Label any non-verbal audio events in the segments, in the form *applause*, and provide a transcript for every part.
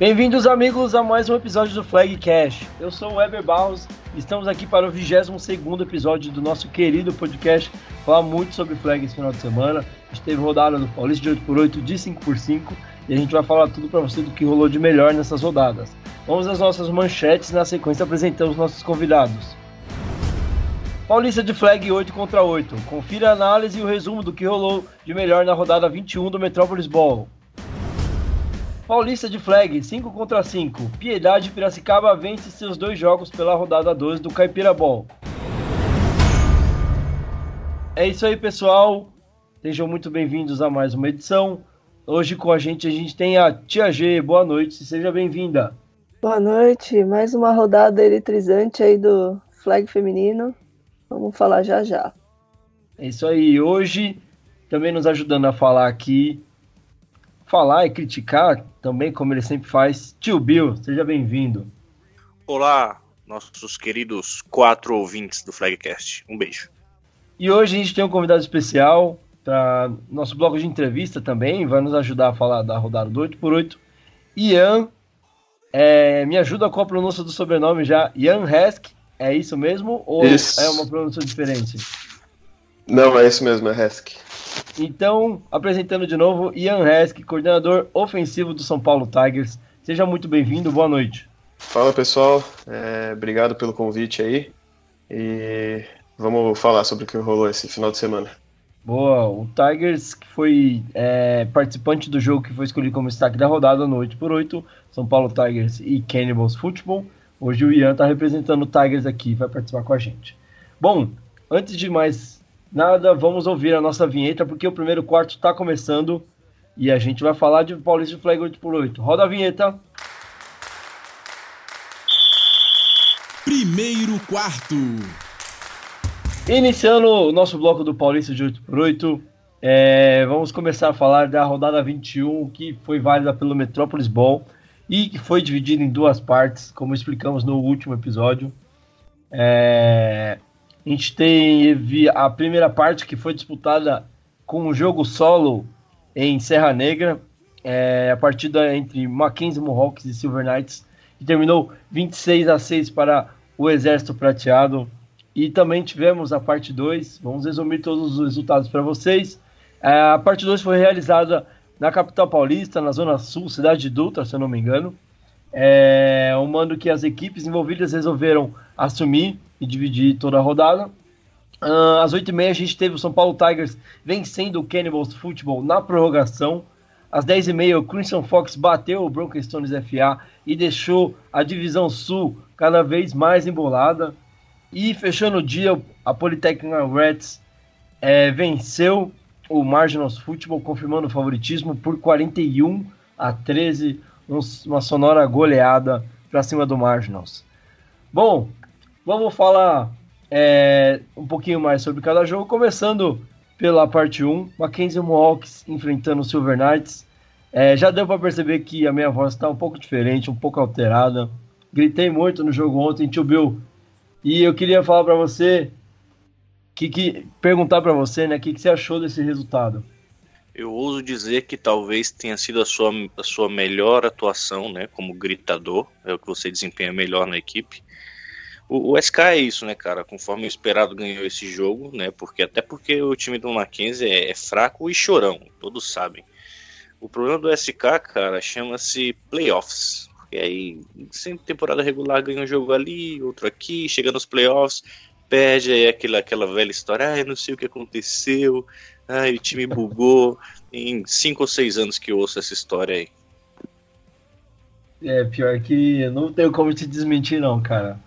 Bem-vindos, amigos, a mais um episódio do Flag Cash. Eu sou o Weber Barros estamos aqui para o 22 episódio do nosso querido podcast. Falar muito sobre flag esse final de semana. A gente teve rodada do Paulista de 8x8, de 5x5 e a gente vai falar tudo para você do que rolou de melhor nessas rodadas. Vamos às nossas manchetes na sequência apresentamos nossos convidados. Paulista de Flag 8 contra 8. Confira a análise e o resumo do que rolou de melhor na rodada 21 do Metrópolis Ball. Paulista de Flag, 5 contra 5. Piedade Piracicaba vence seus dois jogos pela rodada 12 do Caipira Ball. É isso aí, pessoal. Sejam muito bem-vindos a mais uma edição. Hoje com a gente a gente tem a Tia G. Boa noite, seja bem-vinda. Boa noite, mais uma rodada eletrizante aí do Flag feminino. Vamos falar já já. É isso aí. Hoje também nos ajudando a falar aqui falar e criticar também, como ele sempre faz. Tio Bill, seja bem-vindo. Olá, nossos queridos quatro ouvintes do Flagcast. Um beijo. E hoje a gente tem um convidado especial para nosso bloco de entrevista também, vai nos ajudar a falar da rodada do 8x8. Ian, é, me ajuda com a pronúncia do sobrenome já. Ian Hesk, é isso mesmo? Ou isso. é uma pronúncia diferente? Não, é isso mesmo, é Hesk. Então, apresentando de novo, Ian Hesk, coordenador ofensivo do São Paulo Tigers. Seja muito bem-vindo, boa noite. Fala pessoal, é, obrigado pelo convite aí. E vamos falar sobre o que rolou esse final de semana. Boa, o Tigers que foi é, participante do jogo que foi escolhido como destaque da rodada no 8x8, São Paulo Tigers e Cannibals Football. Hoje o Ian está representando o Tigers aqui, vai participar com a gente. Bom, antes de mais Nada, vamos ouvir a nossa vinheta porque o primeiro quarto está começando e a gente vai falar de Paulista de Flag 8x8. Roda a vinheta. Primeiro quarto. Iniciando o nosso bloco do Paulista de 8x8, é, vamos começar a falar da rodada 21 que foi válida pelo Metrópolis Ball e que foi dividida em duas partes, como explicamos no último episódio. É, a gente teve a primeira parte que foi disputada com um jogo solo em Serra Negra, é, a partida entre Mackenzie Mohawks e Silver Knights, que terminou 26 a 6 para o Exército Prateado. E também tivemos a parte 2, vamos resumir todos os resultados para vocês. É, a parte 2 foi realizada na capital paulista, na Zona Sul, cidade de Dutra, se eu não me engano. É um mando que as equipes envolvidas resolveram assumir e dividir toda a rodada. Uh, às 8h30 a gente teve o São Paulo Tigers vencendo o Cannibals Football na prorrogação. Às 10h30 o Crimson Fox bateu o Broncos Stones FA e deixou a divisão sul cada vez mais embolada. E fechando o dia, a Polytechnic Reds é, venceu o Marginals Football, confirmando o favoritismo por 41 a 13, uma sonora goleada para cima do Marginals. Bom, Vamos falar é, um pouquinho mais sobre cada jogo, começando pela parte 1, Mackenzie Mohawks enfrentando o Silver Knights. É, já deu para perceber que a minha voz está um pouco diferente, um pouco alterada. Gritei muito no jogo ontem, tio Bill. E eu queria falar para você, que, que, perguntar para você, né, o que, que você achou desse resultado? Eu ouso dizer que talvez tenha sido a sua, a sua melhor atuação, né, como gritador, é o que você desempenha melhor na equipe. O, o SK é isso, né, cara? Conforme o esperado ganhou esse jogo, né? Porque até porque o time do Mackenzie é, é fraco e chorão, todos sabem. O problema do SK, cara, chama-se playoffs. Porque aí, sempre temporada regular ganha um jogo ali, outro aqui, chega nos playoffs, perde aí aquela, aquela velha história, ah, não sei o que aconteceu, ah, o time bugou. Em cinco ou seis anos que eu ouço essa história aí. É, pior que não tenho como te desmentir não, cara.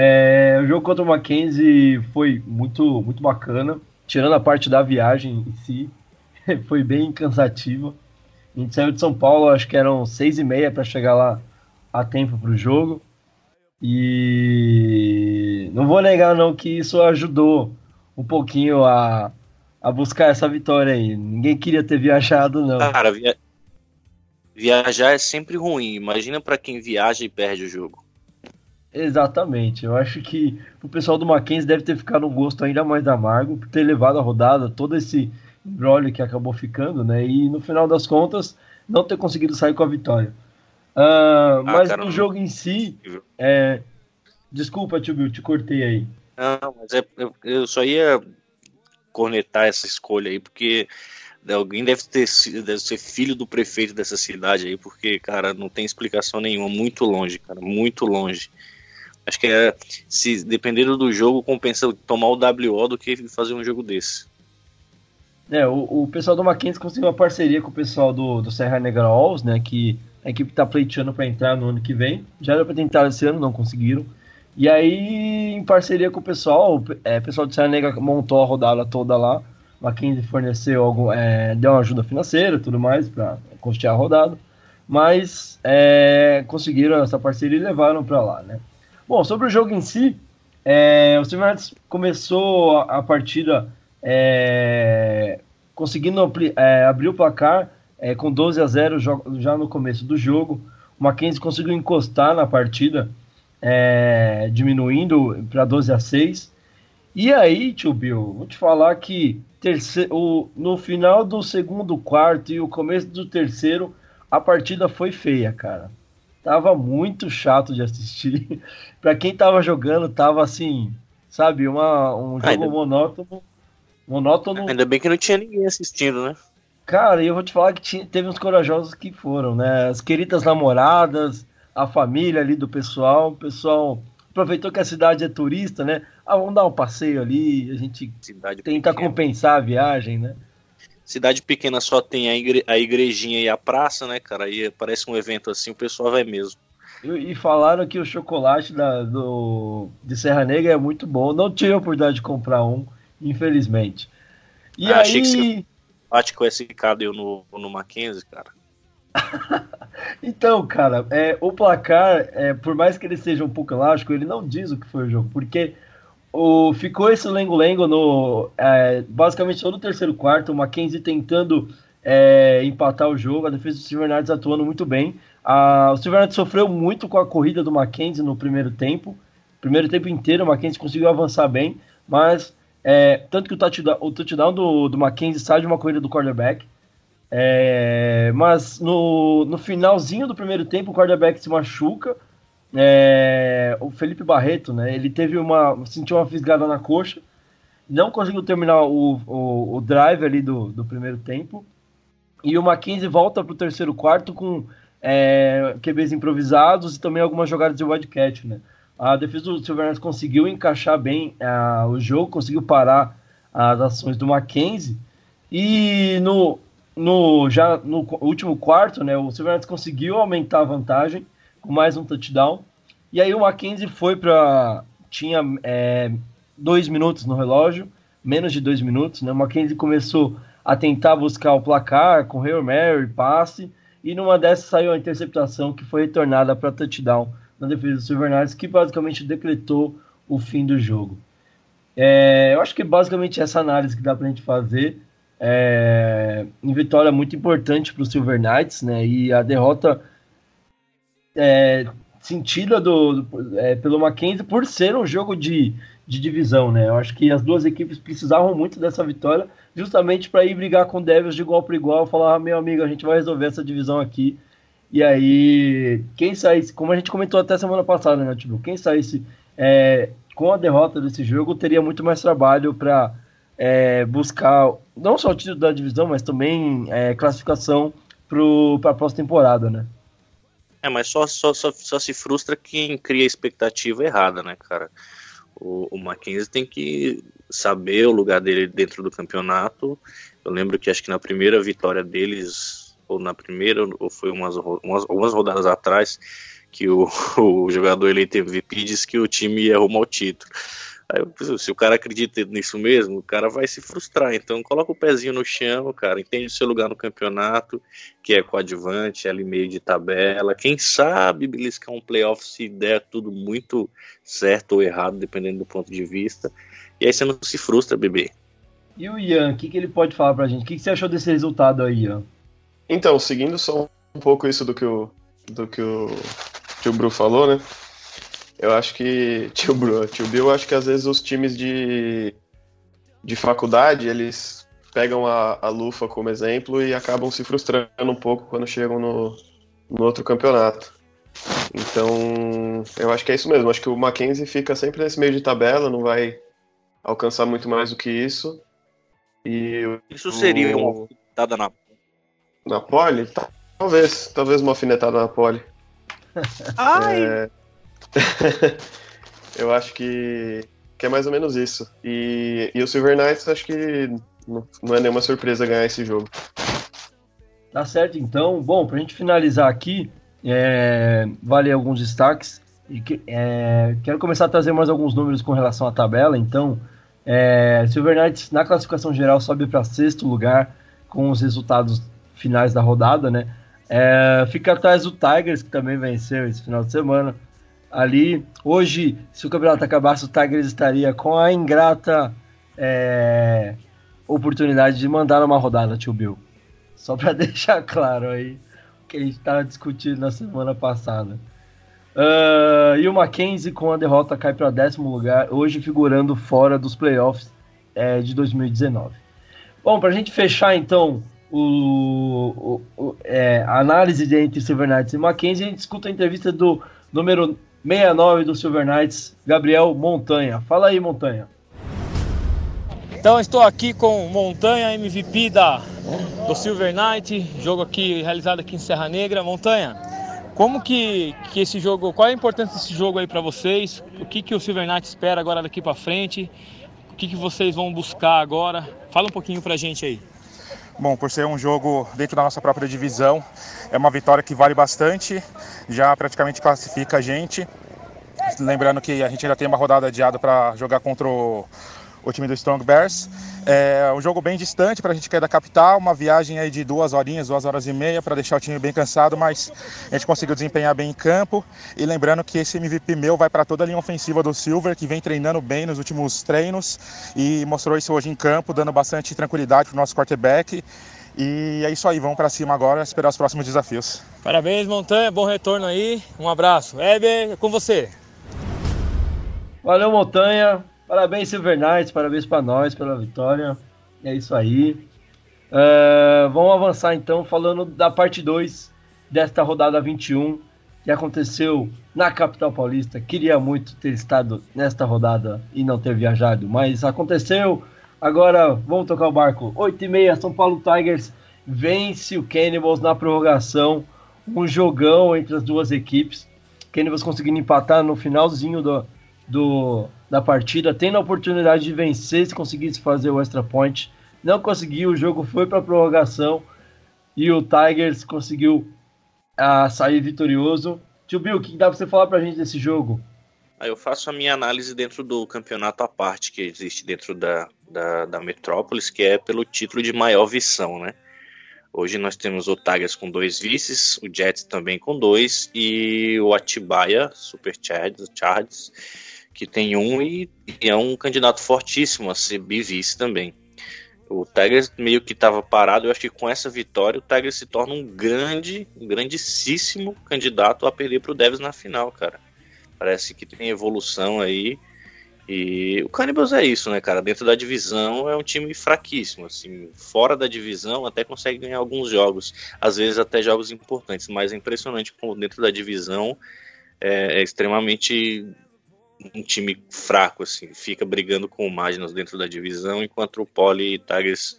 É, o jogo contra o Mackenzie foi muito, muito bacana, tirando a parte da viagem em si, *laughs* foi bem cansativo. A gente saiu de São Paulo, acho que eram seis e meia para chegar lá a tempo para o jogo. E não vou negar não que isso ajudou um pouquinho a, a buscar essa vitória aí. Ninguém queria ter viajado não. Cara, via... viajar é sempre ruim. Imagina para quem viaja e perde o jogo. Exatamente. Eu acho que o pessoal do Mackenzie deve ter ficado um gosto ainda mais amargo por ter levado a rodada, todo esse embrolho que acabou ficando, né? E no final das contas, não ter conseguido sair com a vitória. Uh, mas cara, no jogo em si, é... desculpa, tio Bill, te cortei aí. Não, mas é, eu, eu só ia cornetar essa escolha aí, porque alguém deve ter deve ser filho do prefeito dessa cidade aí, porque, cara, não tem explicação nenhuma, muito longe, cara, muito longe. Acho que é, se dependendo do jogo, compensa tomar o WO do que fazer um jogo desse. É, o, o pessoal do Mackenzie conseguiu uma parceria com o pessoal do, do Serra Negra Alls, né, que a equipe tá pleiteando para entrar no ano que vem. Já era para tentar esse ano, não conseguiram. E aí, em parceria com o pessoal, o é, pessoal do Serra Negra montou a rodada toda lá. Mackenzie forneceu algo, é, deu uma ajuda financeira tudo mais para custear a rodada, mas é, conseguiram essa parceria e levaram para lá, né? Bom, sobre o jogo em si, é, o Silverhats começou a, a partida é, conseguindo é, abrir o placar é, com 12 a 0 já no começo do jogo. O Mackenzie conseguiu encostar na partida, é, diminuindo para 12 a 6. E aí, tio Bill, vou te falar que terceiro, o, no final do segundo quarto e o começo do terceiro, a partida foi feia, cara. Tava muito chato de assistir. *laughs* para quem tava jogando, tava assim, sabe, uma, um jogo Ainda... monótono. Monótono. Ainda bem que não tinha ninguém assistindo, né? Cara, eu vou te falar que tinha, teve uns corajosos que foram, né? As queridas namoradas, a família ali do pessoal, o pessoal aproveitou que a cidade é turista, né? Ah, vamos dar um passeio ali, a gente cidade tenta pequena. compensar a viagem, né? Cidade pequena só tem a, igre a igrejinha e a praça, né, cara? Aí parece um evento assim, o pessoal vai mesmo. E, e falaram que o chocolate da, do, de Serra Negra é muito bom. Não tive a oportunidade de comprar um, infelizmente. E ah, aí... Achei que você bate com esse cadê no, no Mackenzie, cara. *laughs* então, cara, é, o placar, é, por mais que ele seja um pouco elástico, ele não diz o que foi o jogo, porque o, ficou esse lengo-lengo no. É, basicamente todo o terceiro quarto, o Mackenzie tentando é, empatar o jogo, a defesa do Silvernades atuando muito bem. A, o Silvernades sofreu muito com a corrida do Mackenzie no primeiro tempo. Primeiro tempo inteiro, o Mackenzie conseguiu avançar bem, mas é, tanto que o touchdown, o touchdown do, do Mackenzie sai de uma corrida do quarterback. É, mas no, no finalzinho do primeiro tempo, o quarterback se machuca é, o Felipe Barreto, né? Ele teve uma. sentiu uma fisgada na coxa, não conseguiu terminar o, o, o drive ali do, do primeiro tempo. E o Mackenzie volta para o terceiro quarto com é, QBs improvisados e também algumas jogadas de wildcat, né? A defesa do Silvernes conseguiu encaixar bem uh, o jogo, conseguiu parar as ações do Mackenzie. E no, no, já no último quarto, né, o Silvernes conseguiu aumentar a vantagem com mais um touchdown. E aí o Mackenzie foi para. Tinha é, dois minutos no relógio, menos de dois minutos. Né? O Mackenzie começou a tentar buscar o placar com Hail Mary, passe, e numa dessas saiu a interceptação que foi retornada para touchdown na defesa do Silverknights, que basicamente decretou o fim do jogo. É, eu acho que basicamente essa análise que dá para a gente fazer é, em vitória muito importante para o Silver Knights, né? E a derrota é, sentida do, do é, pelo Mackenzie por ser um jogo de, de divisão, né? Eu acho que as duas equipes precisavam muito dessa vitória, justamente para ir brigar com o Devils de igual para igual, falar, ah, meu amigo, a gente vai resolver essa divisão aqui. E aí, quem saísse, como a gente comentou até semana passada, né, tipo, quem saísse é, com a derrota desse jogo teria muito mais trabalho para é, buscar não só o título da divisão, mas também é, classificação para a próxima temporada, né? É, mas só, só, só, só se frustra quem cria expectativa errada, né, cara? O, o Mackenzie tem que saber o lugar dele dentro do campeonato. Eu lembro que acho que na primeira vitória deles, ou na primeira, ou foi umas, umas, umas rodadas atrás, que o, *laughs* o jogador eleito MVP disse que o time ia rumo ao título. Aí, se o cara acredita nisso mesmo, o cara vai se frustrar. Então, coloca o pezinho no chão, cara, entende o seu lugar no campeonato, que é coadjuvante, é ali meio de tabela. Quem sabe beliscar um playoff se der tudo muito certo ou errado, dependendo do ponto de vista. E aí você não se frustra, bebê. E o Ian, o que, que ele pode falar pra gente? O que, que você achou desse resultado aí, Ian? Então, seguindo só um pouco isso do que o, do que o, que o Bru falou, né? Eu acho que, *laughs* tio Bru, tio Bill, acho que às vezes os times de, de faculdade, eles pegam a, a Lufa como exemplo e acabam se frustrando um pouco quando chegam no, no outro campeonato. Então, eu acho que é isso mesmo. Acho que o Mackenzie fica sempre nesse meio de tabela, não vai alcançar muito mais do que isso. E isso seria o... uma alfinetada na na pole? Talvez, talvez uma alfinetada na pole. *laughs* Ai. É... *laughs* eu acho que, que é mais ou menos isso. E, e o Silver Knights acho que não, não é nenhuma surpresa ganhar esse jogo. Tá certo, então. Bom, pra gente finalizar aqui, é, vale alguns destaques. E que, é, quero começar a trazer mais alguns números com relação à tabela. Então, é, Silver Knights na classificação geral sobe para sexto lugar com os resultados finais da rodada, né? É, fica atrás do Tigers, que também venceu esse final de semana. Ali, hoje, se o campeonato acabasse, o Tigers estaria com a ingrata é, oportunidade de mandar uma rodada, tio Bill. Só para *laughs* deixar claro aí que a gente estava discutindo na semana passada. Uh, e o Mackenzie, com a derrota, cai para décimo lugar, hoje figurando fora dos playoffs é, de 2019. Bom, para a gente fechar então o, o, o é, a análise entre Silver Knights e Mackenzie, a gente escuta a entrevista do número 69 do Silver Knights, Gabriel Montanha. Fala aí, Montanha. Então estou aqui com Montanha, MVP da, do Silver Knight, jogo aqui realizado aqui em Serra Negra. Montanha, como que, que esse jogo, qual é a importância desse jogo aí para vocês? O que, que o Silver Knight espera agora daqui para frente? O que, que vocês vão buscar agora? Fala um pouquinho para gente aí. Bom, por ser um jogo dentro da nossa própria divisão, é uma vitória que vale bastante, já praticamente classifica a gente. Lembrando que a gente ainda tem uma rodada adiada para jogar contra o, o time do Strong Bears. É um jogo bem distante para a gente cair da capital, uma viagem aí de duas horinhas, duas horas e meia para deixar o time bem cansado, mas a gente conseguiu desempenhar bem em campo. E lembrando que esse MVP meu vai para toda a linha ofensiva do Silver, que vem treinando bem nos últimos treinos e mostrou isso hoje em campo, dando bastante tranquilidade para o nosso quarterback. E é isso aí, vamos para cima agora, esperar os próximos desafios. Parabéns, Montanha, bom retorno aí, um abraço. Heber, é com você. Valeu, Montanha. Parabéns, Silver Knights, parabéns para nós pela vitória. É isso aí. Uh, vamos avançar então falando da parte 2 desta rodada 21 que aconteceu na capital paulista. Queria muito ter estado nesta rodada e não ter viajado, mas aconteceu. Agora vamos tocar o barco. 8 e meia, São Paulo Tigers vence o Cannibals na prorrogação. Um jogão entre as duas equipes. Cannibals conseguindo empatar no finalzinho do, do, da partida, tendo a oportunidade de vencer se conseguisse fazer o extra point. Não conseguiu, o jogo foi para prorrogação e o Tigers conseguiu uh, sair vitorioso. Tio Bill, o que dá para você falar para a gente desse jogo? Eu faço a minha análise dentro do campeonato à parte que existe dentro da, da, da Metrópolis, que é pelo título de maior visão, né? Hoje nós temos o Tigers com dois vices, o Jets também com dois e o Atibaia, Super Chargers, Chargers que tem um e, e é um candidato fortíssimo a ser bivice também. O Tigers meio que estava parado, eu acho que com essa vitória o Tigers se torna um grande, um grandíssimo candidato a perder para o Devils na final, cara. Parece que tem evolução aí. E o Cannibals é isso, né, cara? Dentro da divisão é um time fraquíssimo, assim, fora da divisão até consegue ganhar alguns jogos, às vezes até jogos importantes, mas é impressionante como dentro da divisão é, é extremamente um time fraco, assim, fica brigando com o Magnus dentro da divisão, enquanto o Poli e Tigers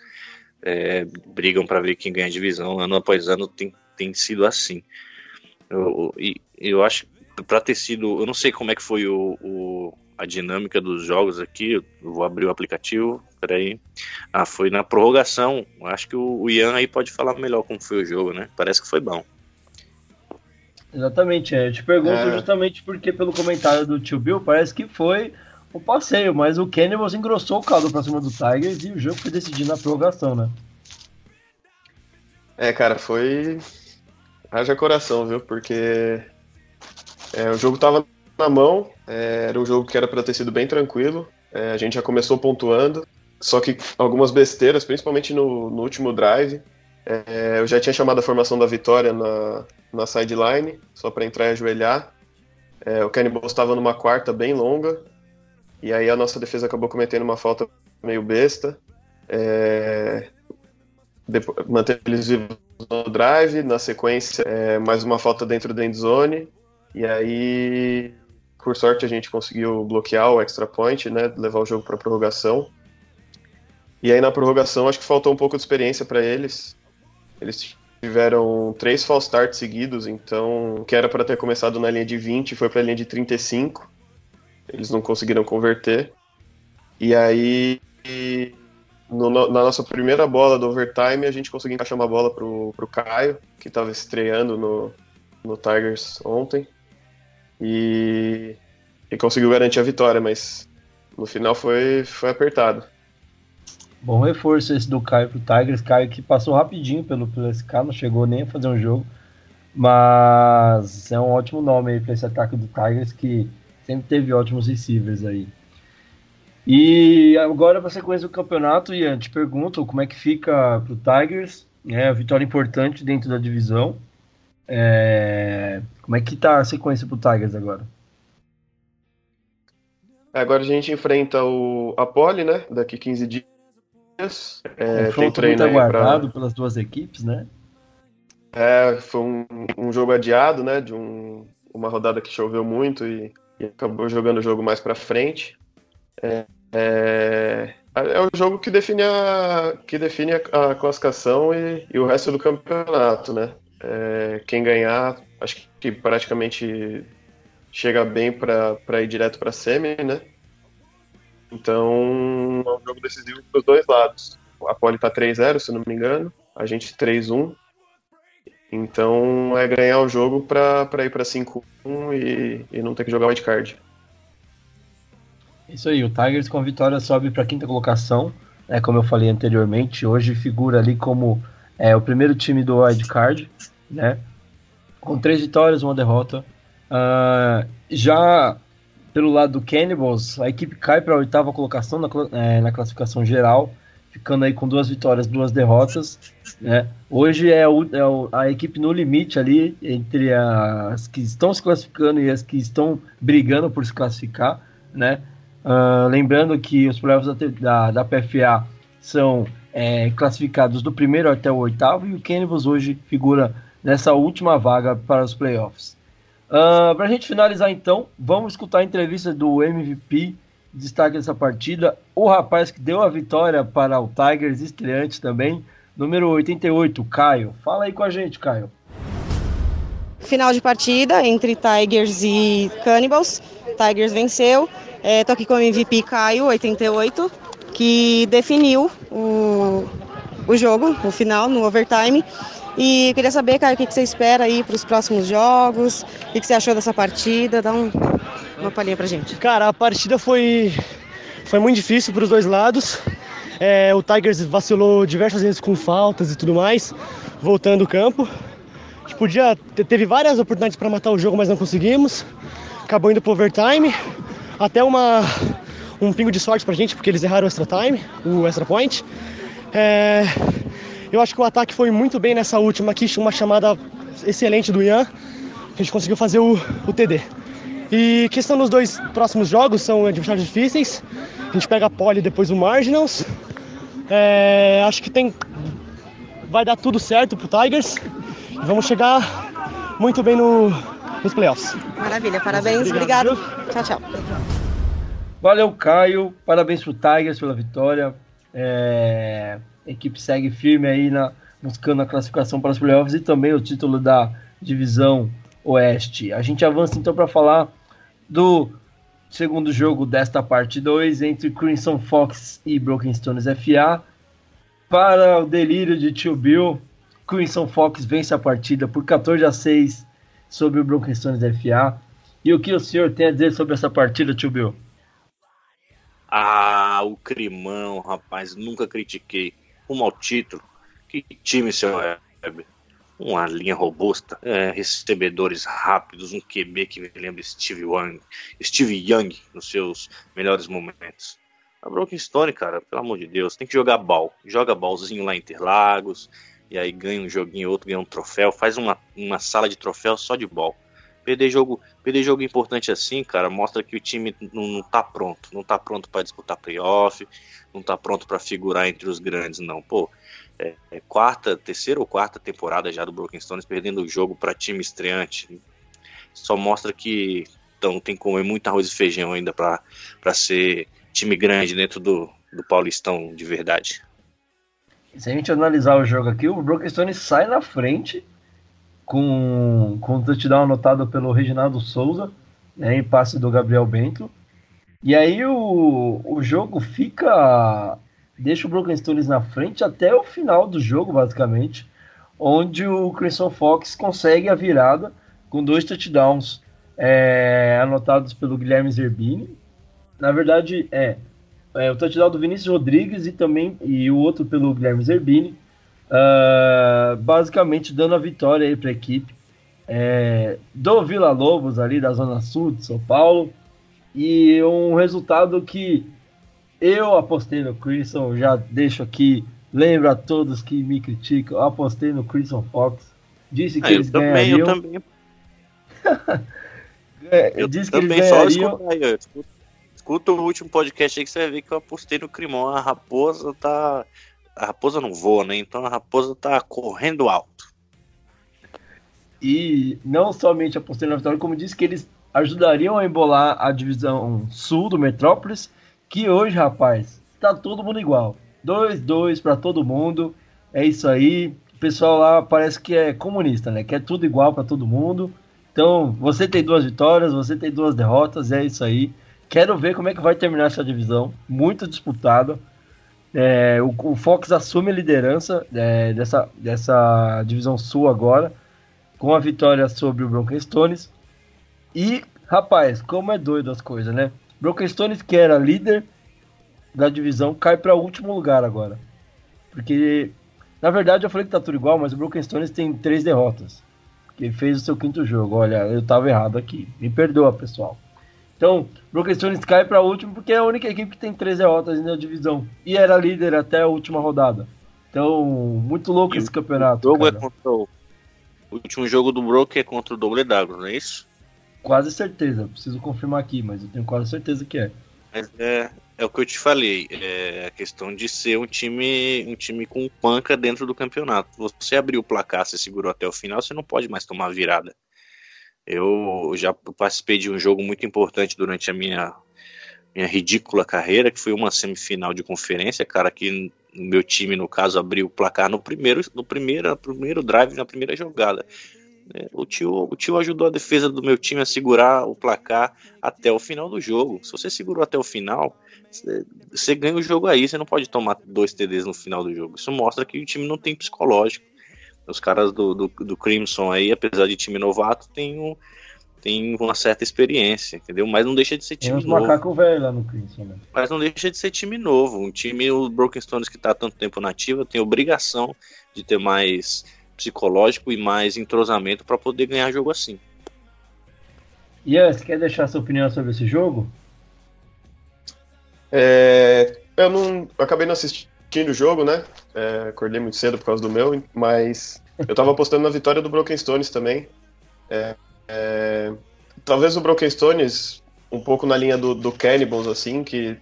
é, brigam para ver quem ganha a divisão. Ano após ano tem, tem sido assim. Eu, eu, eu acho para ter sido, eu não sei como é que foi o, o, a dinâmica dos jogos aqui. Eu vou abrir o aplicativo. Peraí. Ah, foi na prorrogação. Acho que o, o Ian aí pode falar melhor como foi o jogo, né? Parece que foi bom. Exatamente, é. eu te pergunto é. justamente porque pelo comentário do tio Bill parece que foi um passeio, mas o Cannibals engrossou o caldo pra cima do Tigers e o jogo foi decidido na prorrogação, né? É, cara, foi. Haja coração, viu? Porque é, o jogo tava na mão, é, era um jogo que era para ter sido bem tranquilo, é, a gente já começou pontuando, só que algumas besteiras, principalmente no, no último drive, é, eu já tinha chamado a formação da vitória na, na sideline, só para entrar e ajoelhar. É, o Cannibal estava numa quarta bem longa, e aí a nossa defesa acabou cometendo uma falta meio besta. É, manteve eles vivos no drive, na sequência, é, mais uma falta dentro da endzone. E aí, por sorte, a gente conseguiu bloquear o extra point, né? Levar o jogo para prorrogação. E aí na prorrogação acho que faltou um pouco de experiência para eles. Eles tiveram três false starts seguidos, então o que era para ter começado na linha de 20 foi para a linha de 35. Eles não conseguiram converter. E aí no, na nossa primeira bola do overtime a gente conseguiu encaixar uma bola pro, pro Caio, que estava estreando no, no Tigers ontem. E, e conseguiu garantir a vitória, mas no final foi, foi apertado. Bom reforço esse do Caio pro Tigers. Caio que passou rapidinho pelo, SK, não chegou nem a fazer um jogo. Mas é um ótimo nome aí para esse ataque do Tigers que sempre teve ótimos receivers aí. E agora para sequência do campeonato, Ian, te pergunto como é que fica pro Tigers, né? Vitória importante dentro da divisão. É... Como é que tá a sequência pro Tigers agora? Agora a gente enfrenta o Apoli, né? Daqui 15 dias dias. É, tem treino muito aguardado pra... pelas duas equipes, né? É, foi um, um jogo adiado, né? De um, uma rodada que choveu muito e, e acabou jogando o jogo mais para frente. É, é, é, o jogo que define a, que define a, a classificação e, e, o resto do campeonato, né? É, quem ganhar, acho que praticamente chega bem para ir direto para semi, né? Então, é um jogo decisivo para os dois lados. A Poli está 3-0, se não me engano, a gente 3-1. Então, é ganhar o jogo para ir para 5-1 e, e não ter que jogar wildcard. Isso aí, o Tigers com a vitória sobe para a quinta colocação, né, como eu falei anteriormente, hoje figura ali como é, o primeiro time do wildcard, né, com três vitórias, uma derrota. Uh, já pelo lado do Cannibals, a equipe cai para a oitava colocação na, é, na, classificação geral, ficando aí com duas vitórias, duas derrotas. Né? Hoje é, o, é o, a equipe no limite ali, entre as que estão se classificando e as que estão brigando por se classificar. Né? Uh, lembrando que os playoffs da, da, da PFA são é, classificados do primeiro até o oitavo e o Cannibals hoje figura nessa última vaga para os playoffs. Uh, ah, para a gente finalizar então, vamos escutar a entrevista do MVP, destaque dessa partida, o rapaz que deu a vitória para o Tigers, estreante também, número 88, Caio. Fala aí com a gente, Caio. Final de partida entre Tigers e Cannibals. Tigers venceu. Estou é, aqui com o MVP Caio, 88, que definiu o, o jogo, o final, no overtime. E queria saber, cara, o que, você espera aí para os próximos jogos? O que, você achou dessa partida? Dá um, uma palhinha pra gente. Cara, a partida foi, foi muito difícil para os dois lados. É, o Tigers vacilou diversas vezes com faltas e tudo mais, voltando o campo. A gente podia, teve várias oportunidades para matar o jogo, mas não conseguimos. Acabou indo pro overtime. Até uma, um pingo de sorte pra gente, porque eles erraram o extra time, o extra point. É, eu acho que o ataque foi muito bem nessa última aqui, uma chamada excelente do Ian. A gente conseguiu fazer o, o TD. E questão dos dois próximos jogos, são adversários difíceis. A gente pega a Poli e depois o Marginals. É, acho que tem. Vai dar tudo certo pro Tigers. E vamos chegar muito bem no, nos playoffs. Maravilha, parabéns, obrigado. obrigado. Tchau, tchau. Valeu, Caio. Parabéns pro Tigers pela vitória. É... A equipe segue firme aí na, buscando a classificação para os playoffs e também o título da divisão oeste. A gente avança então para falar do segundo jogo desta parte 2 entre Crimson Fox e Broken Stones FA. Para o delírio de Tio Bill, Crimson Fox vence a partida por 14 a 6 sobre o Broken Stones FA. E o que o senhor tem a dizer sobre essa partida, Tio Bill? Ah, o crimão, rapaz, nunca critiquei rumo ao título. Que time, seu Heber? Uma linha robusta, é, recebedores rápidos, um QB que me lembra Steve Young, Steve Young nos seus melhores momentos. A Broken Stone, cara, pelo amor de Deus, tem que jogar ball. Joga ballzinho lá em Interlagos, e aí ganha um joguinho, outro ganha um troféu, faz uma, uma sala de troféu só de ball. Perder jogo, perder jogo importante assim, cara, mostra que o time não, não tá pronto. Não tá pronto para disputar playoff, não tá pronto para figurar entre os grandes, não. Pô, é, é, quarta, terceira ou quarta temporada já do Broken Stones perdendo o jogo para time estreante. só mostra que então, tem que comer muito arroz e feijão ainda para ser time grande dentro do, do Paulistão de verdade. Se a gente analisar o jogo aqui, o Broken Stone sai na frente com, com um touchdown anotado pelo Reginaldo Souza, né, em passe do Gabriel Bento. E aí o, o jogo fica. Deixa o Broken Stones na frente até o final do jogo, basicamente, onde o Crimson Fox consegue a virada com dois touchdowns é, anotados pelo Guilherme Zerbini. Na verdade, é, é, o touchdown do Vinícius Rodrigues e também e o outro pelo Guilherme Zerbini, uh, basicamente dando a vitória para a equipe é, do Vila Lobos ali da zona sul de São Paulo e um resultado que eu apostei no Crimson, já deixo aqui, lembro a todos que me criticam, apostei no Crimson Fox, disse que ah, eles também, ganhariam. Eu também. *laughs* é, eu disse que também eles ganhariam. Só aí, escuta o último podcast aí que você vai ver que eu apostei no Crimão. A raposa tá. A raposa não voa, né? Então a raposa tá correndo alto. E não somente apostei na vitória, como disse que eles ajudariam a embolar a divisão sul do Metrópolis, que hoje, rapaz, tá todo mundo igual. 2-2 para todo mundo. É isso aí. O pessoal lá parece que é comunista, né? Que é tudo igual para todo mundo. Então, você tem duas vitórias, você tem duas derrotas, é isso aí. Quero ver como é que vai terminar essa divisão, muito disputada. É, o, o, Fox assume a liderança é, dessa, dessa divisão sul agora, com a vitória sobre o Broken Stones. E, rapaz, como é doido as coisas, né? Broken Stones, que era líder da divisão, cai para o último lugar agora. Porque, na verdade, eu falei que tá tudo igual, mas o Broken Stones tem três derrotas. Que fez o seu quinto jogo. Olha, eu tava errado aqui. Me perdoa, pessoal. Então, Broken Stones cai para último porque é a única equipe que tem três derrotas na divisão. E era líder até a última rodada. Então, muito louco e esse campeonato. O, jogo é contra o... o último jogo do Broken é contra o Dagro, não é isso? Quase certeza, preciso confirmar aqui, mas eu tenho quase certeza que é. Mas é, é o que eu te falei, é a questão de ser um time, um time com panca dentro do campeonato. Você abriu o placar, você segurou até o final, você não pode mais tomar virada. Eu já participei de um jogo muito importante durante a minha, minha ridícula carreira, que foi uma semifinal de conferência, cara, que o meu time, no caso, abriu o placar no primeiro, no primeiro, no primeiro drive, na primeira jogada. É, o tio, o tio ajudou a defesa do meu time a segurar o placar até o final do jogo. Se você segurou até o final, você, você ganha o jogo aí. Você não pode tomar dois TDs no final do jogo. Isso mostra que o time não tem psicológico. Os caras do, do, do Crimson aí, apesar de time novato, tem, um, tem uma certa experiência, entendeu? Mas não deixa de ser time tem novo. macaco velho lá no Crimson, né? Mas não deixa de ser time novo. Um time, o Broken Stones que tá há tanto tempo nativo, tem obrigação de ter mais psicológico e mais entrosamento para poder ganhar jogo assim. Ian, você quer deixar sua opinião sobre esse jogo? É, eu não eu acabei não assistindo o jogo, né? É, acordei muito cedo por causa do meu, mas eu tava apostando na vitória do Broken Stones também. É, é, talvez o Broken Stones, um pouco na linha do, do Cannibals, assim, que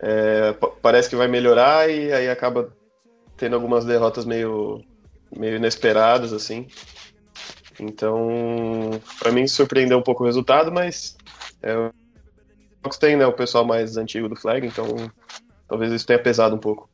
é, parece que vai melhorar e aí acaba tendo algumas derrotas meio, meio inesperadas, assim. Então, para mim surpreendeu um pouco o resultado, mas é, tem né, o pessoal mais antigo do Flag, então talvez isso tenha pesado um pouco.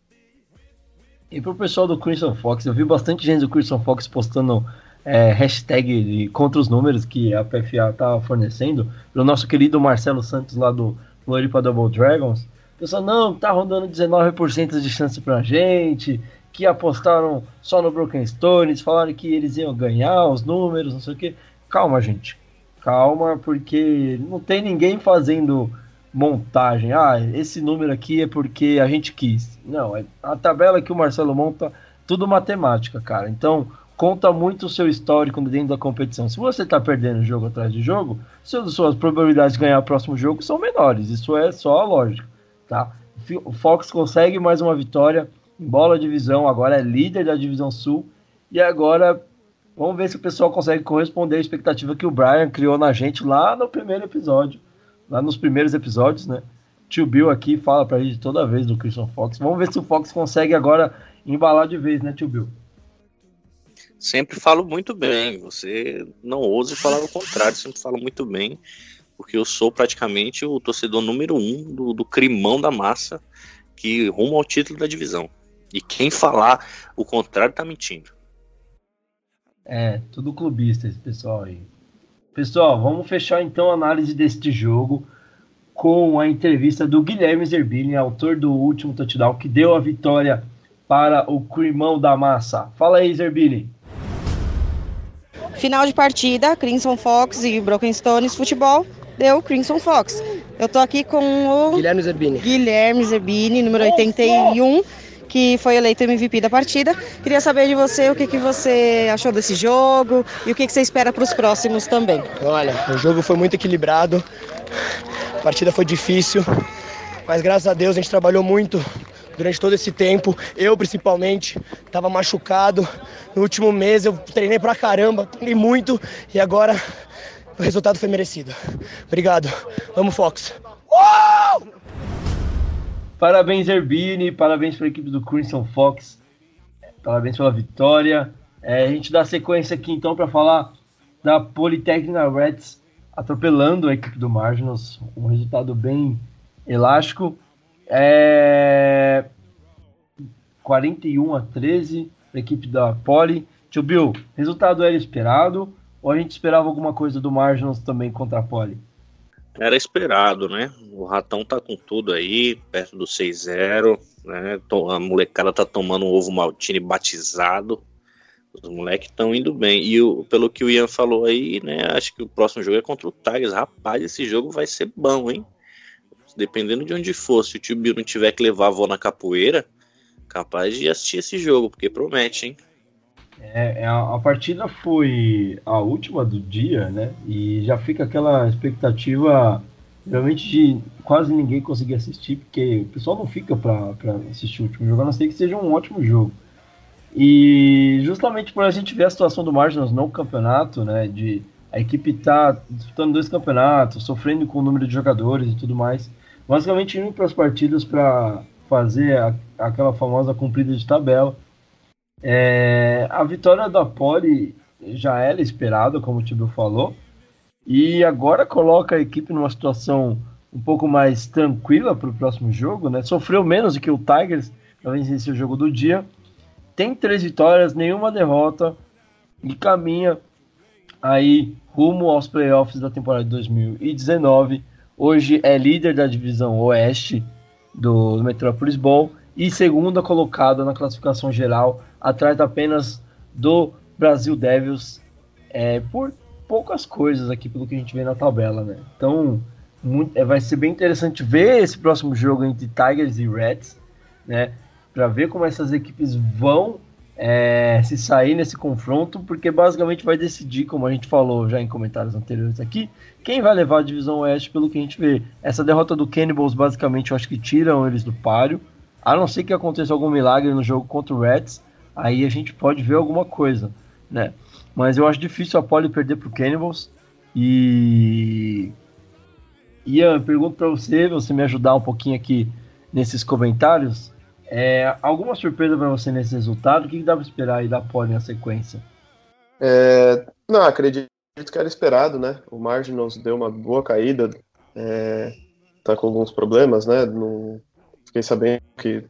E pro pessoal do Crimson Fox, eu vi bastante gente do Crimson Fox postando é, hashtag contra os números que a PFA tá fornecendo, pelo nosso querido Marcelo Santos lá do Floripa Double Dragons. Pessoal, não, tá rodando 19% de chance pra gente, que apostaram só no Broken Stones, falaram que eles iam ganhar os números, não sei o que. Calma, gente. Calma, porque não tem ninguém fazendo montagem. Ah, esse número aqui é porque a gente quis. Não, é a tabela que o Marcelo monta, tudo matemática, cara. Então, conta muito o seu histórico dentro da competição. Se você está perdendo jogo atrás de jogo, suas probabilidades de ganhar o próximo jogo são menores. Isso é só a lógica, tá? O Fox consegue mais uma vitória, bola divisão, agora é líder da divisão sul. E agora vamos ver se o pessoal consegue corresponder à expectativa que o Brian criou na gente lá no primeiro episódio lá nos primeiros episódios, né? Tio Bill aqui fala pra gente toda vez do Christian Fox. Vamos ver se o Fox consegue agora embalar de vez, né, tio Bill? Sempre falo muito bem. Você não ouse falar o contrário, sempre falo muito bem, porque eu sou praticamente o torcedor número um do, do crimão da massa que rumo ao título da divisão. E quem falar o contrário tá mentindo. É, tudo clubista esse pessoal aí. Pessoal, vamos fechar então a análise deste jogo com a entrevista do Guilherme Zerbini, autor do último touchdown, que deu a vitória para o Crimão da Massa. Fala aí, Zerbini. Final de partida, Crimson Fox e Broken Stones Futebol, deu Crimson Fox. Eu tô aqui com o Guilherme Zerbini. Guilherme Zerbini, número 81, que foi eleito MVP da partida. Queria saber de você o que, que você achou desse jogo e o que, que você espera para os próximos também. Olha, o jogo foi muito equilibrado, a partida foi difícil, mas graças a Deus a gente trabalhou muito durante todo esse tempo. Eu, principalmente, estava machucado. No último mês eu treinei pra caramba, treinei muito e agora o resultado foi merecido. Obrigado. Vamos, Fox. Uou! Parabéns, Zerbini. Parabéns para a equipe do Crimson Fox. Parabéns pela vitória. É, a gente dá sequência aqui então para falar da Polytechnic Reds atropelando a equipe do Marginals. Um resultado bem elástico. É... 41 a 13 para a equipe da Poli. Tio Bill, resultado era esperado ou a gente esperava alguma coisa do Marginals também contra a Poli? Era esperado, né? O Ratão tá com tudo aí, perto do 6-0, né? A molecada tá tomando um ovo maltine batizado. Os moleques estão indo bem. E o, pelo que o Ian falou aí, né? Acho que o próximo jogo é contra o Tigers. Rapaz, esse jogo vai ser bom, hein? Dependendo de onde for, se o tio Bill não tiver que levar a avó na capoeira, capaz de assistir esse jogo, porque promete, hein? É, a, a, partida foi a última do dia, né? E já fica aquela expectativa, realmente, de quase ninguém conseguir assistir, porque o pessoal não fica para assistir o último jogo, a não ser que seja um ótimo jogo. E justamente por a gente ver a situação do Marginals no campeonato, né? De a equipe tá disputando dois campeonatos, sofrendo com o número de jogadores e tudo mais. Basicamente indo para as partidas para fazer a, aquela famosa cumprida de tabela é, a vitória da Poli já era esperada, como o Tibio falou, e agora coloca a equipe numa situação um pouco mais tranquila para o próximo jogo, né? Sofreu menos do que o Tigers para vencer o jogo do dia. Tem três vitórias, nenhuma derrota e caminha aí rumo aos playoffs da temporada de 2019. Hoje é líder da divisão Oeste do Metropolis Bowl e segunda colocada na classificação geral atrás apenas do Brasil Devils é, por poucas coisas aqui pelo que a gente vê na tabela, né? Então muito, é, vai ser bem interessante ver esse próximo jogo entre Tigers e Reds, né? Para ver como essas equipes vão é, se sair nesse confronto, porque basicamente vai decidir, como a gente falou já em comentários anteriores aqui, quem vai levar a divisão Oeste pelo que a gente vê. Essa derrota do Cannibals basicamente eu acho que tiram eles do páreo, a não ser que aconteça algum milagre no jogo contra o Reds, aí a gente pode ver alguma coisa, né? Mas eu acho difícil a Poli perder pro Cannibals. E. Ian, pergunto para você, você me ajudar um pouquinho aqui nesses comentários. É, alguma surpresa para você nesse resultado? O que, dá para esperar aí da Poli na sequência? É, não, acredito que era esperado, né? O Marginals deu uma boa caída, é, tá com alguns problemas, né? No, fiquei sabendo que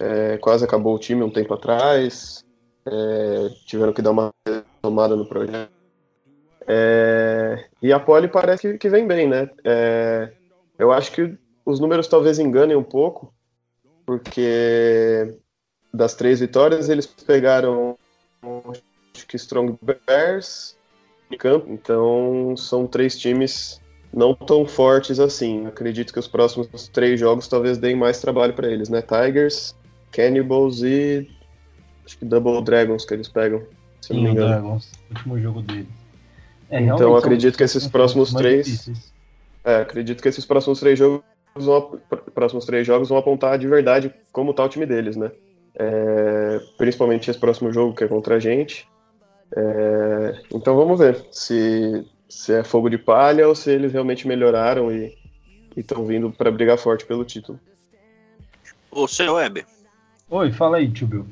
é, quase acabou o time um tempo atrás, é, tiveram que dar uma tomada no projeto. É, e a Poli parece que, que vem bem, né? É, eu acho que os números talvez enganem um pouco, porque das três vitórias eles pegaram acho que Strong Bears em campo, então são três times não tão fortes assim. Acredito que os próximos três jogos talvez deem mais trabalho para eles, né? Tigers, Cannibals e acho que Double Dragons que eles pegam, se não me engano. Dragons, último jogo deles. É, então acredito que esses próximos três, é, acredito que esses próximos três jogos vão, próximos três jogos vão apontar de verdade como tá o time deles, né? É, principalmente esse próximo jogo que é contra a gente. É, então vamos ver se, se é fogo de palha ou se eles realmente melhoraram e estão vindo para brigar forte pelo título. Ô, seu Weber, Oi, fala aí, tio Bill.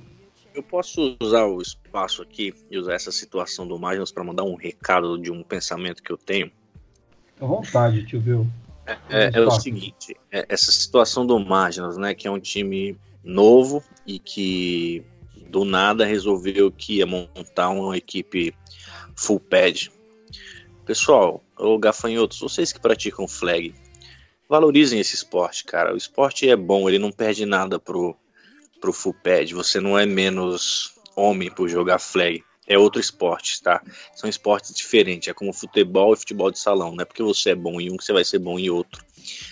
eu posso usar o espaço aqui e usar essa situação do Magnus para mandar um recado de um pensamento que eu tenho? À vontade, tio Bill. É, é, é o seguinte, é, essa situação do Magnus, né, que é um time novo e que do nada resolveu que ia montar uma equipe full pad. Pessoal, ou gafanhotos, vocês que praticam flag, valorizem esse esporte, cara. O esporte é bom, ele não perde nada pro, pro full pad. Você não é menos homem por jogar flag. É outro esporte, tá? São esportes diferentes. É como futebol e futebol de salão. Não é porque você é bom em um que você vai ser bom em outro.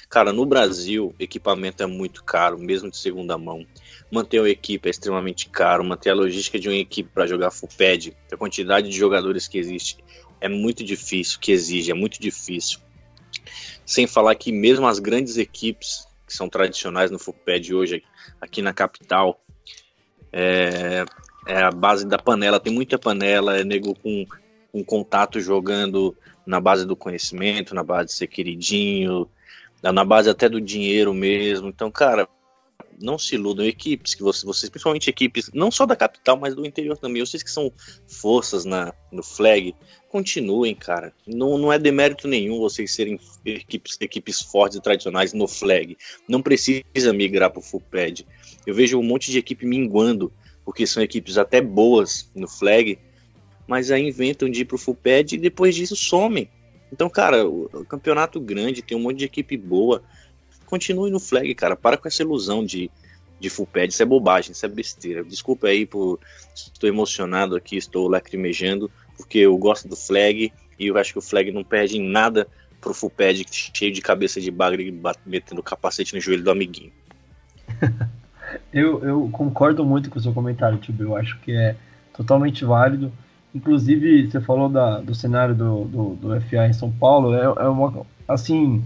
Cara, no Brasil, equipamento é muito caro, mesmo de segunda mão. Manter uma equipe é extremamente caro. Manter a logística de uma equipe para jogar full pad, a quantidade de jogadores que existe, é muito difícil, que exige, é muito difícil. Sem falar que mesmo as grandes equipes que são tradicionais no full pad hoje aqui na capital, é, é a base da panela, tem muita panela, é nego com, com contato jogando na base do conhecimento, na base de ser queridinho, na base até do dinheiro mesmo. Então, cara, não se iludam, equipes que vocês, vocês, principalmente equipes, não só da capital, mas do interior também, vocês que são forças na, no flag, continuem, cara. Não, não é demérito nenhum vocês serem equipes, equipes fortes e tradicionais no flag. Não precisa migrar pro full pad. Eu vejo um monte de equipe minguando, porque são equipes até boas no flag, mas aí inventam de ir pro full pad e depois disso somem. Então, cara, o, o campeonato grande, tem um monte de equipe boa continue no flag, cara. Para com essa ilusão de, de full pad. Isso é bobagem, isso é besteira. Desculpa aí por. Estou emocionado aqui, estou lacrimejando, porque eu gosto do flag e eu acho que o flag não perde em nada pro full pad cheio de cabeça de bagre metendo capacete no joelho do amiguinho. *laughs* eu, eu concordo muito com o seu comentário, Tio. Eu acho que é totalmente válido. Inclusive, você falou da, do cenário do, do, do FA em São Paulo, é, é uma, assim,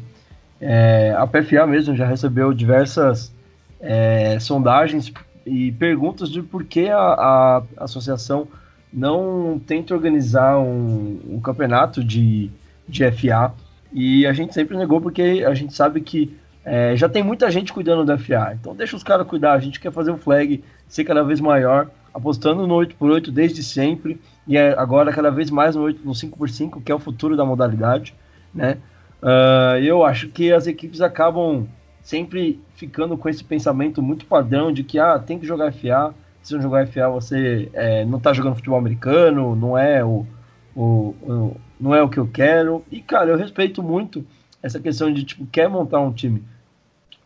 é, a PFA mesmo já recebeu diversas é, sondagens e perguntas de por que a, a associação não tenta organizar um, um, campeonato de, de FA. E a gente sempre negou porque a gente sabe que é, já tem muita gente cuidando da FA. Então deixa os caras cuidar, a gente quer fazer o flag ser cada vez maior, apostando no 8x8 desde sempre, e é agora cada vez mais no, 8, no 5x5, que é o futuro da modalidade, né? Uh, eu acho que as equipes acabam sempre ficando com esse pensamento muito padrão de que ah, tem que jogar FA, se não jogar FA você é, não está jogando futebol americano, não é o, o, o, não é o que eu quero. E cara, eu respeito muito essa questão de tipo quer montar um time,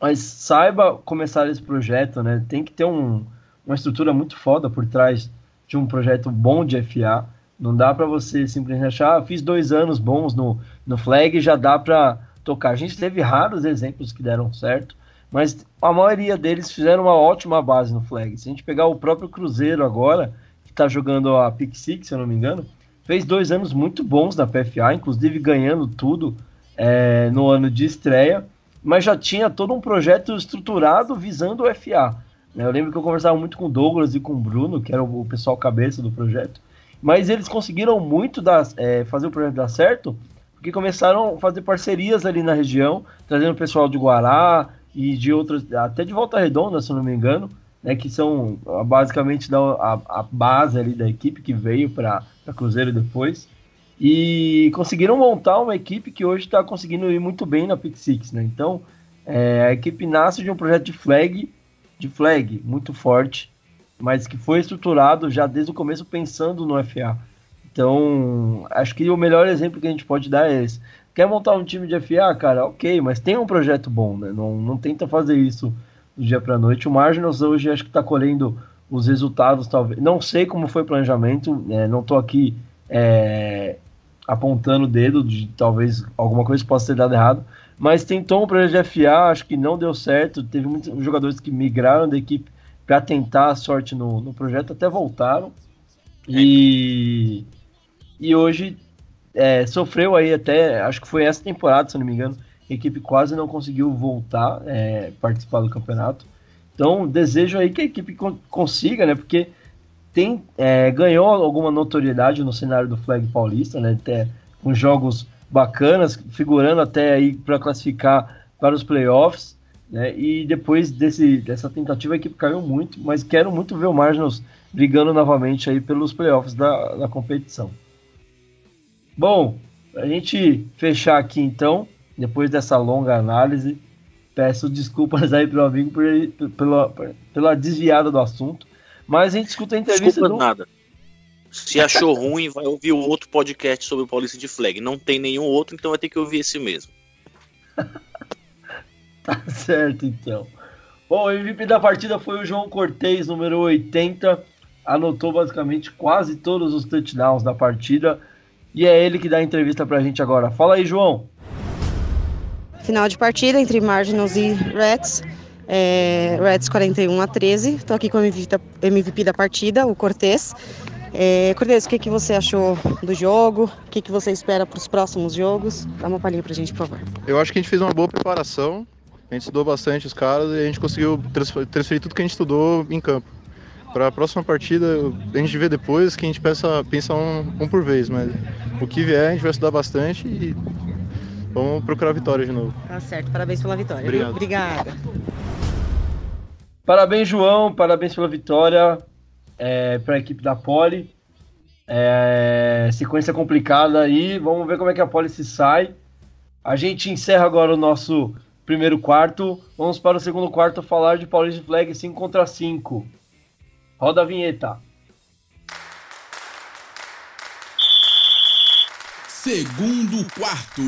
mas saiba começar esse projeto, né? Tem que ter um, uma estrutura muito foda por trás de um projeto bom de FA. Não dá para você simplesmente achar, ah, fiz dois anos bons no, no flag já dá para tocar. A gente teve raros exemplos que deram certo, mas a maioria deles fizeram uma ótima base no flag. Se a gente pegar o próprio Cruzeiro agora, que está jogando a Pick Six, se eu não me engano, fez dois anos muito bons na PFA, inclusive ganhando tudo é, no ano de estreia, mas já tinha todo um projeto estruturado visando o FA. Né? Eu lembro que eu conversava muito com o Douglas e com o Bruno, que era o pessoal cabeça do projeto, mas eles conseguiram muito dar, é, fazer o projeto dar certo, porque começaram a fazer parcerias ali na região, trazendo o pessoal de Guará e de outras, até de Volta Redonda, se não me engano, né, que são basicamente da, a, a base ali da equipe que veio para Cruzeiro depois. E conseguiram montar uma equipe que hoje está conseguindo ir muito bem na Pick Six, né? Então, é, a equipe nasce de um projeto de flag, de flag muito forte, mas que foi estruturado já desde o começo pensando no FA. Então, acho que o melhor exemplo que a gente pode dar é esse. Quer montar um time de FA, cara? Ok, mas tem um projeto bom, né? Não, não tenta fazer isso do dia para noite. O Marginals hoje acho que está colhendo os resultados, talvez. Não sei como foi o planejamento, né? não estou aqui é, apontando o dedo de talvez alguma coisa possa ter dado errado, mas tentou um projeto de FA, acho que não deu certo. Teve muitos jogadores que migraram da equipe para tentar a sorte no, no projeto, até voltaram. E, e hoje é, sofreu aí até, acho que foi essa temporada, se não me engano, a equipe quase não conseguiu voltar, é, participar do campeonato. Então, desejo aí que a equipe consiga, né? Porque tem, é, ganhou alguma notoriedade no cenário do Flag Paulista, né? Até com jogos bacanas, figurando até aí para classificar para os playoffs. né? E depois desse, dessa tentativa a equipe caiu muito, mas quero muito ver o Marginals brigando novamente aí pelos playoffs da, da competição. Bom, a gente fechar aqui então, depois dessa longa análise, peço desculpas aí pro amigo por, pela, pela desviada do assunto, mas a gente escuta a entrevista Desculpa do... nada. Se achou ruim, vai ouvir o outro podcast sobre o Paulista de Flag. Não tem nenhum outro, então vai ter que ouvir esse mesmo. *laughs* tá certo, então. Bom, o MVP da partida foi o João Cortez, número 80. Anotou basicamente quase todos os touchdowns da partida. E é ele que dá a entrevista pra gente agora. Fala aí, João. Final de partida entre Marginals e Reds. É, Reds 41 a 13. Estou aqui com o MVP da, MVP da partida, o Cortez. É, Cortez, o que, que você achou do jogo? O que, que você espera para os próximos jogos? Dá uma palhinha para a gente, por favor. Eu acho que a gente fez uma boa preparação. A gente estudou bastante os caras e a gente conseguiu transferir tudo que a gente estudou em campo. Para a próxima partida, a gente vê depois que a gente pensa, pensa um, um por vez, mas o que vier a gente vai estudar bastante e vamos procurar a vitória de novo. Tá certo, parabéns pela vitória. Obrigado. Obrigada. Parabéns, João. Parabéns pela vitória é, para a equipe da Poli. É, sequência complicada aí. Vamos ver como é que a Poli se sai. A gente encerra agora o nosso primeiro quarto. Vamos para o segundo quarto falar de Paulista Flag 5 contra 5. Roda a vinheta. Segundo quarto.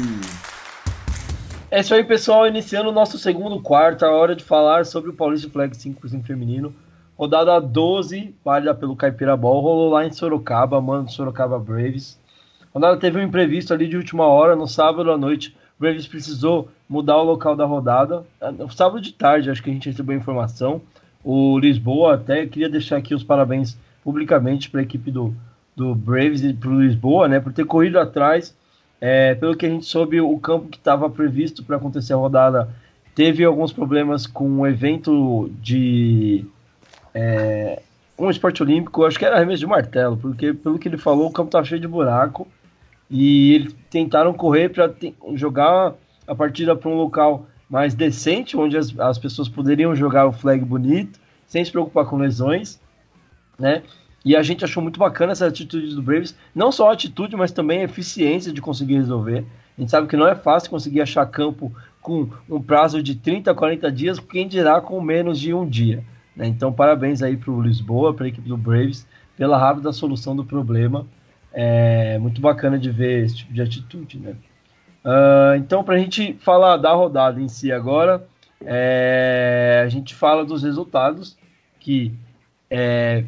É isso aí, pessoal. Iniciando o nosso segundo quarto, a hora de falar sobre o Paulista Flag 5% feminino. Rodada 12, válida pelo Caipira Ball, rolou lá em Sorocaba, mano, Sorocaba Braves. A rodada teve um imprevisto ali de última hora, no sábado à noite. O Braves precisou mudar o local da rodada. No sábado de tarde, acho que a gente recebeu a informação. O Lisboa até queria deixar aqui os parabéns publicamente para a equipe do, do Braves e para o Lisboa, né, por ter corrido atrás. É, pelo que a gente soube, o campo que estava previsto para acontecer a rodada teve alguns problemas com o evento de é, um esporte olímpico, acho que era arremesso de martelo, porque pelo que ele falou, o campo estava cheio de buraco e eles tentaram correr para jogar a partida para um local mais decente, onde as, as pessoas poderiam jogar o flag bonito, sem se preocupar com lesões, né? E a gente achou muito bacana essa atitude do Braves, não só a atitude, mas também a eficiência de conseguir resolver. A gente sabe que não é fácil conseguir achar campo com um prazo de 30 a 40 dias, quem dirá com menos de um dia. Né? Então, parabéns aí para o Lisboa, para a equipe do Braves, pela rápida solução do problema. É muito bacana de ver esse tipo de atitude. Né? Uh, então, para a gente falar da rodada em si agora, é, a gente fala dos resultados que é,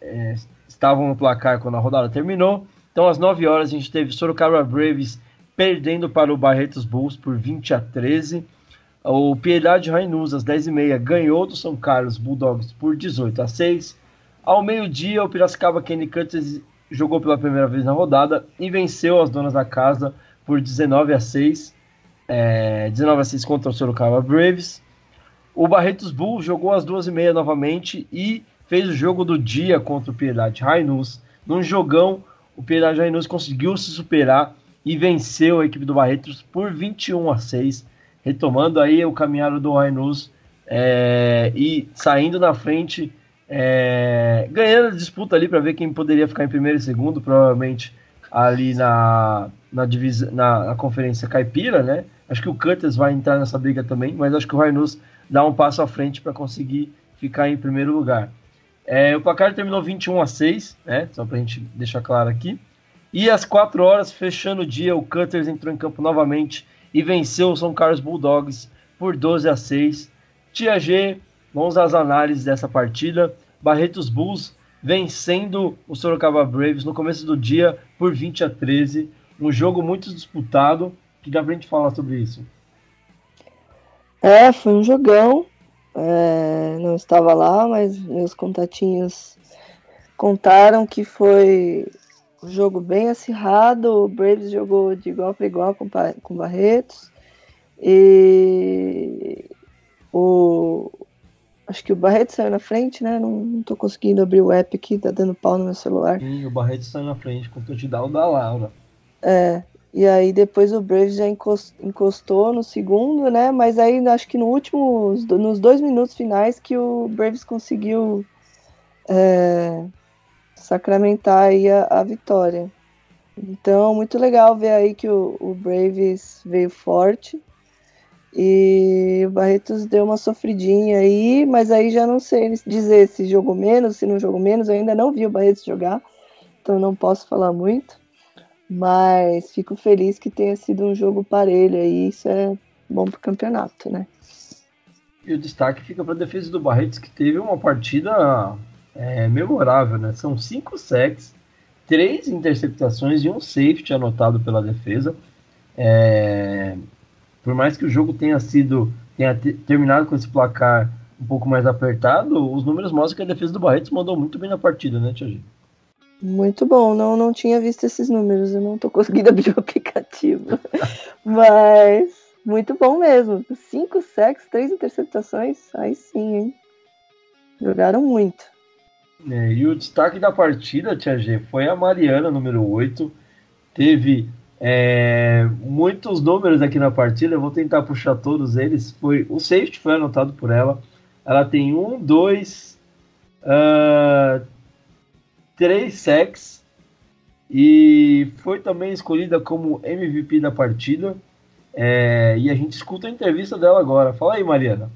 é, estavam no placar quando a rodada terminou. Então, às 9 horas, a gente teve Sorocaba Braves perdendo para o Barretos Bulls por 20 a 13. O Piedade Rainus, às 10h30, ganhou do São Carlos Bulldogs por 18 a 6. Ao meio-dia, o Piracicaba Kenny Curtis jogou pela primeira vez na rodada e venceu as donas da casa por 19 a 6. É, 19 a 6 contra o Sorocaba Braves. O Barretos Bulls jogou às 2h30 novamente e fez o jogo do dia contra o Piedade Rainus. Num jogão, o Piedade Rainus conseguiu se superar e venceu a equipe do Barretos por 21 a 6, retomando aí o caminhado do Rainus é, e saindo na frente, é, ganhando a disputa ali para ver quem poderia ficar em primeiro e segundo, provavelmente ali na, na, divisa, na, na, conferência caipira, né? Acho que o Curtis vai entrar nessa briga também, mas acho que o Rainus dá um passo à frente para conseguir ficar em primeiro lugar. É, o placar terminou 21 a 6, né? Só para a gente deixar claro aqui. E às 4 horas, fechando o dia, o Cutters entrou em campo novamente e venceu o São Carlos Bulldogs por 12 a 6. Tia G, vamos às análises dessa partida. Barretos Bulls vencendo o Sorocaba Braves no começo do dia por 20 a 13. Um jogo muito disputado. Que dá pra gente falar sobre isso? É, foi um jogão. É, não estava lá, mas meus contatinhos contaram que foi um jogo bem acirrado. O Braves jogou de igual para igual com, com Barretos. E o, Acho que o Barreto saiu na frente, né? Não, não tô conseguindo abrir o app aqui, tá dando pau no meu celular. Sim, o Barreto saiu na frente com o touchdown da Laura. É. E aí depois o Braves já encostou no segundo, né? Mas aí acho que no último, nos dois minutos finais que o Braves conseguiu é, sacramentar aí a, a, vitória. Então, muito legal ver aí que o, o Braves veio forte. E o Barretos deu uma sofridinha aí, mas aí já não sei dizer se jogou menos, se não jogou menos. Eu ainda não vi o Barretos jogar, então não posso falar muito. Mas fico feliz que tenha sido um jogo parelho aí, isso é bom pro campeonato, né? E o destaque fica para a defesa do Barretos, que teve uma partida é, memorável, né? São cinco sacks, três interceptações e um safety anotado pela defesa. É, por mais que o jogo tenha sido tenha terminado com esse placar um pouco mais apertado, os números mostram que a defesa do Barretos mandou muito bem na partida, né, Tia? Muito bom, não, não tinha visto esses números, eu não tô conseguindo *laughs* abrir o aplicativo. Mas muito bom mesmo. Cinco sacks, três interceptações, aí sim, hein? Jogaram muito. É, e o destaque da partida, Tia G, foi a Mariana, número 8. Teve é, muitos números aqui na partida, eu vou tentar puxar todos eles. Foi O safety foi anotado por ela. Ela tem um, dois, uh, três sacks e foi também escolhida como MVP da partida. É, e a gente escuta a entrevista dela agora. Fala aí, Mariana.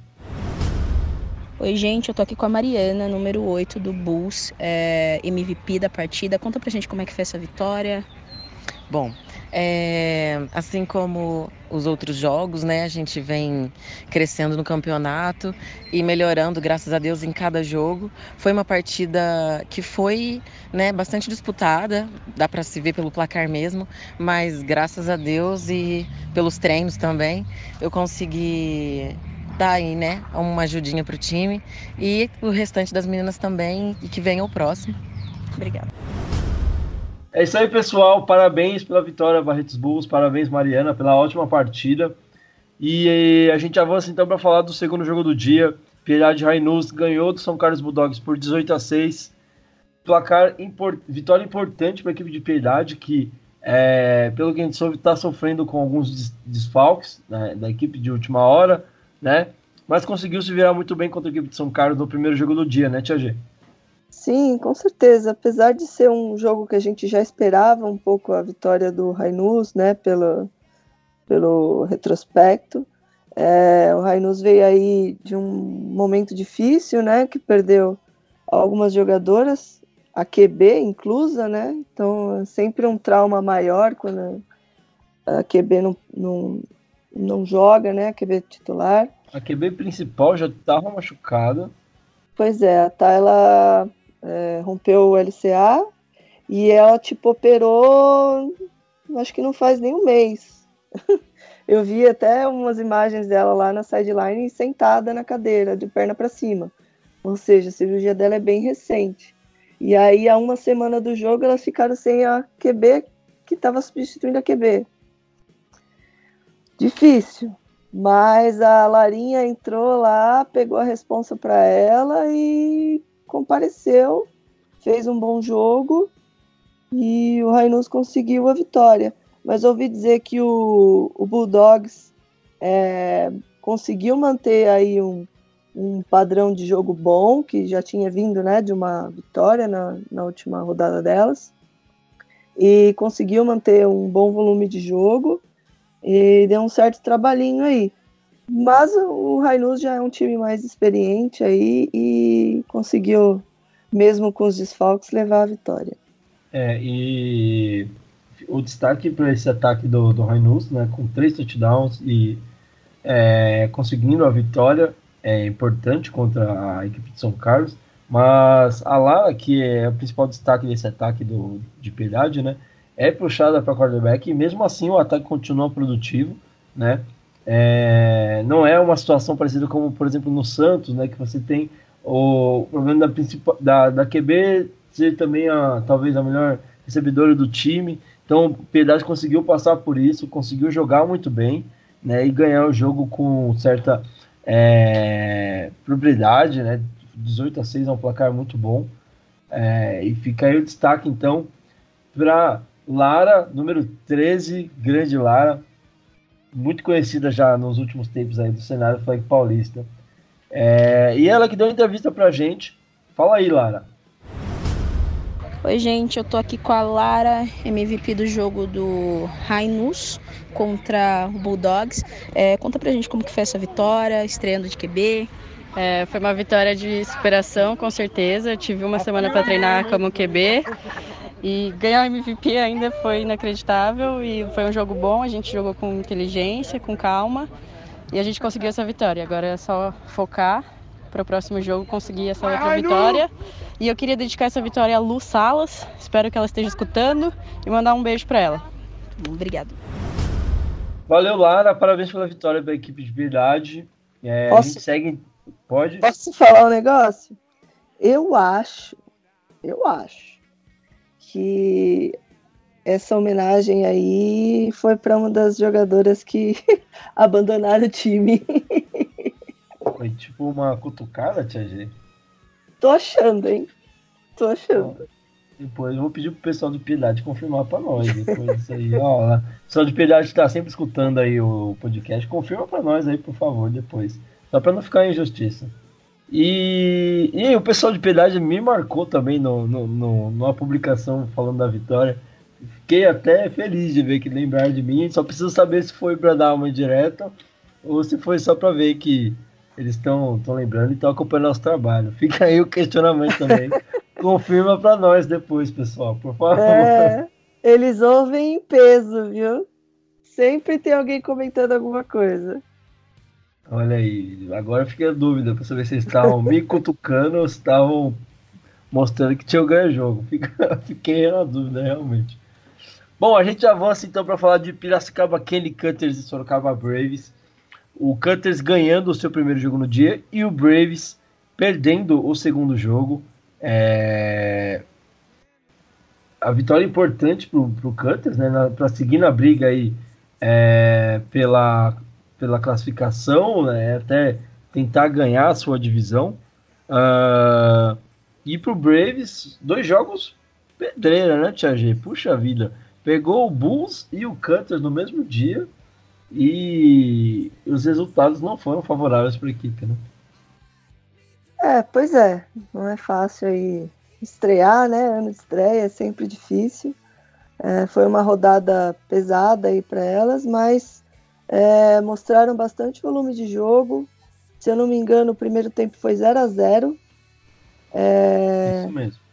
Oi, gente, eu tô aqui com a Mariana, número 8 do Bulls, é, MVP da partida. Conta pra gente como é que foi essa vitória. Bom, é, assim como os outros jogos, né? A gente vem crescendo no campeonato e melhorando, graças a Deus, em cada jogo. Foi uma partida que foi né, bastante disputada, dá para se ver pelo placar mesmo, mas graças a Deus e pelos treinos também, eu consegui dar aí, né, uma ajudinha pro time e o restante das meninas também e que venha o próximo. Obrigada. É isso aí, pessoal. Parabéns pela vitória, Barretos Bulls. Parabéns, Mariana, pela ótima partida. E a gente avança então para falar do segundo jogo do dia. Piedade Rainus ganhou do São Carlos Bulldogs por 18 a 6. Placar import... vitória importante para a equipe de Piedade, que, é, pelo que a gente soube, está sofrendo com alguns desfalques né, da equipe de última hora, né? Mas conseguiu se virar muito bem contra a equipe de São Carlos no primeiro jogo do dia, né, Tia G? Sim, com certeza. Apesar de ser um jogo que a gente já esperava um pouco a vitória do Rainus, né, pelo, pelo retrospecto, é, o Rainus veio aí de um momento difícil, né, que perdeu algumas jogadoras, a QB inclusa, né, então é sempre um trauma maior quando a QB não, não, não joga, né, a QB titular. A QB principal já estava machucada. Pois é, a Tayla é, rompeu o LCA e ela tipo operou, acho que não faz nem um mês. *laughs* Eu vi até umas imagens dela lá na sideline sentada na cadeira, de perna para cima. Ou seja, a cirurgia dela é bem recente. E aí, há uma semana do jogo, elas ficaram sem a QB que estava substituindo a QB. Difícil. Mas a Larinha entrou lá, pegou a responsa para ela e compareceu, fez um bom jogo e o Rainus conseguiu a vitória. Mas ouvi dizer que o, o Bulldogs é, conseguiu manter aí um, um padrão de jogo bom, que já tinha vindo né, de uma vitória na, na última rodada delas, e conseguiu manter um bom volume de jogo e deu um certo trabalhinho aí. Mas o Rainus já é um time mais experiente aí e conseguiu, mesmo com os desfalques, levar a vitória. É, e o destaque para esse ataque do, do Rainus, né, com três touchdowns e é, conseguindo a vitória, é importante contra a equipe de São Carlos. Mas a Lara, que é o principal destaque desse ataque do, de Piedade, né, é puxada para quarterback e mesmo assim o ataque continua produtivo, né? É, não é uma situação parecida como, por exemplo, no Santos, né, que você tem o problema da, da, da QB ser também a, talvez a melhor recebedora do time. Então, o Piedade conseguiu passar por isso, conseguiu jogar muito bem né, e ganhar o jogo com certa é, propriedade. Né, 18 a 6 é um placar muito bom. É, e fica aí o destaque, então, para Lara, número 13, grande Lara, muito conhecida já nos últimos tempos aí do cenário flag paulista. É, e ela que deu entrevista pra gente. Fala aí, Lara. Oi, gente, eu tô aqui com a Lara, MVP do jogo do Rainus contra o Bulldogs. É, conta pra gente como que foi essa vitória, estreando de QB. É, foi uma vitória de superação, com certeza. Eu tive uma semana para treinar como QB e ganhar o MVP ainda foi inacreditável e foi um jogo bom. A gente jogou com inteligência, com calma e a gente conseguiu essa vitória. Agora é só focar para o próximo jogo conseguir essa outra vitória. E eu queria dedicar essa vitória a Lu Salas. Espero que ela esteja escutando e mandar um beijo para ela. Obrigado. Valeu, Lara. Parabéns pela vitória da equipe de verdade. É, Posso... A gente segue. Pode? Posso falar um negócio? Eu acho, eu acho que essa homenagem aí foi para uma das jogadoras que *laughs* abandonaram o time. Foi tipo uma cutucada, Tia G? Tô achando, hein? Tô achando. Depois eu vou pedir pro pessoal de Piedade confirmar pra nós. Depois disso aí, ó. O pessoal de Piedade tá sempre escutando aí o podcast. Confirma pra nós aí, por favor, depois. Só pra não ficar em injustiça. E, e o pessoal de Piedade me marcou também no, no, no, numa publicação falando da vitória. Fiquei até feliz de ver que lembraram de mim. Só preciso saber se foi para dar uma direta ou se foi só para ver que eles estão lembrando e estão acompanhando nosso trabalho. Fica aí o questionamento também. *laughs* Confirma para nós depois, pessoal, por favor. É, eles ouvem em peso, viu? Sempre tem alguém comentando alguma coisa. Olha aí, agora fiquei a dúvida para saber se estavam me cutucando ou estavam mostrando que tinha o ganho jogo. *laughs* Fiquei na dúvida, realmente. Bom, a gente avança então para falar de Piracicaba Kenny Cutters e Sorocaba Braves o Cutters ganhando o seu primeiro jogo no dia e o Braves perdendo o segundo jogo. É... A vitória é importante para o Cutters, né, para seguir na briga aí é, pela, pela classificação, né, até tentar ganhar a sua divisão. Uh, e para o Braves, dois jogos pedreira, né, Tia G? Puxa vida. Pegou o Bulls e o Cutters no mesmo dia e os resultados não foram favoráveis para a equipe, né? É, pois é, não é fácil aí estrear, né? Ano de estreia é sempre difícil. É, foi uma rodada pesada aí para elas, mas é, mostraram bastante volume de jogo. Se eu não me engano, o primeiro tempo foi 0 a 0 é, Isso mesmo.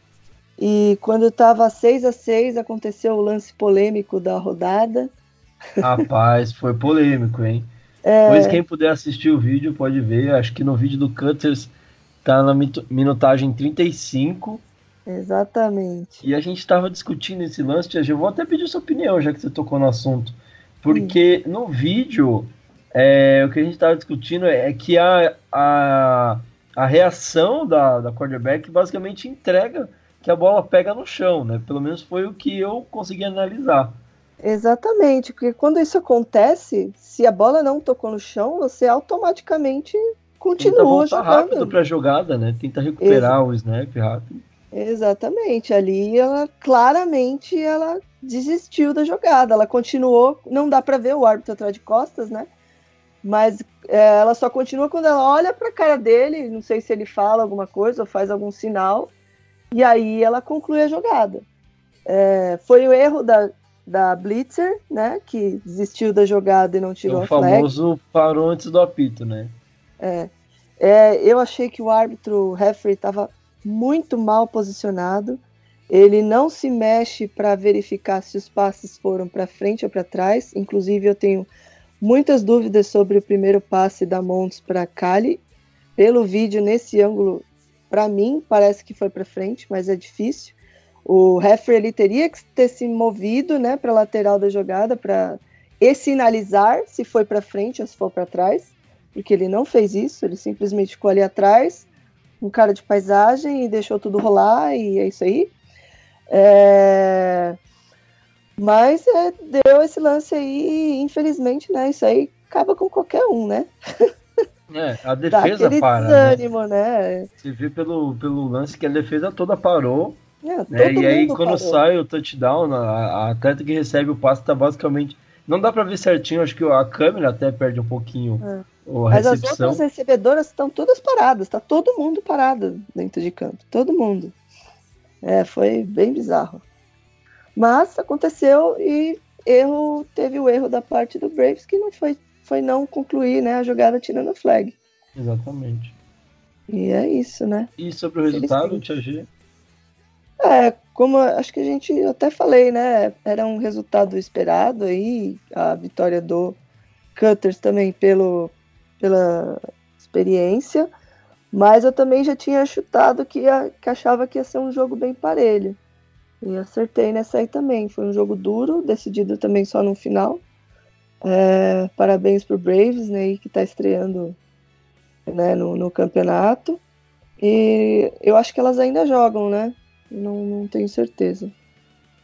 E quando estava 6 a 6 aconteceu o lance polêmico da rodada. Rapaz, foi polêmico, hein? É... Pois quem puder assistir o vídeo pode ver. Acho que no vídeo do Cutters tá na minutagem 35. Exatamente. E a gente estava discutindo esse lance, Tia Eu vou até pedir sua opinião, já que você tocou no assunto. Porque no vídeo, é, o que a gente estava discutindo é que a, a, a reação da, da quarterback basicamente entrega que a bola pega no chão, né? Pelo menos foi o que eu consegui analisar. Exatamente, porque quando isso acontece, se a bola não tocou no chão, você automaticamente continua Tenta jogando. rápido para a jogada, né? Tenta recuperar Ex o snap rápido. Exatamente, ali ela claramente ela desistiu da jogada, ela continuou, não dá para ver o árbitro atrás de costas, né? Mas é, ela só continua quando ela olha para a cara dele, não sei se ele fala alguma coisa ou faz algum sinal, e aí ela conclui a jogada. É, foi o erro da, da Blitzer, né? Que desistiu da jogada e não tirou o a flag. O famoso parou antes do apito, né? É. é eu achei que o árbitro referee estava muito mal posicionado. Ele não se mexe para verificar se os passes foram para frente ou para trás. Inclusive, eu tenho muitas dúvidas sobre o primeiro passe da Montes para Cali. Pelo vídeo, nesse ângulo, para mim, parece que foi para frente, mas é difícil. O referee ele teria que ter se movido né, para a lateral da jogada para sinalizar se foi para frente ou se for para trás, porque ele não fez isso, ele simplesmente ficou ali atrás, um cara de paisagem e deixou tudo rolar e é isso aí. É... Mas é, deu esse lance aí, infelizmente, né? Isso aí acaba com qualquer um, né? É, a defesa para. Desânimo, né? né? Você vê pelo, pelo lance que a defesa toda parou É, né? E aí, quando parou. sai o touchdown, a, a atleta que recebe o passe tá basicamente. Não dá pra ver certinho, acho que a câmera até perde um pouquinho Mas as outras recebedoras estão todas paradas, tá todo mundo parado dentro de campo, todo mundo. É, foi bem bizarro. Mas aconteceu e erro, teve o erro da parte do Braves que não foi, foi não concluir, né, a jogada tirando a flag. Exatamente. E é isso, né? E sobre o resultado, Tia G? É, como acho que a gente até falei, né? Era um resultado esperado aí, a vitória do Cutters também pelo, pela experiência, mas eu também já tinha chutado que, ia, que achava que ia ser um jogo bem parelho. E acertei nessa aí também. Foi um jogo duro, decidido também só no final. É, parabéns pro Braves, né, que está estreando né, no, no campeonato. E eu acho que elas ainda jogam, né? Não, não tenho certeza.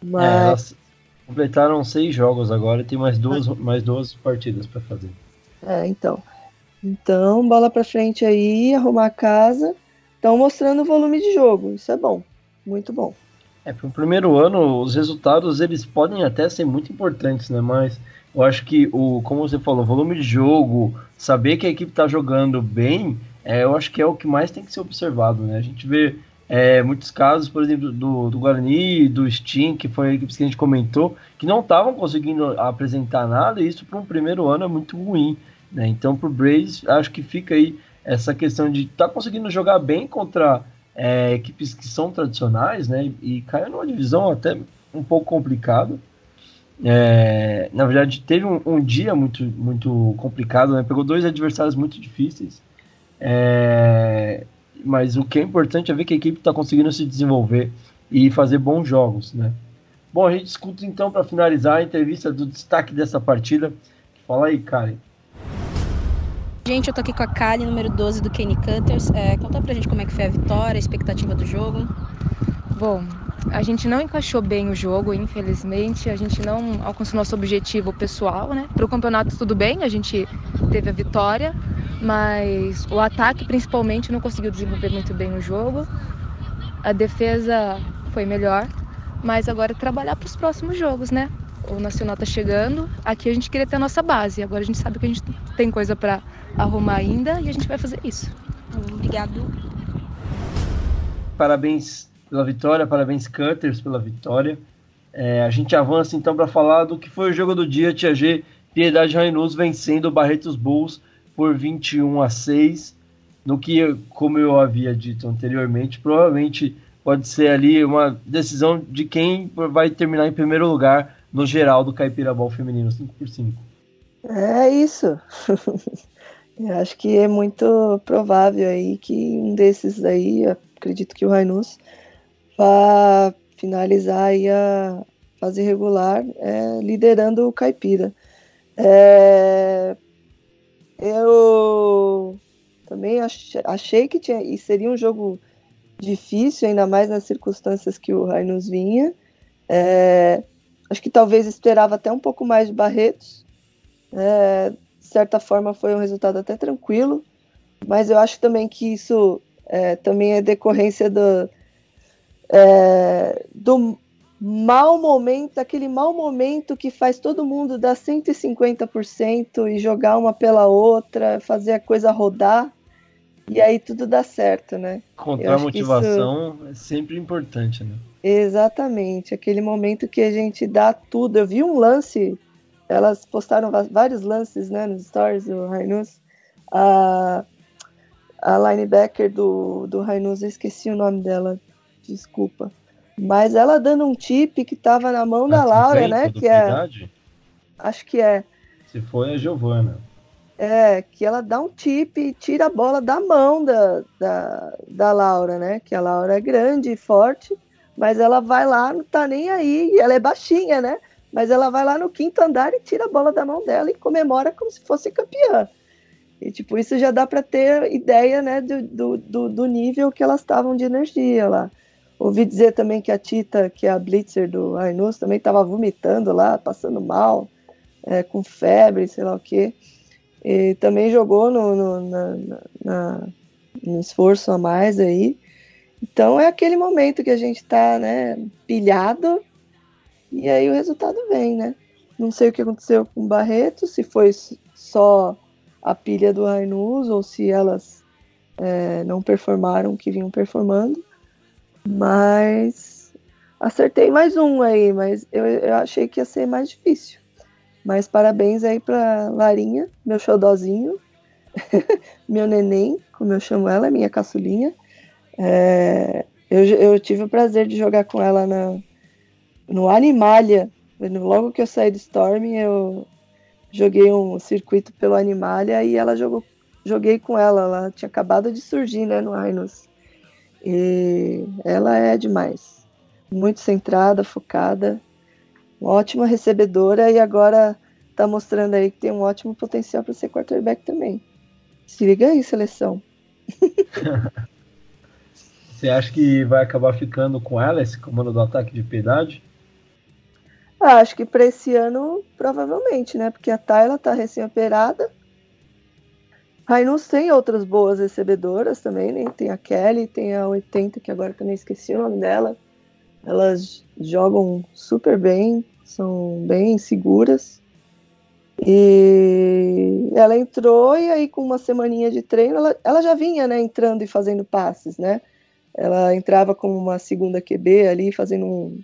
Mas É, elas completaram seis jogos agora e tem mais duas, mais duas partidas pra fazer. É, então. Então, bola pra frente aí, arrumar a casa. Estão mostrando o volume de jogo. Isso é bom. Muito bom. É, pro primeiro ano, os resultados eles podem até ser muito importantes, né? Mas eu acho que o, como você falou, o volume de jogo, saber que a equipe tá jogando bem, é, eu acho que é o que mais tem que ser observado, né? A gente vê é, muitos casos, por exemplo, do, do Guarani, do Steam, que foi a equipe que a gente comentou, que não estavam conseguindo apresentar nada, e isso para um primeiro ano é muito ruim. Né? Então, para o Braves, acho que fica aí essa questão de estar tá conseguindo jogar bem contra é, equipes que são tradicionais, né? E caiu numa divisão até um pouco complicada. É, na verdade, teve um, um, dia muito, muito complicado, né? Pegou dois adversários muito difíceis. É, mas o que é importante é ver que a equipe está conseguindo se desenvolver e fazer bons jogos, né? Bom, a gente escuta então para finalizar a entrevista do destaque dessa partida. Fala aí, Karen. Gente, eu tô aqui com a Kali, número 12 do Kenny Cutters. É, conta pra gente como é que foi a vitória, a expectativa do jogo. Bom, a gente não encaixou bem o jogo, infelizmente. A gente não alcançou nosso objetivo pessoal, né? Pro campeonato tudo bem, a gente teve a vitória, mas o ataque principalmente não conseguiu desenvolver muito bem o jogo. A defesa foi melhor, mas agora é trabalhar para os próximos jogos, né? O Nacional tá chegando, aqui a gente queria ter a nossa base, agora a gente sabe que a gente tem coisa para arrumar ainda e a gente vai fazer isso. Obrigado. Parabéns pela vitória, parabéns Cutters pela vitória. É, a gente avança então para falar do que foi o jogo do dia, Tia G, Piedade Rainus vencendo o Barretos Bulls por 21 a 6, no que, como eu havia dito anteriormente, provavelmente pode ser ali uma decisão de quem vai terminar em primeiro lugar no geral do Caipira Ball feminino 5x5. É isso. *laughs* eu acho que é muito provável aí que um desses aí, acredito que o Rainus, vá finalizar aí a fase regular é, liderando o Caipira. É, eu também achei, que tinha, e seria um jogo difícil, ainda mais nas circunstâncias que o Rainus vinha. É, acho que talvez esperava até um pouco mais de Barretos. É, de certa forma foi um resultado até tranquilo, mas eu acho também que isso é, também é decorrência do, é, do mau momento, aquele mau momento que faz todo mundo dar 150% e jogar uma pela outra, fazer a coisa rodar, e aí tudo dá certo, né? Encontrar motivação isso... é sempre importante, né? Exatamente, aquele momento que a gente dá tudo. Eu vi um lance, elas postaram vários lances né, nos stories do Rainus. A, a linebacker do, do Rainus, eu esqueci o nome dela, desculpa. Mas ela dando um tip que tava na mão da Laura, né? Que é. Acho que é. Se foi a Giovana. É, que ela dá um tip e tira a bola da mão da, da, da Laura, né? Que a Laura é grande e forte, mas ela vai lá, não tá nem aí, e ela é baixinha, né? Mas ela vai lá no quinto andar e tira a bola da mão dela e comemora como se fosse campeã. E, tipo, isso já dá para ter ideia, né, do, do, do nível que elas estavam de energia lá. Ouvi dizer também que a Tita, que é a Blitzer do Rainus, também estava vomitando lá, passando mal, é, com febre, sei lá o quê. E também jogou no, no, na, na, no esforço a mais aí. Então é aquele momento que a gente tá, né, pilhado e aí o resultado vem, né? Não sei o que aconteceu com o Barreto, se foi só a pilha do Rainus ou se elas é, não performaram o que vinham performando. Mas acertei mais um aí, mas eu, eu achei que ia ser mais difícil. Mas parabéns aí pra Larinha, meu xodózinho, *laughs* meu neném, como eu chamo ela, minha caçulinha. É, eu, eu tive o prazer de jogar com ela na, no Animalia. Logo que eu saí do Storm, eu joguei um circuito pelo Animalia e ela jogou, joguei com ela. Ela tinha acabado de surgir né, no Rhinos. E ela é demais. Muito centrada, focada, uma ótima recebedora e agora tá mostrando aí que tem um ótimo potencial para ser quarterback também. Se liga aí, seleção. *laughs* Você acha que vai acabar ficando com ela esse comando do ataque de piedade? Ah, acho que para esse ano, provavelmente, né? Porque a Tayla tá recém-operada. Rainus tem outras boas recebedoras também, né? Tem a Kelly, tem a 80, que agora também esqueci o nome dela. Elas jogam super bem, são bem seguras. E ela entrou e aí com uma semaninha de treino, ela, ela já vinha, né, entrando e fazendo passes, né? Ela entrava como uma segunda QB ali, fazendo um,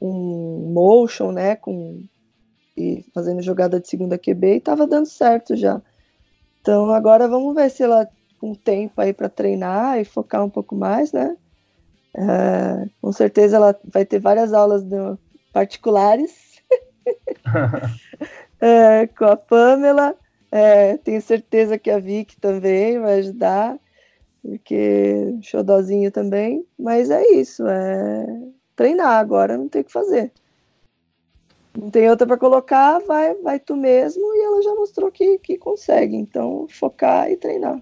um motion, né, com e fazendo jogada de segunda QB e estava dando certo já. Então agora vamos ver se ela com tempo aí para treinar e focar um pouco mais, né? É, com certeza ela vai ter várias aulas no, particulares *laughs* é, com a Pamela. É, tenho certeza que a Vicky também vai ajudar, porque xodózinho também. Mas é isso, é treinar agora, não tem o que fazer. Não tem outra para colocar, vai, vai tu mesmo e ela já mostrou que, que consegue. Então, focar e treinar.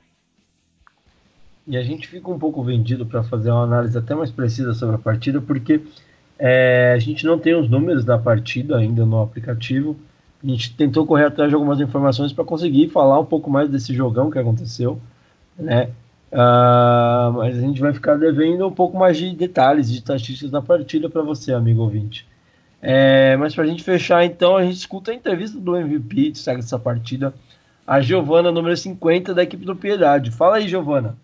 E a gente fica um pouco vendido para fazer uma análise até mais precisa sobre a partida, porque é, a gente não tem os números da partida ainda no aplicativo. A gente tentou correr atrás de algumas informações para conseguir falar um pouco mais desse jogão que aconteceu, né? Uh, mas a gente vai ficar devendo um pouco mais de detalhes, de estatísticas da partida para você, amigo ouvinte. É, mas para a gente fechar, então, a gente escuta a entrevista do MVP de essa partida, a Giovana, número 50 da equipe do Piedade. Fala aí, Giovana.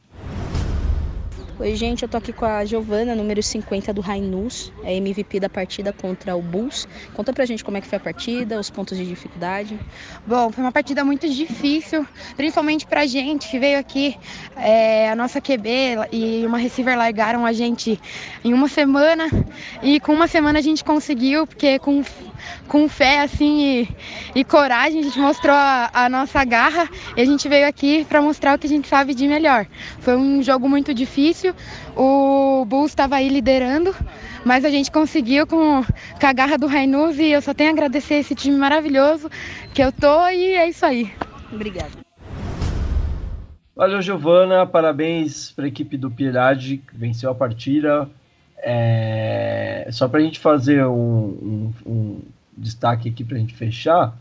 Oi, gente, eu tô aqui com a Giovana, número 50 do Rainus, é MVP da partida contra o Bulls. Conta pra gente como é que foi a partida, os pontos de dificuldade. Bom, foi uma partida muito difícil, principalmente pra gente que veio aqui. É, a nossa QB e uma receiver largaram a gente em uma semana e com uma semana a gente conseguiu, porque com com fé assim e, e coragem, a gente mostrou a, a, nossa garra e a gente veio aqui para mostrar o que a gente sabe de melhor. Foi um jogo muito difícil, o Bulls estava aí liderando, mas a gente conseguiu com, com a garra do Rainus e eu só tenho a agradecer esse time maravilhoso que eu tô e é isso aí. Obrigada. Valeu, Giovana. Parabéns para a equipe do Piedade que venceu a partida. É... Só para a gente fazer um, um, um destaque aqui para a gente fechar,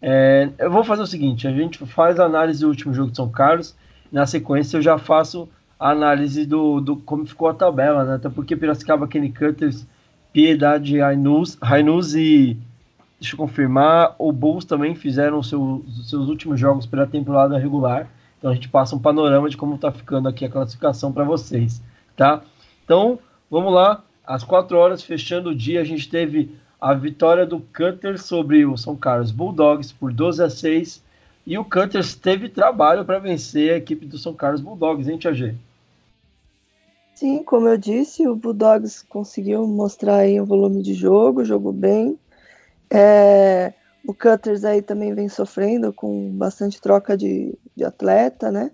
é... eu vou fazer o seguinte: a gente faz a análise do último jogo de São Carlos, na sequência eu já faço a análise do, do como ficou a tabela, né? Até porque Piracicaba, Kenny Cutters, Piedade, Rainus e deixa eu confirmar, o Bulls também fizeram seu, seus últimos jogos pela temporada regular. Então a gente passa um panorama de como está ficando aqui a classificação para vocês, tá? Então, Vamos lá, às 4 horas, fechando o dia, a gente teve a vitória do Cutters sobre o São Carlos Bulldogs por 12 a 6. E o Cutters teve trabalho para vencer a equipe do São Carlos Bulldogs, hein, Tia G? Sim, como eu disse, o Bulldogs conseguiu mostrar aí um volume de jogo, jogou bem. É, o Cutters aí também vem sofrendo com bastante troca de, de atleta, né?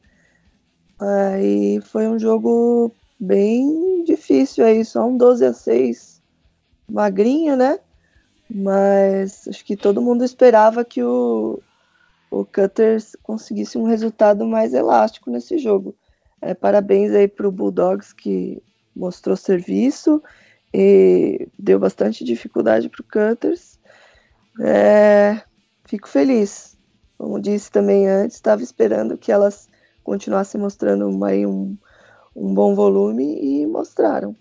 Aí foi um jogo bem difícil aí, só um 12 a 6 magrinho, né? Mas acho que todo mundo esperava que o, o Cutters conseguisse um resultado mais elástico nesse jogo. É, parabéns aí para o Bulldogs que mostrou serviço e deu bastante dificuldade para o Cutters. É, fico feliz. Como disse também antes, estava esperando que elas continuassem mostrando uma, um, um bom volume e mostraram.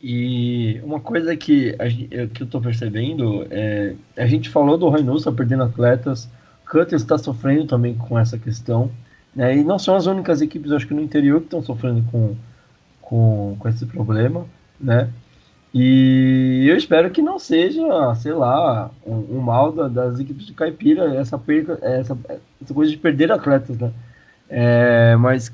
E uma coisa que, a, que eu tô percebendo é. A gente falou do tá perdendo atletas, Cutters está sofrendo também com essa questão. Né? E não são as únicas equipes, acho que no interior, que estão sofrendo com, com, com esse problema. Né? E eu espero que não seja, sei lá, um, um mal da, das equipes de Caipira, essa, perca, essa, essa coisa de perder atletas, né? É, mas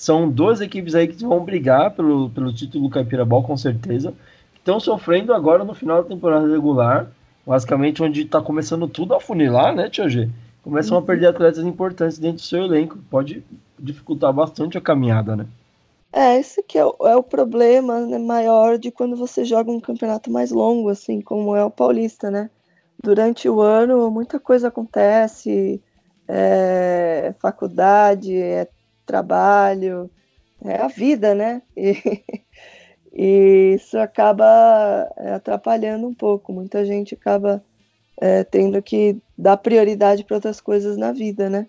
são duas equipes aí que vão brigar pelo, pelo título do Caipira Ball, com certeza. Estão sofrendo agora no final da temporada regular, basicamente onde está começando tudo a funilar, né, Tio G? Começam a perder atletas importantes dentro do seu elenco. Pode dificultar bastante a caminhada, né? É, esse que é o, é o problema né, maior de quando você joga um campeonato mais longo, assim, como é o Paulista, né? Durante o ano, muita coisa acontece, é faculdade, é trabalho, é a vida, né? E, *laughs* e isso acaba é, atrapalhando um pouco. Muita gente acaba é, tendo que dar prioridade para outras coisas na vida, né?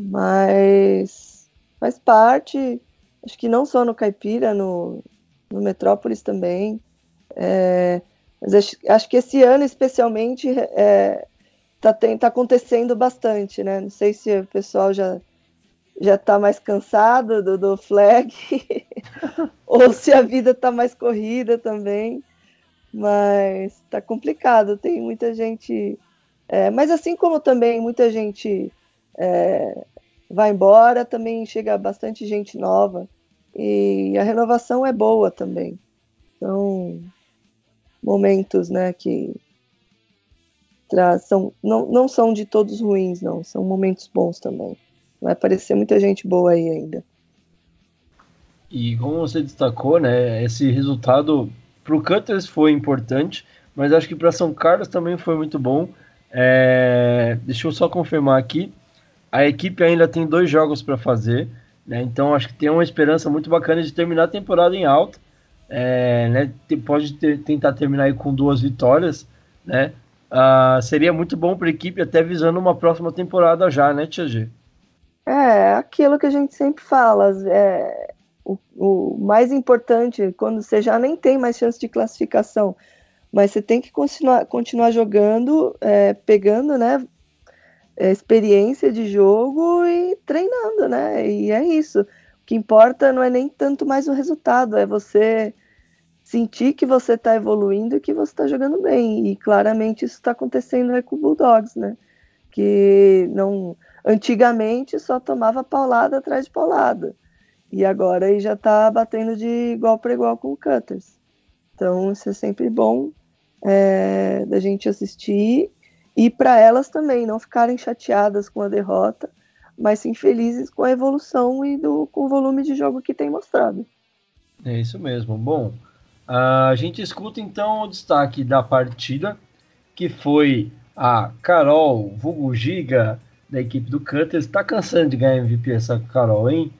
Mas faz parte acho que não só no Caipira, no, no Metrópolis também. É, mas acho, acho, que esse ano, especialmente, é, tá, tá acontecendo bastante, né? Não sei se o pessoal já já tá mais cansado do, do flag *laughs* ou se a vida tá mais corrida também, mas tá complicado. Tem muita gente, é, mas assim como também muita gente é, vai embora, também chega bastante gente nova e a renovação é boa também. São momentos, né, que são, não, não são de todos ruins, não, são momentos bons também. Vai aparecer muita gente boa aí ainda. E como você destacou, né, esse resultado para o Cutters foi importante, mas acho que para São Carlos também foi muito bom. É, deixa eu só confirmar aqui. A equipe ainda tem dois jogos para fazer. Né? Então acho que tem uma esperança muito bacana de terminar a temporada em alta. É, né? Pode ter, tentar terminar com duas vitórias. Né? Ah, seria muito bom para a equipe, até visando uma próxima temporada já, né, Tia G? É, aquilo que a gente sempre fala. É, o, o mais importante, quando você já nem tem mais chance de classificação, mas você tem que continuar, continuar jogando, é, pegando, né? é, experiência de jogo e treinando, né? E é isso. O que importa não é nem tanto mais o resultado, é você sentir que você está evoluindo e que você está jogando bem. E claramente isso está acontecendo aí com o Bulldogs, né? Que não antigamente só tomava paulada atrás de paulada. E agora aí já está batendo de igual para igual com o Cutters. Então isso é sempre bom é, da gente assistir e para elas também não ficarem chateadas com a derrota, mas sim felizes com a evolução e do, com o volume de jogo que tem mostrado. É isso mesmo. Bom, a gente escuta então o destaque da partida, que foi a Carol Vulgo Giga, da equipe do Cutters. Está cansando de ganhar MVP essa Carol, hein?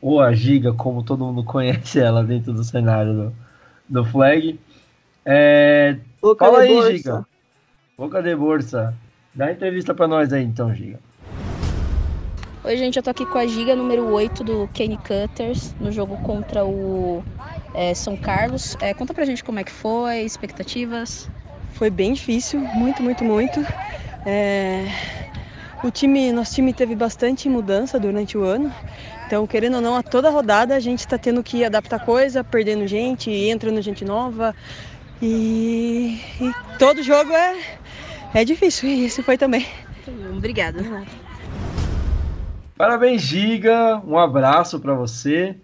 Ou a Giga, como todo mundo conhece ela dentro do cenário do, do Flag. É, fala aí, bolsa. Giga. Boca de Bolsa. Dá entrevista para nós aí então, Giga. Oi, gente, eu tô aqui com a Giga número 8 do Kenny Cutters no jogo contra o é, São Carlos. É, conta pra gente como é que foi, expectativas. Foi bem difícil, muito, muito, muito. É... O time, nosso time teve bastante mudança durante o ano. Então, querendo ou não, a toda rodada a gente está tendo que adaptar coisa, perdendo gente, entrando gente nova. E, e todo jogo é, é difícil, e isso foi também. Obrigada. Parabéns, Giga. Um abraço para você.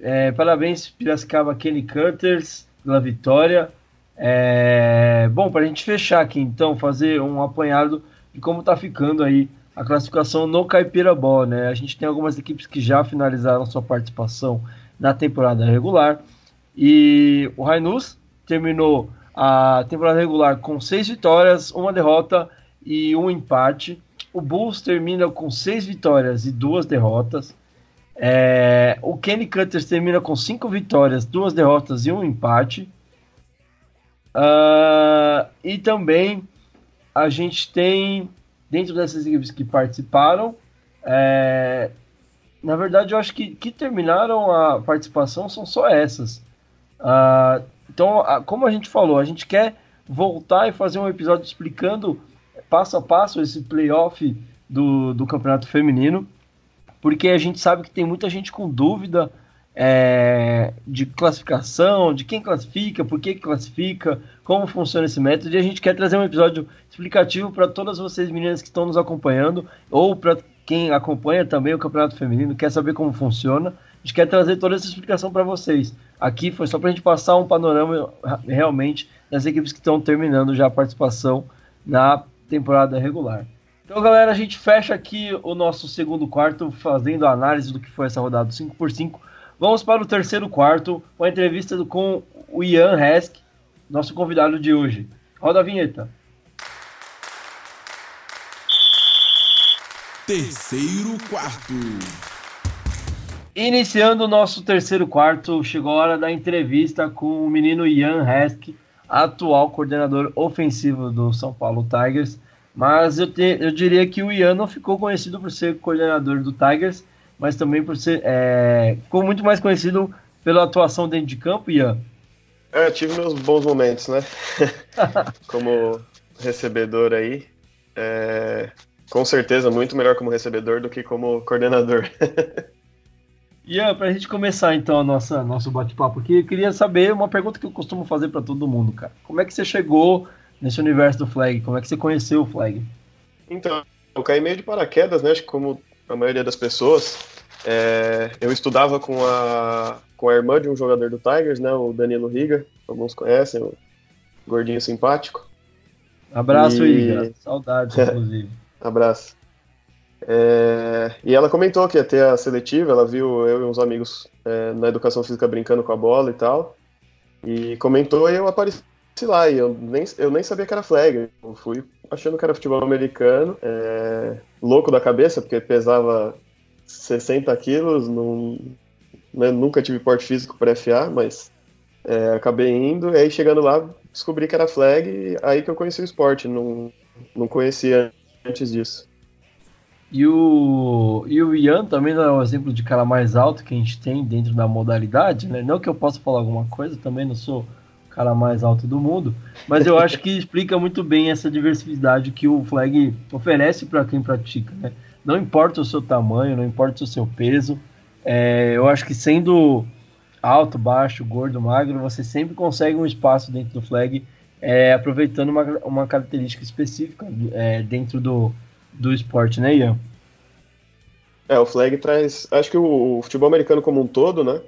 É, parabéns, Piracicaba Kenny Cutters, pela vitória. É, bom, para a gente fechar aqui, então, fazer um apanhado de como está ficando aí a classificação no Caipira Ball, né? A gente tem algumas equipes que já finalizaram sua participação na temporada regular. E o Rainus terminou a temporada regular com seis vitórias, uma derrota e um empate. O Bulls termina com seis vitórias e duas derrotas. É, o Kenny Cutters termina com cinco vitórias, duas derrotas e um empate. Uh, e também a gente tem, dentro dessas equipes que participaram, é, na verdade, eu acho que que terminaram a participação são só essas. Uh, então, uh, como a gente falou, a gente quer voltar e fazer um episódio explicando passo a passo esse playoff do, do campeonato feminino, porque a gente sabe que tem muita gente com dúvida é, de classificação, de quem classifica, por que classifica, como funciona esse método, e a gente quer trazer um episódio explicativo para todas vocês meninas que estão nos acompanhando, ou para quem acompanha também o Campeonato Feminino, quer saber como funciona, a gente quer trazer toda essa explicação para vocês. Aqui foi só para a gente passar um panorama realmente das equipes que estão terminando já a participação na temporada regular. Então, galera, a gente fecha aqui o nosso segundo quarto, fazendo a análise do que foi essa rodada do 5x5. Vamos para o terceiro quarto, com a entrevista com o Ian Hesk, nosso convidado de hoje. Roda a vinheta. Terceiro quarto. Iniciando o nosso terceiro quarto, chegou a hora da entrevista com o menino Ian Hesk, atual coordenador ofensivo do São Paulo Tigers. Mas eu, te, eu diria que o Ian não ficou conhecido por ser coordenador do Tigers, mas também por ser. É, ficou muito mais conhecido pela atuação dentro de campo, Ian. É, tive meus bons momentos, né? *laughs* como recebedor aí. É, com certeza, muito melhor como recebedor do que como coordenador. *laughs* Ian, para a gente começar então a nossa nosso bate-papo aqui, eu queria saber uma pergunta que eu costumo fazer para todo mundo, cara. Como é que você chegou nesse universo do Flag? Como é que você conheceu o Flag? Então, eu caí meio de paraquedas, né? Acho que como a maioria das pessoas. É, eu estudava com a, com a irmã de um jogador do Tigers, né, o Danilo Riga, alguns conhecem, o gordinho simpático. Abraço, e... Iga. Saudades, *laughs* inclusive. Abraço. É, e ela comentou que ia ter a seletiva, ela viu eu e uns amigos é, na educação física brincando com a bola e tal. E comentou e eu apareci lá, e eu nem, eu nem sabia que era flag. Eu fui achando que era futebol americano, é, louco da cabeça, porque pesava 60 quilos, não, né, nunca tive porte físico para FA, mas é, acabei indo, e aí chegando lá, descobri que era flag, e aí que eu conheci o esporte, não, não conhecia antes disso. E o, e o Ian também é um exemplo de cara mais alto que a gente tem dentro da modalidade, né? Não que eu possa falar alguma coisa, também não sou cara mais alto do mundo, mas eu acho que explica muito bem essa diversidade que o flag oferece para quem pratica, né? Não importa o seu tamanho, não importa o seu peso, é, eu acho que sendo alto, baixo, gordo, magro, você sempre consegue um espaço dentro do flag, é, aproveitando uma, uma característica específica é, dentro do, do esporte, né, Ian? É, o flag traz. Acho que o, o futebol americano como um todo, né?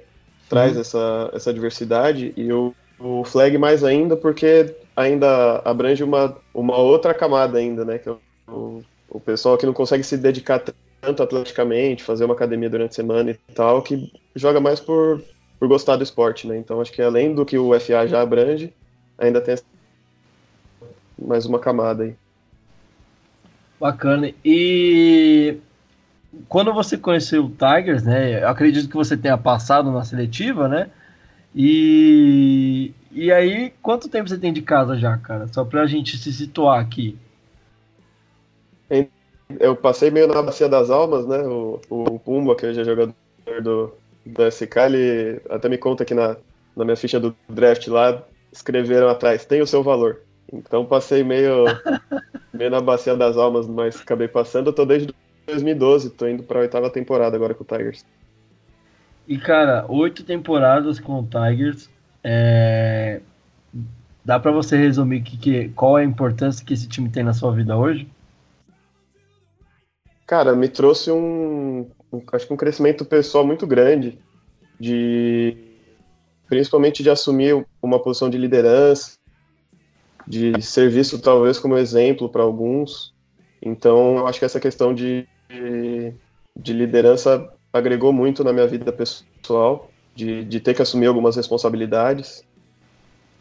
Traz uhum. essa, essa diversidade e o, o flag mais ainda porque ainda abrange uma, uma outra camada ainda, né? Que é o, o pessoal que não consegue se dedicar tanto atleticamente, fazer uma academia durante a semana e tal, que joga mais por, por gostar do esporte, né? Então acho que além do que o FA já abrange, ainda tem mais uma camada aí. Bacana. E quando você conheceu o Tigers, né? Eu acredito que você tenha passado na seletiva, né? E, e aí, quanto tempo você tem de casa já, cara? Só pra gente se situar aqui. Eu passei meio na Bacia das Almas, né? O, o Pumba, que hoje é jogador do, do SK, ele até me conta que na, na minha ficha do draft lá, escreveram atrás, tem o seu valor. Então passei meio, *laughs* meio na Bacia das Almas, mas acabei passando. Eu tô desde 2012, tô indo pra oitava temporada agora com o Tigers. E, cara, oito temporadas com o Tigers. É... Dá para você resumir que, que, qual é a importância que esse time tem na sua vida hoje? Cara, me trouxe um, um acho que um crescimento pessoal muito grande, de principalmente de assumir uma posição de liderança, de ser visto talvez como exemplo para alguns. Então, eu acho que essa questão de, de liderança agregou muito na minha vida pessoal, de, de ter que assumir algumas responsabilidades.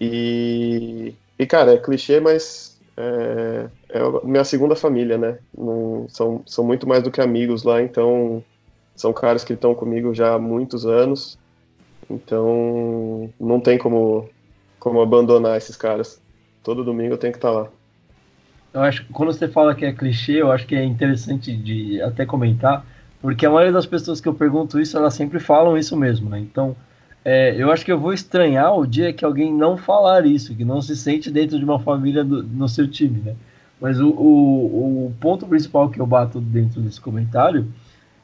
E, e cara, é clichê, mas é, é minha segunda família, né? Não, são, são muito mais do que amigos lá, então são caras que estão comigo já há muitos anos. Então não tem como, como abandonar esses caras. Todo domingo eu tenho que estar tá lá. Eu acho quando você fala que é clichê, eu acho que é interessante de até comentar, Porque a maioria das pessoas que eu pergunto isso, elas sempre falam isso mesmo, né? Então, é, eu acho que eu vou estranhar o dia que alguém não falar isso, que não se sente dentro de uma família do, no seu time, né? Mas o, o, o, ponto principal que eu bato dentro desse comentário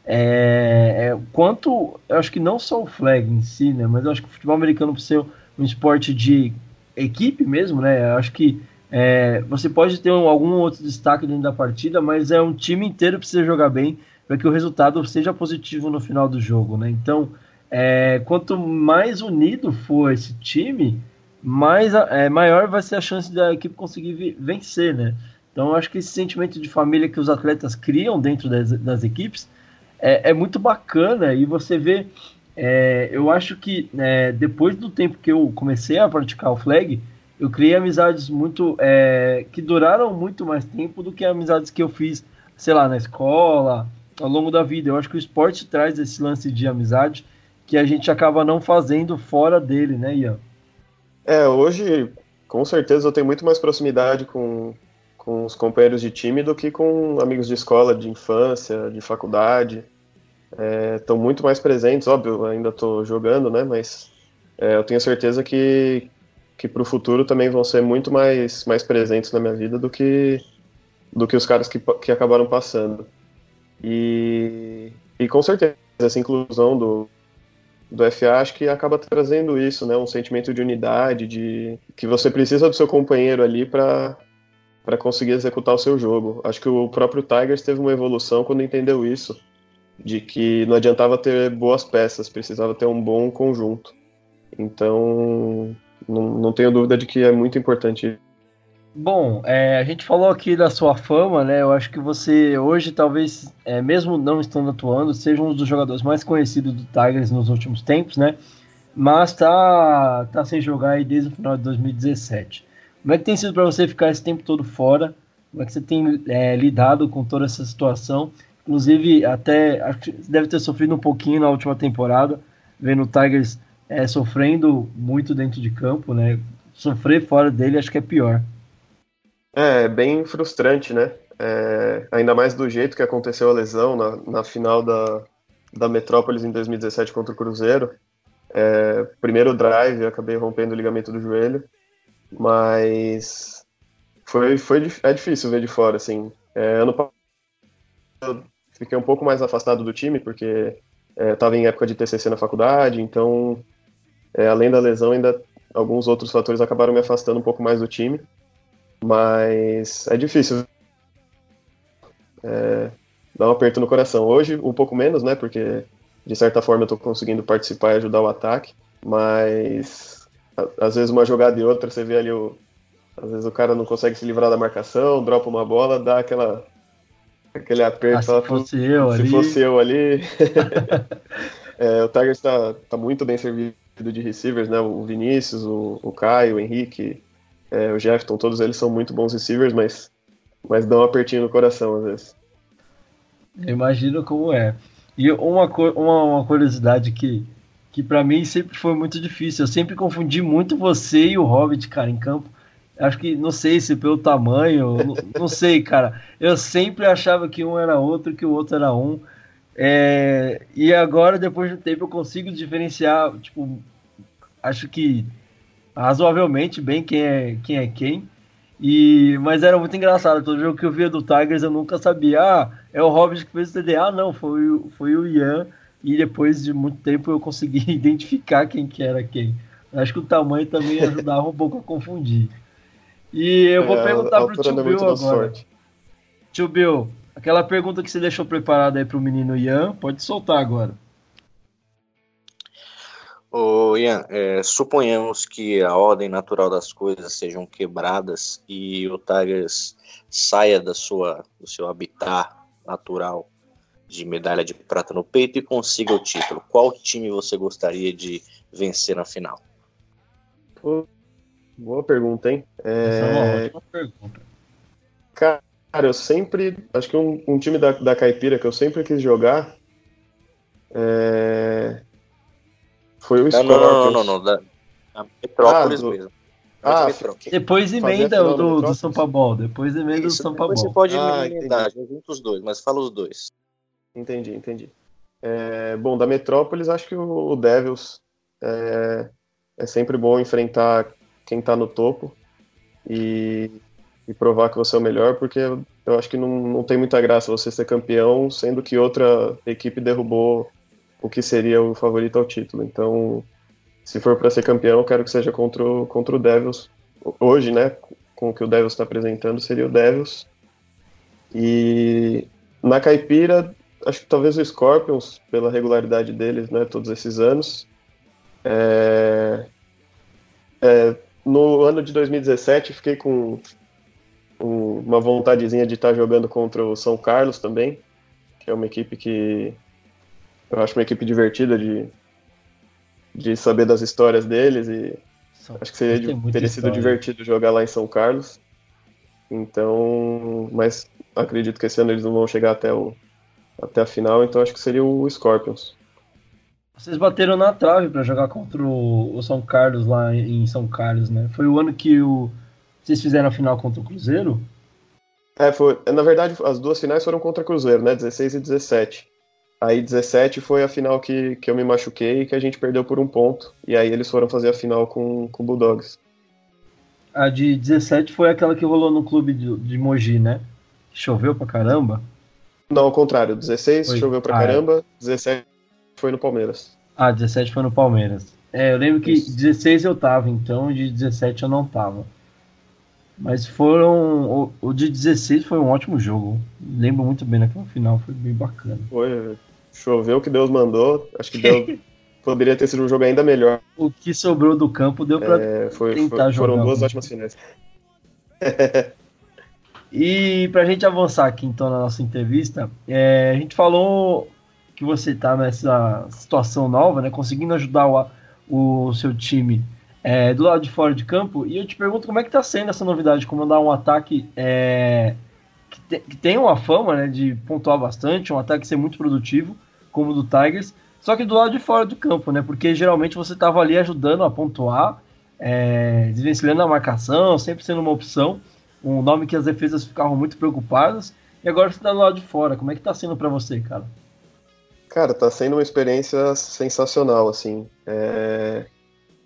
é, é quanto, eu acho que não só o flag em si, né? Mas eu acho que o futebol americano, por ser um esporte de equipe mesmo, né? Eu acho que é, você pode ter um, algum outro destaque dentro da partida, mas é um time inteiro precisa jogar bem para que o resultado seja positivo no final do jogo, né? Então, é, quanto mais unido for esse time, mais é, maior vai ser a chance da equipe conseguir vencer, né? Então, acho que esse sentimento de família que os atletas criam dentro das, das equipes é, é, muito bacana e você vê. É, eu acho que é, depois do tempo que eu comecei a praticar o flag, eu criei amizades muito é, que duraram muito mais tempo do que amizades que eu fiz, sei lá, na escola, ao longo da vida. Eu acho que o esporte traz esse lance de amizade que a gente acaba não fazendo fora dele, né, Ian? É, hoje, com certeza, eu tenho muito mais proximidade com, com os companheiros de time do que com amigos de escola, de infância, de faculdade. Estão é, muito mais presentes, óbvio, ainda estou jogando, né, mas é, eu tenho certeza que, que para o futuro também vão ser muito mais, mais presentes na minha vida do que, do que os caras que, que acabaram passando. E, e com certeza essa inclusão do, do FA acho que acaba trazendo isso, né? Um sentimento de unidade, de que você precisa do seu companheiro ali para para conseguir executar o seu jogo. Acho que o próprio Tigers teve uma evolução quando entendeu isso, de que não adiantava ter boas peças, precisava ter um bom conjunto. Então, não, não tenho dúvida de que é muito importante. Bom, é, a gente falou aqui da sua fama, né? Eu acho que você hoje, talvez, é, mesmo não estando atuando, seja um dos jogadores mais conhecidos do Tigers nos últimos tempos, né? Mas tá, tá sem jogar aí desde o final de 2017. Como é que tem sido para você ficar esse tempo todo fora? Como é que você tem é, lidado com toda essa situação? Inclusive, até deve ter sofrido um pouquinho na última temporada, vendo o Tigers é, sofrendo muito dentro de campo, né? Sofrer fora dele acho que é pior. É, bem frustrante, né? É, ainda mais do jeito que aconteceu a lesão na, na final da, da Metrópolis em 2017 contra o Cruzeiro. É, primeiro drive, acabei rompendo o ligamento do joelho, mas foi, foi é difícil ver de fora, assim. É, ano passado fiquei um pouco mais afastado do time, porque estava é, em época de TCC na faculdade, então, é, além da lesão, ainda alguns outros fatores acabaram me afastando um pouco mais do time. Mas é difícil. É, dá um aperto no coração. Hoje, um pouco menos, né? Porque de certa forma eu estou conseguindo participar e ajudar o ataque. Mas às vezes uma jogada e outra, você vê ali o. Às vezes o cara não consegue se livrar da marcação, dropa uma bola, dá aquela aquele aperto. Ah, se fosse eu se ali. fosse eu ali. *laughs* *laughs* é, o Tigers está tá muito bem servido de receivers, né? O Vinícius, o, o Caio, o Henrique, é, o Jefferson, todos eles são muito bons receivers, mas, mas dão um apertinho no coração às vezes. Imagino como é. E uma, uma, uma curiosidade que, que para mim sempre foi muito difícil. Eu sempre confundi muito você e o Hobbit, cara, em campo. Acho que, não sei se pelo tamanho, não, não, sei, cara. Eu sempre achava que um era outro, que o outro era um. É, e agora, depois de um tempo, eu consigo diferenciar, tipo, acho que razoavelmente bem quem é quem. É quem. E, mas era muito engraçado. Todo jogo que eu via do Tigers eu nunca sabia. Ah, é o Hobbit que fez o TD. Ah, não, foi, foi o Ian. E depois de muito tempo eu consegui *laughs* identificar quem que era quem. Acho que o tamanho também ajudava um pouco a confundir. E eu vou é, perguntar pro tio Bill agora. Tio Bill, aquela pergunta que você deixou preparada aí pro menino Ian, pode soltar agora. Ô, Ian, é, suponhamos que a ordem natural das coisas sejam quebradas e o Tigers saia da sua, do seu habitat natural de medalha de prata no peito e consiga o título. Qual time você gostaria de vencer na final? boa pergunta, hein? É... Essa é uma ótima pergunta. Cara, eu sempre. Acho que um, um time da, da Caipira que eu sempre quis jogar. É foi o Scorpions. Não, não, não, não, da, da Metrópolis ah, do... mesmo. Ah, depois emenda o do, do São Paulo. Depois emenda Isso, do São Paulo. Você pode ah, emendar, junto os dois, mas fala os dois. Entendi, entendi. É, bom, da Metrópolis, acho que o Devils é, é sempre bom enfrentar quem está no topo e, e, provar que você é o melhor, porque eu, eu acho que não, não tem muita graça você ser campeão, sendo que outra equipe derrubou o que seria o favorito ao título. Então, se for para ser campeão, eu quero que seja contra o, contra o Devils. Hoje, né, com o que o Devils está apresentando, seria o Devils. E na Caipira, acho que talvez o Scorpions, pela regularidade deles, né, todos esses anos. É, é, no ano de 2017, fiquei com um, uma vontadezinha de estar jogando contra o São Carlos também, que é uma equipe que eu acho uma equipe divertida de, de saber das histórias deles e São acho que seria teria sido divertido jogar lá em São Carlos. Então, mas acredito que esse ano eles não vão chegar até o, até a final, então acho que seria o Scorpions. Vocês bateram na trave para jogar contra o, o, São Carlos lá em São Carlos, né? Foi o ano que o, vocês fizeram a final contra o Cruzeiro? É, foi. Na verdade, as duas finais foram contra o Cruzeiro, né? 16 e 17. Aí 17 foi a final que, que eu me machuquei e que a gente perdeu por um ponto. E aí eles foram fazer a final com, com o Bulldogs. A de 17 foi aquela que rolou no clube de, de Mogi, né? Choveu pra caramba. Não, ao contrário. 16 foi. choveu pra ah, é. caramba, é. 17 foi no Palmeiras. Ah, 17 foi no Palmeiras. É, eu lembro que Isso. 16 eu tava, então de 17 eu não tava. Mas foram. O, o, de 16 foi um ótimo jogo. Lembro muito bem naquela final, foi bem bacana. Foi, choveu o que Deus mandou. Acho que Deus *laughs* poderia ter sido um jogo ainda melhor. O que sobrou do campo deu pra é, foi, tentar foi, jogar. Foram duas ótimas finais. *laughs* E para a gente avançar aqui então na nossa entrevista, é, a gente falou que você está nessa situação nova, né, conseguindo ajudar o, o seu time é, do lado de fora de campo, e eu te pergunto como é que está sendo essa novidade de comandar um ataque é, que, te, que, tem uma fama né, de pontuar bastante, um ataque ser muito produtivo, como o do Tigers, só que do lado de fora do campo, né, porque geralmente você estava ali ajudando a pontuar, é, desvencilhando a marcação, sempre sendo uma opção, um nome que as defesas ficavam muito preocupadas. E agora você está do lado de fora. Como é que está sendo para você, cara? Cara, está sendo uma experiência sensacional, assim. É...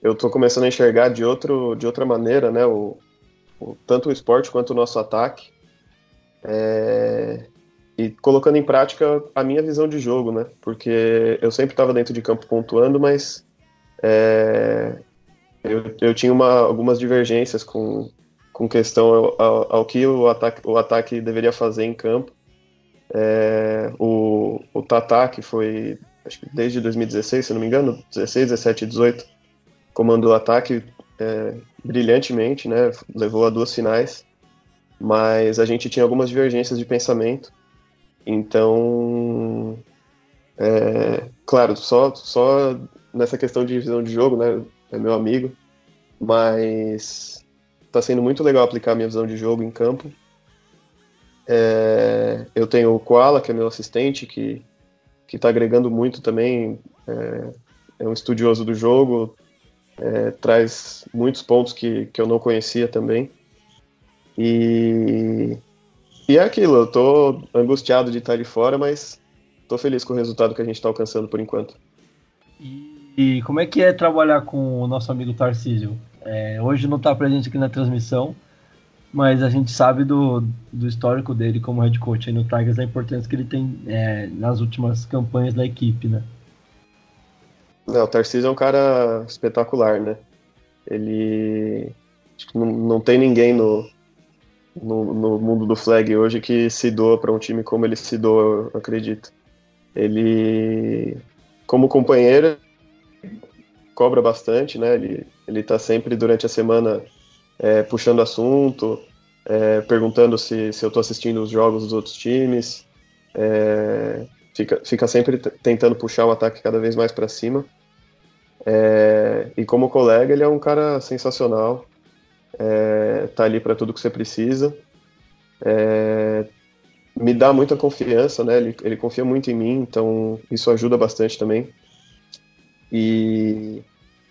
Eu estou começando a enxergar de, outro, de outra maneira, né? O, o tanto o esporte quanto o nosso ataque. É... E colocando em prática a minha visão de jogo, né? Porque eu sempre estava dentro de campo pontuando, mas é... eu, eu tinha uma, algumas divergências com, com questão ao, ao, que o ataque, o ataque deveria fazer em campo. É, o, o Tata, que foi acho que desde 2016, se não me engano, 16, 17 e 18, comandou o ataque é, brilhantemente, né? levou a duas finais, mas a gente tinha algumas divergências de pensamento. Então, é, claro, só, só nessa questão de visão de jogo, né? É meu amigo, mas Tá sendo muito legal aplicar minha visão de jogo em campo. É, eu tenho o Koala, que é meu assistente, que, que tá agregando muito também. É, é um estudioso do jogo, é, traz muitos pontos que, que eu não conhecia também. E, e é aquilo, eu tô angustiado de estar de fora, mas tô feliz com o resultado que a gente está alcançando por enquanto. E, e como é que é trabalhar com o nosso amigo Tarcísio? É, hoje não está presente aqui na transmissão, mas a gente sabe do, do histórico dele como head coach aí no Tigers, a importância que ele tem é, nas últimas campanhas da equipe, né? Não, o Tarcísio é um cara espetacular, né? Ele. Não, não tem ninguém no, no, no mundo do flag hoje que se doa para um time como ele se doa, eu acredito. Ele, como companheiro, cobra bastante, né? Ele, ele tá sempre durante a semana é, puxando assunto, é, perguntando se, se eu tô assistindo os jogos dos outros times, é, fica, fica sempre tentando puxar o ataque cada vez mais para cima. É, e como colega, ele é um cara sensacional, é, tá ali para tudo que você precisa. É, me dá muita confiança, né? Ele, ele confia muito em mim, então isso ajuda bastante também. E,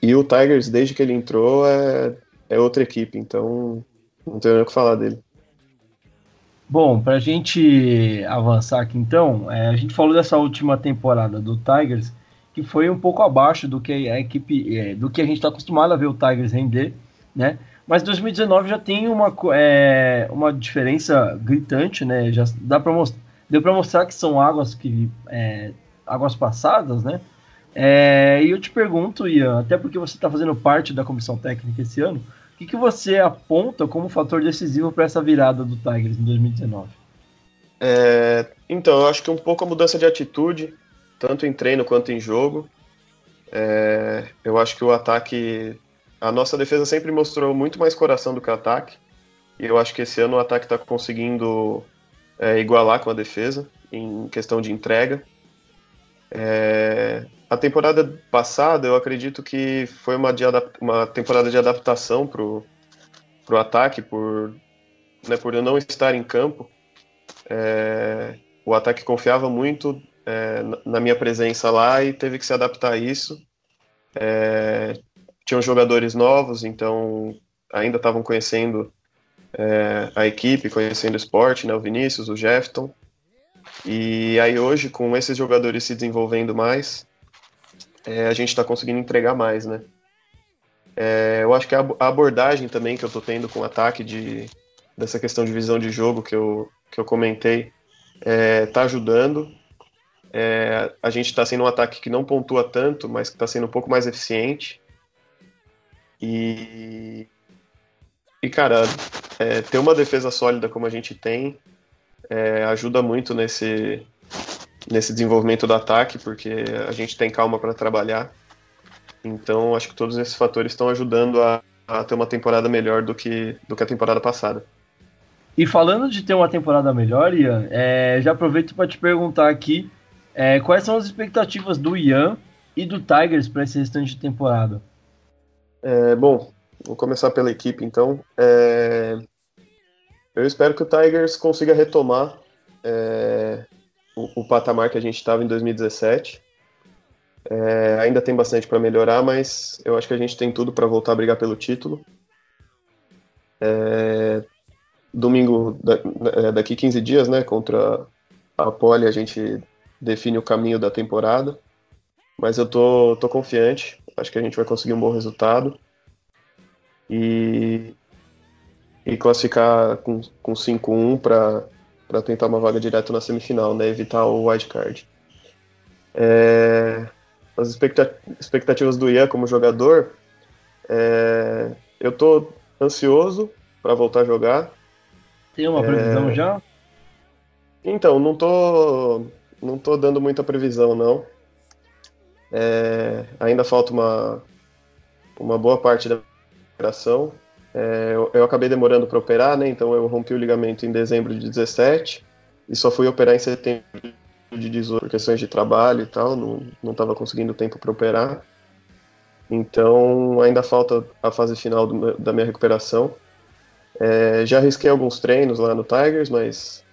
e o Tigers, desde que ele entrou, é, é outra equipe, então não tenho nem o que falar dele. Bom, para a gente avançar aqui então, é, a gente falou dessa última temporada do Tigers, que foi um pouco abaixo do que a equipe, é, do que a gente está acostumado a ver o Tigers render, né? Mas 2019 já tem uma, é, uma diferença gritante, né? Já dá para deu para mostrar que são águas que é, águas passadas, né? É, e eu te pergunto, Ian, até porque você está fazendo parte da comissão técnica esse ano, o que, que você aponta como fator decisivo para essa virada do Tigers em 2019? É, então, eu acho que um pouco a mudança de atitude, tanto em treino quanto em jogo. É, eu acho que o ataque. A nossa defesa sempre mostrou muito mais coração do que o ataque. E eu acho que esse ano o ataque está conseguindo é, igualar com a defesa em questão de entrega. É, a temporada passada, eu acredito que foi uma, de uma temporada de adaptação para o ataque, por, né, por eu não estar em campo. É, o ataque confiava muito é, na minha presença lá e teve que se adaptar a isso. É, tinham jogadores novos, então ainda estavam conhecendo é, a equipe, conhecendo o esporte, né, o Vinícius, o Jefton. E aí hoje, com esses jogadores se desenvolvendo mais, é, a gente está conseguindo entregar mais, né? É, eu acho que a abordagem também que eu estou tendo com o ataque de, dessa questão de visão de jogo que eu, que eu comentei está é, ajudando. É, a gente está sendo um ataque que não pontua tanto, mas que está sendo um pouco mais eficiente. E, e cara, é, ter uma defesa sólida como a gente tem é, ajuda muito nesse, nesse desenvolvimento do ataque, porque a gente tem calma para trabalhar. Então, acho que todos esses fatores estão ajudando a, a, ter uma temporada melhor do que, do que a temporada passada. E falando de ter uma temporada melhor, Ian, é, já aproveito para te perguntar aqui é, quais são as expectativas do Ian e do Tigers para esse restante de temporada. É, bom, vou começar pela equipe então. É, eu espero que o Tigers consiga retomar é, o, o, patamar que a gente estava em 2017. É, ainda tem bastante para melhorar, mas eu acho que a gente tem tudo para voltar a brigar pelo título. É, domingo, é, daqui 15 dias, né, contra a Poli, a gente define o caminho da temporada. Mas eu tô, tô confiante, acho que a gente vai conseguir um bom resultado. E e classificar com, com 5-1 para tentar uma vaga direto na semifinal, né? Evitar o wildcard. É, as expectativas do Ian como jogador, é, eu tô ansioso para voltar a jogar. Tem uma previsão é, já? Então, não tô, não tô dando muita previsão, não. É, ainda falta uma, uma boa parte da operação. É, eu, eu, acabei demorando para operar, né? Então eu rompi o ligamento em dezembro de 17 e só fui operar em setembro de 18 por questões de trabalho e tal, não estava conseguindo tempo para operar. Então ainda falta a fase final do, da minha recuperação. É, já risquei alguns treinos lá no Tigers, mas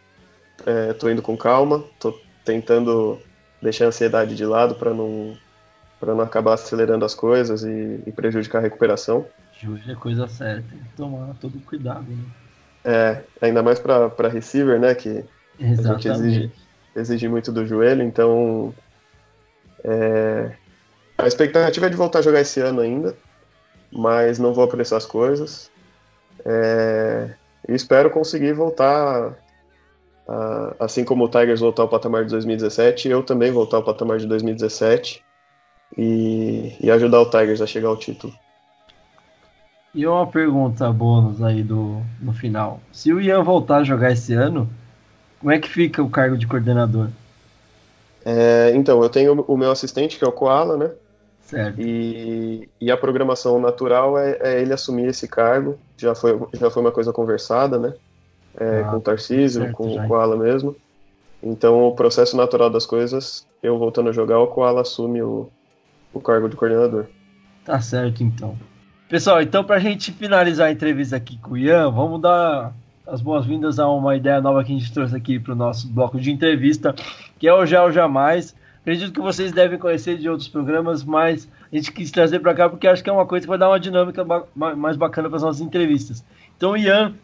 é, indo com calma, estou tentando deixar a ansiedade de lado para não não acabar acelerando as coisas e, e prejudicar a recuperação. Hoje é coisa certa, tem que tomar todo cuidado, né? É, ainda mais para receiver, né? Que Exatamente. a gente exige, exige muito do joelho, então é, a expectativa é de voltar a jogar esse ano ainda, mas não vou apressar as coisas. É, espero conseguir voltar, a, assim como o Tigers voltar ao patamar de 2017, eu também voltar ao patamar de 2017 e, e ajudar o Tigers a chegar ao título. E uma pergunta bônus aí do, no final. Se o Ian voltar a jogar esse ano, como é que fica o cargo de coordenador? É, então, eu tenho o meu assistente, que é o Koala, né? Certo. E, e a programação natural é, é, ele assumir esse cargo. Já foi, já foi uma coisa conversada, né? É, ah, com o Tarcísio, certo, com já. o Koala mesmo. Então, o processo natural das coisas, eu voltando a jogar, o Koala assume o, o cargo de coordenador. Tá certo, então. Pessoal, então para a gente finalizar a entrevista aqui com o Ian, vamos dar as boas-vindas a uma ideia nova que a gente trouxe aqui para o nosso bloco de entrevista, que é o Já ou Jamais. Acredito que vocês devem conhecer de outros programas, mas a gente quis trazer para cá porque acho que é uma coisa que vai dar uma dinâmica mais bacana para as nossas entrevistas. Então, Ian,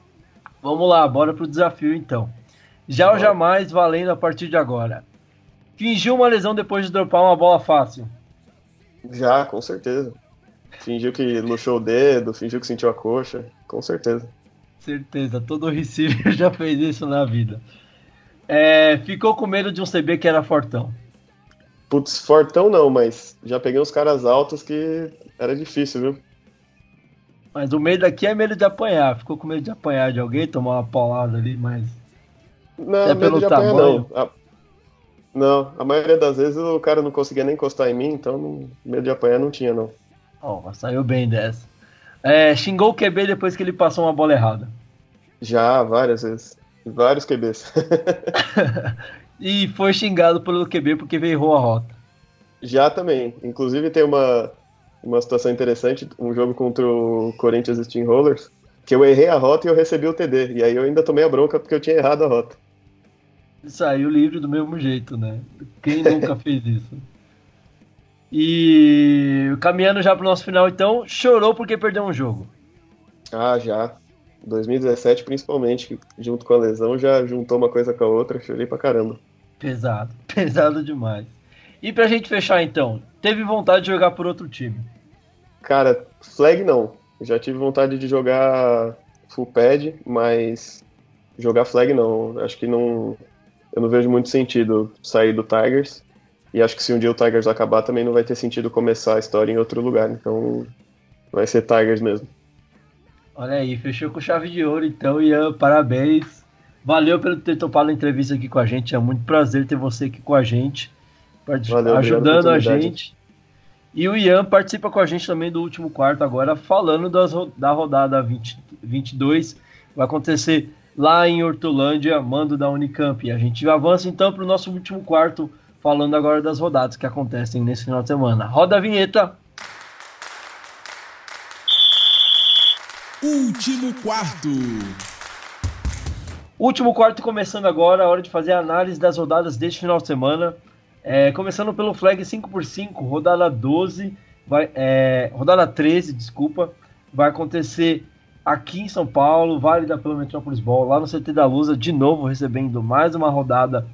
vamos lá, bora para o desafio então. Já ou jamais, valendo a partir de agora. Fingiu uma lesão depois de dropar uma bola fácil. Já, com certeza. Fingiu que luxou o dedo, fingiu que sentiu a coxa, com certeza. Certeza, todo receiver *laughs* já fez isso na vida. É, ficou com medo de um CB que era fortão. Putz, fortão não, mas já peguei uns caras altos que era difícil, viu? Mas o medo aqui é medo de apanhar. Ficou com medo de apanhar de alguém, tomar uma paulada ali, mas. Não, é medo de apanhar tamanho. não. A... Não, a maioria das vezes o cara não conseguia nem encostar em mim, então não... medo de apanhar não tinha, não. Ó, oh, saiu bem dessa. É, xingou o QB depois que ele passou uma bola errada. Já, várias vezes. Vários QBs. *laughs* e foi xingado pelo QB porque errou a rota. Já também. Inclusive tem uma, uma situação interessante, um jogo contra o Corinthians Steamrollers, que eu errei a rota e eu recebi o TD. E aí eu ainda tomei a bronca porque eu tinha errado a rota. Saiu livre do mesmo jeito, né? Quem nunca *laughs* fez isso? E caminhando já pro nosso final, então, chorou porque perdeu um jogo. Ah, já. 2017, principalmente, junto com a lesão, já juntou uma coisa com a outra, chorei pra caramba. Pesado, *laughs* pesado demais. E pra gente fechar então, teve vontade de jogar por outro time? Cara, flag não. Já tive vontade de jogar full pad, mas jogar flag não. Acho que não. Eu não vejo muito sentido sair do Tigers. E acho que se um dia o Tigers acabar, também não vai ter sentido começar a história em outro lugar. Então vai ser Tigers mesmo. Olha aí, fechou com chave de ouro, então, Ian, parabéns. Valeu pelo ter topado a entrevista aqui com a gente. É muito prazer ter você aqui com a gente, Valeu, ajudando a gente. E o Ian participa com a gente também do último quarto agora, falando das, da rodada 20, 22. Vai acontecer lá em Hortolândia, mando da Unicamp. E a gente avança então para o nosso último quarto, falando agora das rodadas que acontecem nesse final de semana. Roda a vinheta. Último quarto. Último quarto começando agora, a hora de fazer a análise das rodadas deste final de semana. É, começando pelo flag 5x5, rodada 12, vai, é, rodada 13, desculpa, vai acontecer aqui em São Paulo, válida pelo Metrópolis Ball, lá no CT da Lusa, de novo recebendo mais uma rodada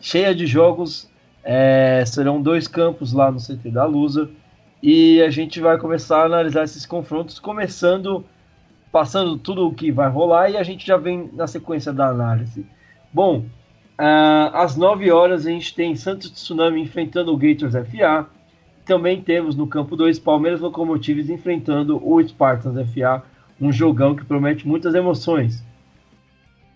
cheia de jogos. É, serão dois campos lá no CT da Lusa. E a gente vai começar a analisar esses confrontos, começando passando tudo o que vai rolar e a gente já vem na sequência da análise. Bom, uh, às 9 horas a gente tem Santos Tsunami enfrentando o Gators FA. Também temos no campo 2 Palmeiras Locomotives enfrentando o Spartans FA, um jogão que promete muitas emoções.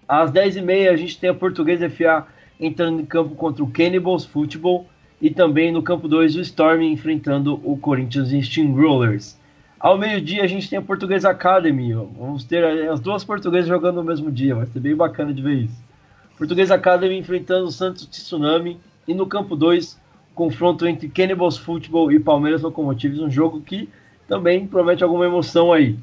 Às 10h30 a gente tem a Portuguesa FA entrando em campo contra o Cannibals Football e também no campo 2 o Storm enfrentando o Corinthians Steamrollers. Ao meio-dia a gente tem a Portuguesa Academy. Vamos ter as duas portuguesas jogando no mesmo dia. Vai ser bem bacana de ver isso. Portuguesa Academy enfrentando o Santos Tsunami. E no campo 2, confronto entre Cannibals Football e Palmeiras Locomotives. Um jogo que também promete alguma emoção aí.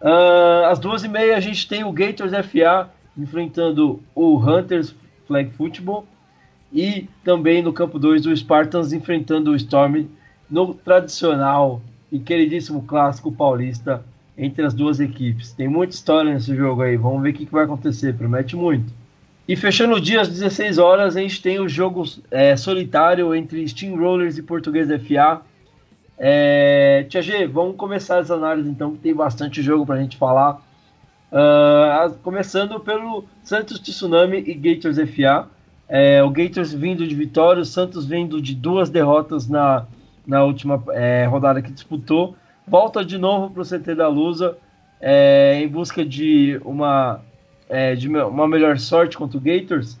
Uh, às duas e meia a gente tem o Gators FA enfrentando o Hunters Flag Football. E também no campo 2 o Spartans enfrentando o Storm no tradicional e queridíssimo clássico paulista entre as duas equipes. Tem muita história nesse jogo aí, vamos ver o que, vai acontecer, promete muito. E fechando o dia às 16 horas, a gente tem o jogo é, solitário entre Steamrollers e Português FA. É, Tia G, vamos começar essa análise então, que tem bastante jogo para a gente falar. Uh, começando pelo Santos Tsunami e Gators FA. É, o Gators vindo de vitória, o Santos vindo de duas derrotas na na última é, rodada que disputou. Volta de novo para o CT da Lusa é, em busca de uma, é, de uma melhor sorte contra o Gators?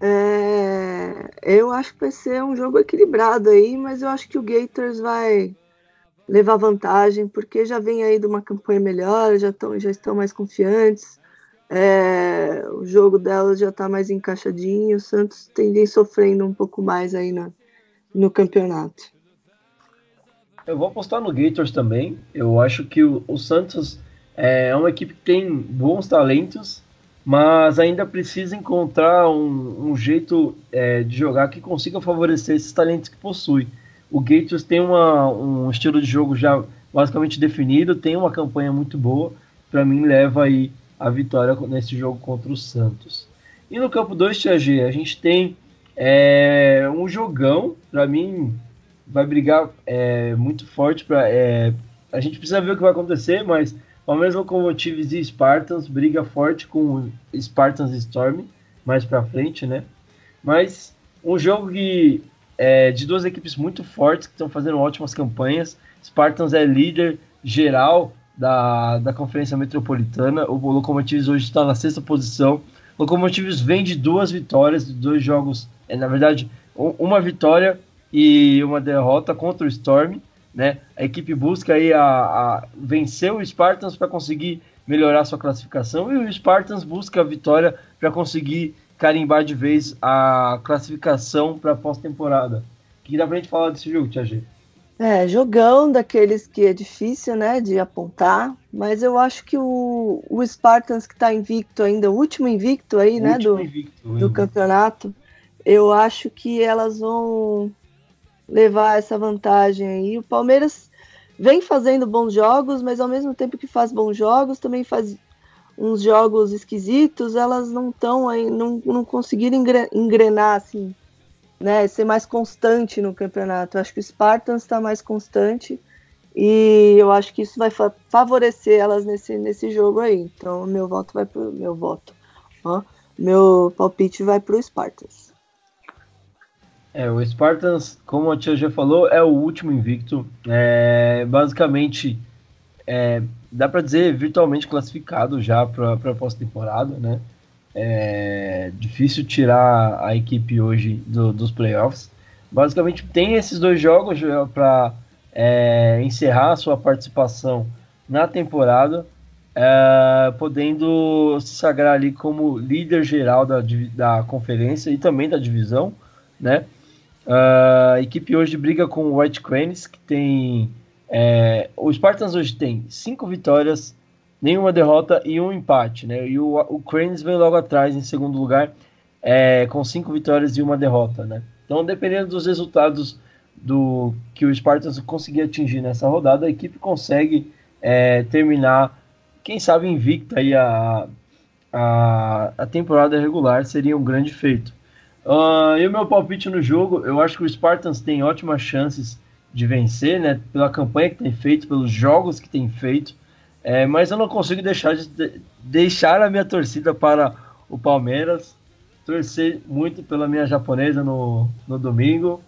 É, eu acho que vai ser um jogo equilibrado aí, mas eu acho que o Gators vai levar vantagem, porque já vem aí de uma campanha melhor, já, tão, já estão mais confiantes. É, o jogo delas já está mais encaixadinho. O Santos tendem sofrendo um pouco mais aí na, no campeonato. Eu vou apostar no Gators também. Eu acho que o, o Santos é uma equipe que tem bons talentos, mas ainda precisa encontrar um, um jeito é, de jogar que consiga favorecer esses talentos que possui. O Gators tem uma, um estilo de jogo já basicamente definido, tem uma campanha muito boa. Para mim, leva aí a vitória nesse jogo contra o Santos. E no campo 2, Tia G, a gente tem é, um jogão, para mim, vai brigar é, muito forte. Pra, é, a gente precisa ver o que vai acontecer, mas Palmeiras Locomotives e Spartans briga forte com Spartans Storm mais para frente, né? Mas um jogo que, é, de duas equipes muito fortes que estão fazendo ótimas campanhas. Spartans é líder geral da, da Conferência Metropolitana. O Locomotives hoje está na sexta posição. O Locomotives vem de duas vitórias, de dois jogos, é, na verdade, uma vitória e uma derrota contra o Storm. Né? A equipe busca aí a, a vencer o Spartans para conseguir melhorar sua classificação e o Spartans busca a vitória para conseguir carimbar de vez a classificação para pós-temporada. O que dá pra gente falar desse jogo, Tia G? É, jogão daqueles que é difícil, né, de apontar, mas eu acho que o, o Spartans que está invicto ainda, o último invicto aí, o né, do, invicto, do campeonato, eu acho que elas vão levar essa vantagem aí. O Palmeiras vem fazendo bons jogos, mas ao mesmo tempo que faz bons jogos, também faz uns jogos esquisitos, elas não estão aí, não, não conseguiram engrenar assim né, ser mais constante no campeonato. Eu acho que o Spartans está mais constante e eu acho que isso vai fa favorecer elas nesse, nesse jogo aí. Então, meu voto vai pro meu voto. Ó, meu palpite vai pro Spartans. É, o Spartans, como a tia já falou, é o último invicto. É, basicamente, é, dá para dizer virtualmente classificado já para a pós-temporada, né? É difícil tirar a equipe hoje do, dos playoffs. Basicamente, tem esses dois jogos para é, encerrar a sua participação na temporada, é, podendo se sagrar ali como líder geral da, da conferência e também da divisão, né? a equipe hoje briga com o White Cranes, que tem. É, o Spartans hoje tem cinco vitórias, nenhuma derrota e um empate, né? E o, o Cranes vem logo atrás em segundo lugar, é, com cinco vitórias e uma derrota, né? Então, dependendo dos resultados do que o Spartans conseguir atingir nessa rodada, a equipe consegue é, terminar, quem sabe invicta aí a, a, a temporada regular, seria um grande feito. Uh, e o meu palpite no jogo, eu acho que o Spartans tem ótimas chances de vencer, né? Pela campanha que tem feito, pelos jogos que tem feito. É, mas eu não consigo deixar de deixar a minha torcida para o Palmeiras. Torcer muito pela minha japonesa no, no domingo.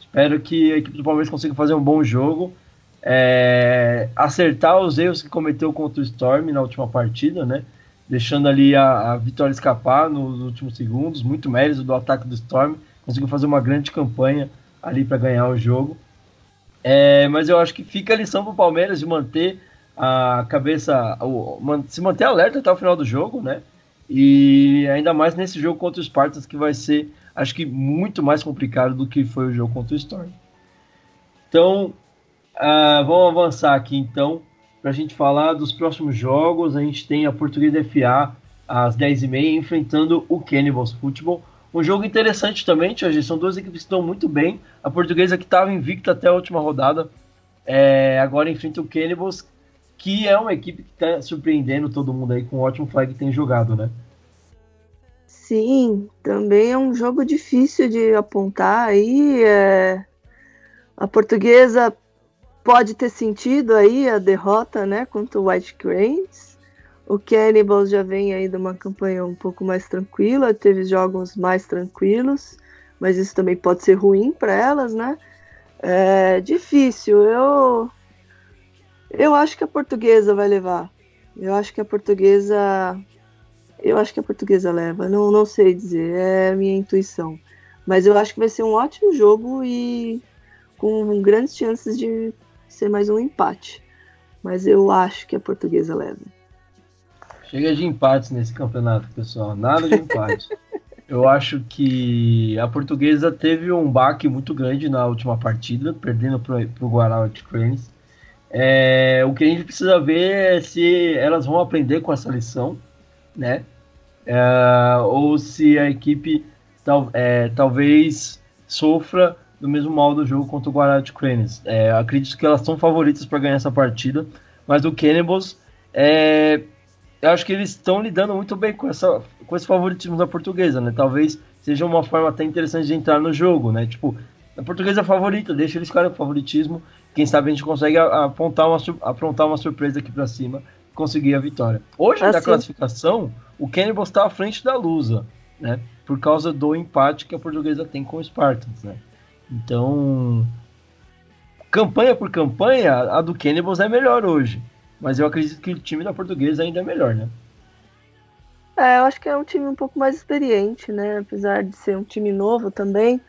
Espero que a equipe do Palmeiras consiga fazer um bom jogo. É, acertar os erros que cometeu contra o Storm na última partida, né? Deixando ali a, a vitória escapar nos últimos segundos. Muito mérito do ataque do Storm. Conseguiu fazer uma grande campanha ali para ganhar o jogo. É, mas eu acho que fica a lição para o Palmeiras de manter a cabeça, o, se manter alerta até o final do jogo, né? E ainda mais nesse jogo contra os Spartans, que vai ser, acho que, muito mais complicado do que foi o jogo contra o Storm. Então, uh, vamos avançar aqui então, para a gente falar dos próximos jogos. A gente tem a Portuguesa FA às 10h30 enfrentando o Cannibals Football. Um jogo interessante também, Tia São duas equipes que estão muito bem. A Portuguesa que estava invicta até a última rodada, é, agora enfrenta o Cannibals, que é uma equipe que está surpreendendo todo mundo aí com o ótimo flag que tem jogado, né? Sim, também é um jogo difícil de apontar aí. É... A portuguesa pode ter sentido aí a derrota, né, contra o White Cranes. O Cannibals já vem aí de uma campanha um pouco mais tranquila, teve jogos mais tranquilos, mas isso também pode ser ruim para elas, né? É difícil. Eu eu acho que a portuguesa vai levar. Eu acho que a portuguesa. Eu acho que a portuguesa leva. Não, não sei dizer, é minha intuição. Mas eu acho que vai ser um ótimo jogo e com grandes chances de ser mais um empate. Mas eu acho que a portuguesa leva. Chega de empates nesse campeonato, pessoal. Nada de empate. *laughs* eu acho que a portuguesa teve um baque muito grande na última partida, perdendo para o Guará de Cranes. É, o que a gente precisa ver é se elas vão aprender com essa lição, né? É, ou se a equipe tal, é, talvez sofra do mesmo mal do jogo contra o Guarani de Cranes. É, acredito que elas são favoritas para ganhar essa partida, mas o Cannibals é, eu acho que eles estão lidando muito bem com, essa, com esse favoritismo da portuguesa, né? Talvez seja uma forma até interessante de entrar no jogo, né? Tipo, a portuguesa é favorita, deixa eles ficarem com favoritismo. Quem sabe a gente consegue apontar uma, aprontar uma surpresa aqui para cima e conseguir a vitória. Hoje, assim. na classificação, o Cannibals está à frente da Lusa, né? Por causa do empate que a portuguesa tem com o Spartans, né? Então, campanha por campanha, a do Cannibals é melhor hoje. Mas eu acredito que o time da portuguesa ainda é melhor, né? É, eu acho que é um time um pouco mais experiente, né? Apesar de ser um time novo também,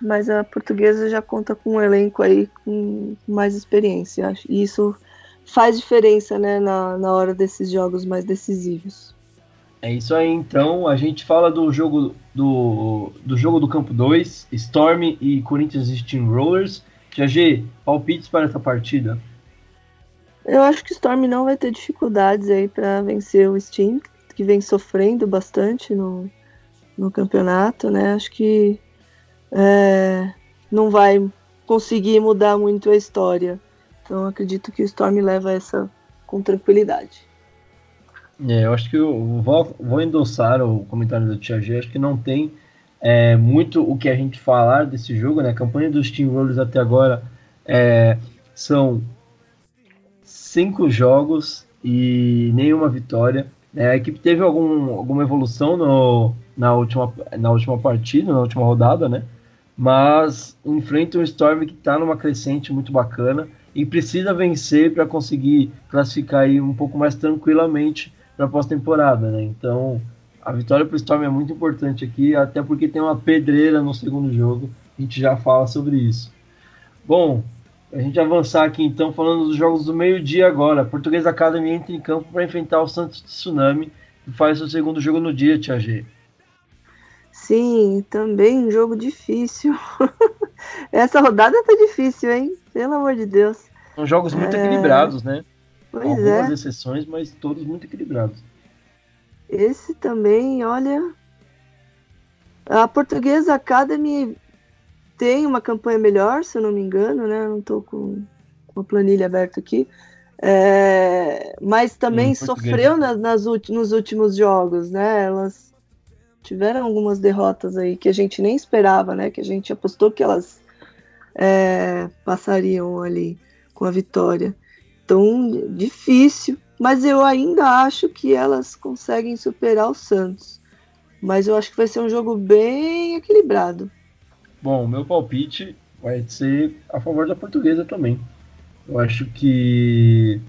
mas a portuguesa já conta com um elenco aí com mais experiência. E isso faz diferença, né, na, na hora desses jogos mais decisivos. É isso aí, então. A gente fala do jogo do, do jogo do campo 2, Storm e Corinthians Steamrollers. GG, palpites para essa partida? Eu acho que o Storm não vai ter dificuldades aí para vencer o Steam, que vem sofrendo bastante no, no campeonato, né? Acho que é, não vai conseguir mudar muito a história. Então acredito que o Storm leva essa com tranquilidade. É, eu acho que eu vou, vou endossar o comentário do Tia G. Acho que não tem é, muito o que a gente falar desse jogo. Né? A campanha dos Steamrollers até agora é, são cinco jogos e nenhuma vitória. É, a equipe teve algum, alguma evolução no, na, última, na última partida, na última rodada, né? Mas enfrenta um Storm que está numa crescente muito bacana e precisa vencer para conseguir classificar aí um pouco mais tranquilamente para a pós-temporada, né? Então a vitória para o Storm é muito importante aqui, até porque tem uma pedreira no segundo jogo. A gente já fala sobre isso. Bom, a gente avançar aqui então, falando dos jogos do meio-dia agora. Português Academy entra em campo para enfrentar o Santos Tsunami, que faz seu segundo jogo no dia, Tia G. Sim, também um jogo difícil. *laughs* Essa rodada tá difícil, hein? Pelo amor de Deus. São jogos muito é... equilibrados, né? Pois Algumas é. exceções, mas todos muito equilibrados. Esse também, olha. A Portuguesa Academy tem uma campanha melhor, se eu não me engano, né? não estou com, com a planilha aberta aqui. É, mas também sofreu nas, nas nos últimos jogos, né? Elas tiveram algumas derrotas aí que a gente nem esperava, né? Que a gente apostou que elas é, passariam ali com a vitória. Então, difícil, mas eu ainda acho que elas conseguem superar o Santos. Mas eu acho que vai ser um jogo bem equilibrado. Bom, meu palpite vai ser a favor da portuguesa também. Eu acho que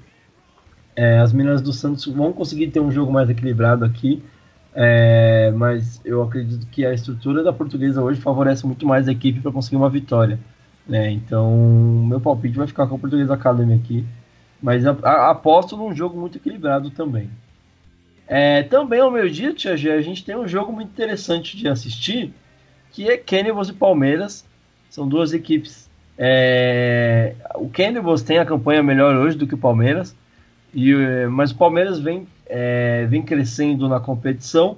é, as meninas do Santos vão conseguir ter um jogo mais equilibrado aqui, é, mas eu acredito que a estrutura da portuguesa hoje favorece muito mais a equipe para conseguir uma vitória. Né? Então, meu palpite vai ficar com a Portuguesa Academy aqui, mas a, a, aposto num jogo muito equilibrado também. É, também ao meio-dia, Tia G, a gente tem um jogo muito interessante de assistir, que é Cannibals e Palmeiras. São duas equipes. É... O Cannibals tem a campanha melhor hoje do que o Palmeiras, e, mas o Palmeiras vem, é, vem crescendo na competição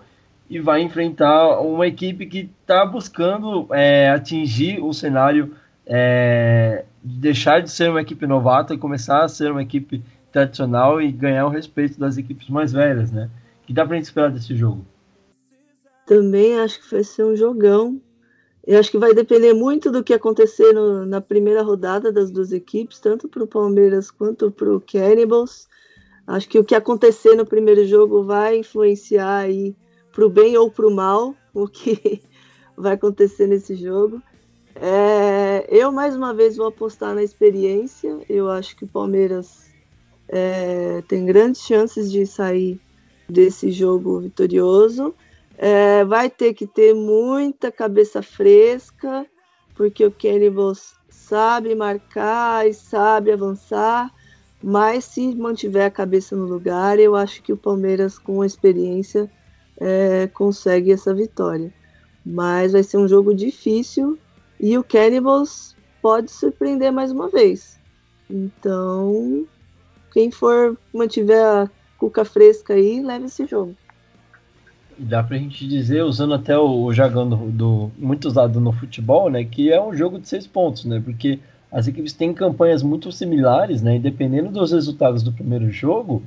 e vai enfrentar uma equipe que está buscando é, atingir o cenário é, de deixar de ser uma equipe novata e começar a ser uma equipe tradicional e ganhar o respeito das equipes mais velhas, né? O que dá pra gente esperar desse jogo? Também acho que vai ser um jogão. Eu acho que vai depender muito do que acontecer no, na primeira rodada das duas equipes, tanto para o Palmeiras quanto para o Cannibals. Acho que o que acontecer no primeiro jogo vai influenciar aí para o bem ou para o mal o que *laughs* vai acontecer nesse jogo. É, eu mais uma vez vou apostar na experiência. Eu acho que o Palmeiras é, tem grandes chances de sair desse jogo vitorioso. É, vai ter que ter muita cabeça fresca, porque o Cannibals sabe marcar e sabe avançar, mas se mantiver a cabeça no lugar, eu acho que o Palmeiras, com a experiência, é, consegue essa vitória. Mas vai ser um jogo difícil e o Cannibals pode surpreender mais uma vez. Então, quem for mantiver a cuca fresca aí, leve esse jogo. Dá pra gente dizer, usando até o, jargão do, do, muito usado no futebol, né, que é um jogo de seis pontos, né, porque as equipes têm campanhas muito similares, né, e dependendo dos resultados do primeiro jogo,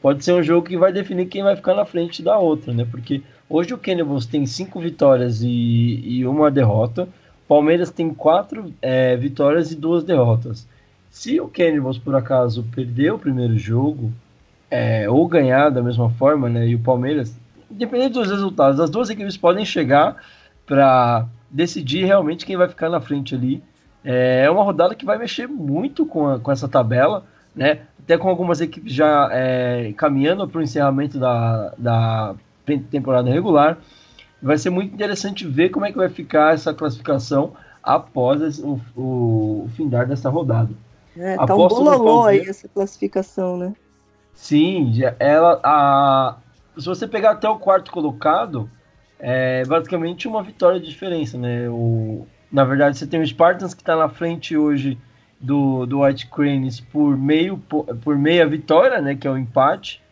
pode ser um jogo que vai definir quem vai ficar na frente da outra, né? Porque hoje o Cannibals tem cinco vitórias e, e uma derrota. Palmeiras tem quatro é, vitórias e duas derrotas. Se o Cannibals, por acaso, perder o primeiro jogo, é, ou ganhar da mesma forma, né? E o Palmeiras, independente dos resultados, as duas equipes podem chegar para decidir realmente quem vai ficar na frente ali. É uma rodada que vai mexer muito com, a, com essa tabela, né? Até com algumas equipes já é, caminhando para o encerramento da, da temporada regular. Vai ser muito interessante ver como é que vai ficar essa classificação após o, o, o findar dessa rodada. É, tá um bololô aí essa classificação, né? Sim, ela, a, se você pegar até o quarto colocado, é basicamente uma vitória de diferença, né? O, na verdade, você tem o Spartans que está na frente hoje do, do White Cranes por, meio, por meia vitória, né? Que é o empate.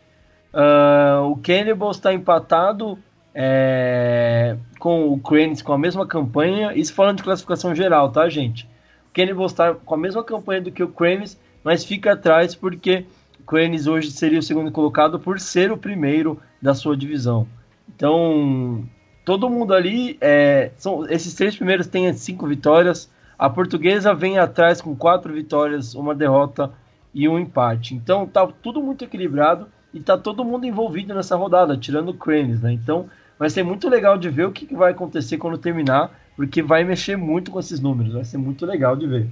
Uh, o Cannibals está empatado é, com o Cranes com a mesma campanha. Isso falando de classificação geral, tá, gente? O Cannibals está com a mesma campanha do que o Cranes, mas fica atrás porque o Cranes hoje seria o segundo colocado por ser o primeiro da sua divisão. Então, todo mundo ali, é, são, esses três primeiros têm cinco vitórias. A portuguesa vem atrás com quatro vitórias, uma derrota e um empate. Então, tá tudo muito equilibrado e tá todo mundo envolvido nessa rodada, tirando o Cranes, né? Então, vai ser muito legal de ver o que, que vai acontecer quando terminar, porque vai mexer muito com esses números, vai ser muito legal de ver.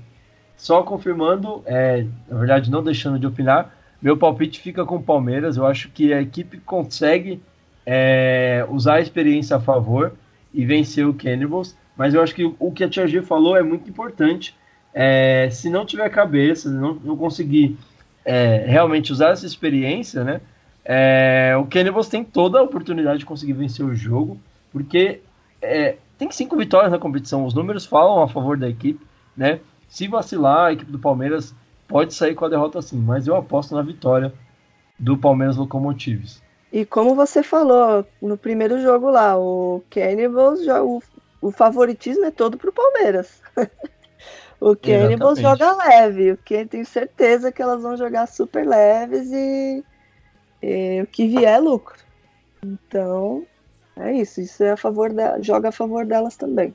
Só confirmando, é, na verdade, não deixando de opinar, meu palpite fica com o Palmeiras. Eu acho que a equipe consegue é, usar a experiência a favor e vencer o Cannibals. Mas eu acho que o que a Tia G falou é muito importante. É, se não tiver cabeça, não, não conseguir é, realmente usar essa experiência, né? É, o Cannibals tem toda a oportunidade de conseguir vencer o jogo, porque é, tem cinco vitórias na competição. Os números falam a favor da equipe, né? Se vacilar, a equipe do Palmeiras pode sair com a derrota sim, mas eu aposto na vitória do Palmeiras Locomotives. E como você falou no primeiro jogo lá, o Cannibals, já, o, o favoritismo é todo pro Palmeiras. *laughs* o Cannibals joga leve, o que tenho certeza que elas vão jogar super leves e, e o que vier é lucro. Então, é isso, isso é a favor da, joga a favor delas também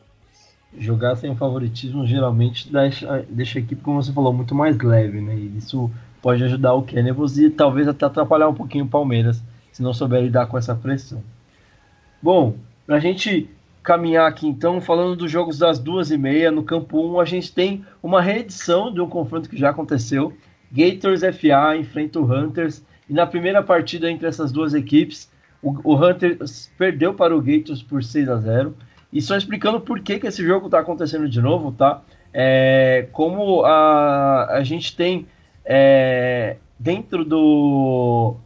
jogar sem favoritismo geralmente deixa, deixa a equipe, como você falou, muito mais leve, né? E isso pode ajudar o Cannibals e talvez até atrapalhar um pouquinho o Palmeiras, se não souber lidar com essa pressão. Bom, para a gente caminhar aqui então, falando dos jogos das duas e meia, no campo 1 a gente tem uma reedição de um confronto que já aconteceu. Gators FA enfrenta o Hunters, e na primeira partida entre essas duas equipes, o, o Hunters perdeu para o Gators por 6 a 0 e só explicando por que, que esse jogo está acontecendo de novo, tá? É, como a, a gente tem é, dentro do,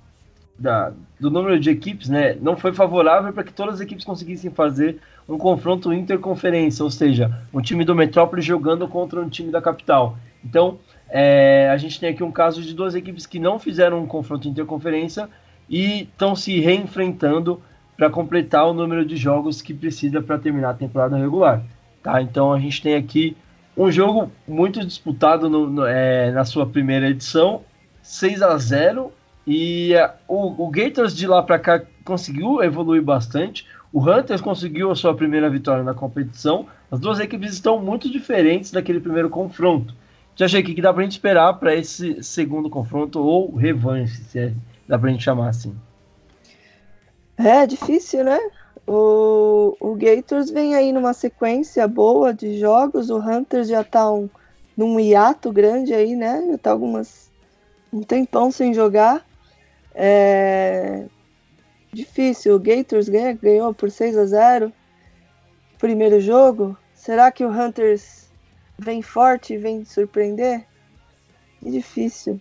da, do número de equipes, né, não foi favorável para que todas as equipes conseguissem fazer um confronto interconferência, ou seja, um time do Metrópole jogando contra um time da capital. Então, é, a gente tem aqui um caso de duas equipes que não fizeram um confronto interconferência e estão se reenfrentando para completar o número de jogos que precisa para terminar a temporada regular. Tá? Então a gente tem aqui um jogo muito disputado no, no, é, na sua primeira edição, 6 a 0 e uh, o, o Gators de lá para cá conseguiu evoluir bastante. O Hunters conseguiu a sua primeira vitória na competição. As duas equipes estão muito diferentes daquele primeiro confronto. Já achei que dá para a gente esperar para esse segundo confronto ou revanche, se é, dá para a gente chamar assim. É difícil, né? O, o Gators vem aí numa sequência boa de jogos, o Hunters já tá um, num hiato grande aí, né? Já tá algumas. um tempão sem jogar. É difícil. O Gators ganha, ganhou por 6 a 0 primeiro jogo. Será que o Hunters vem forte e vem surpreender? É difícil.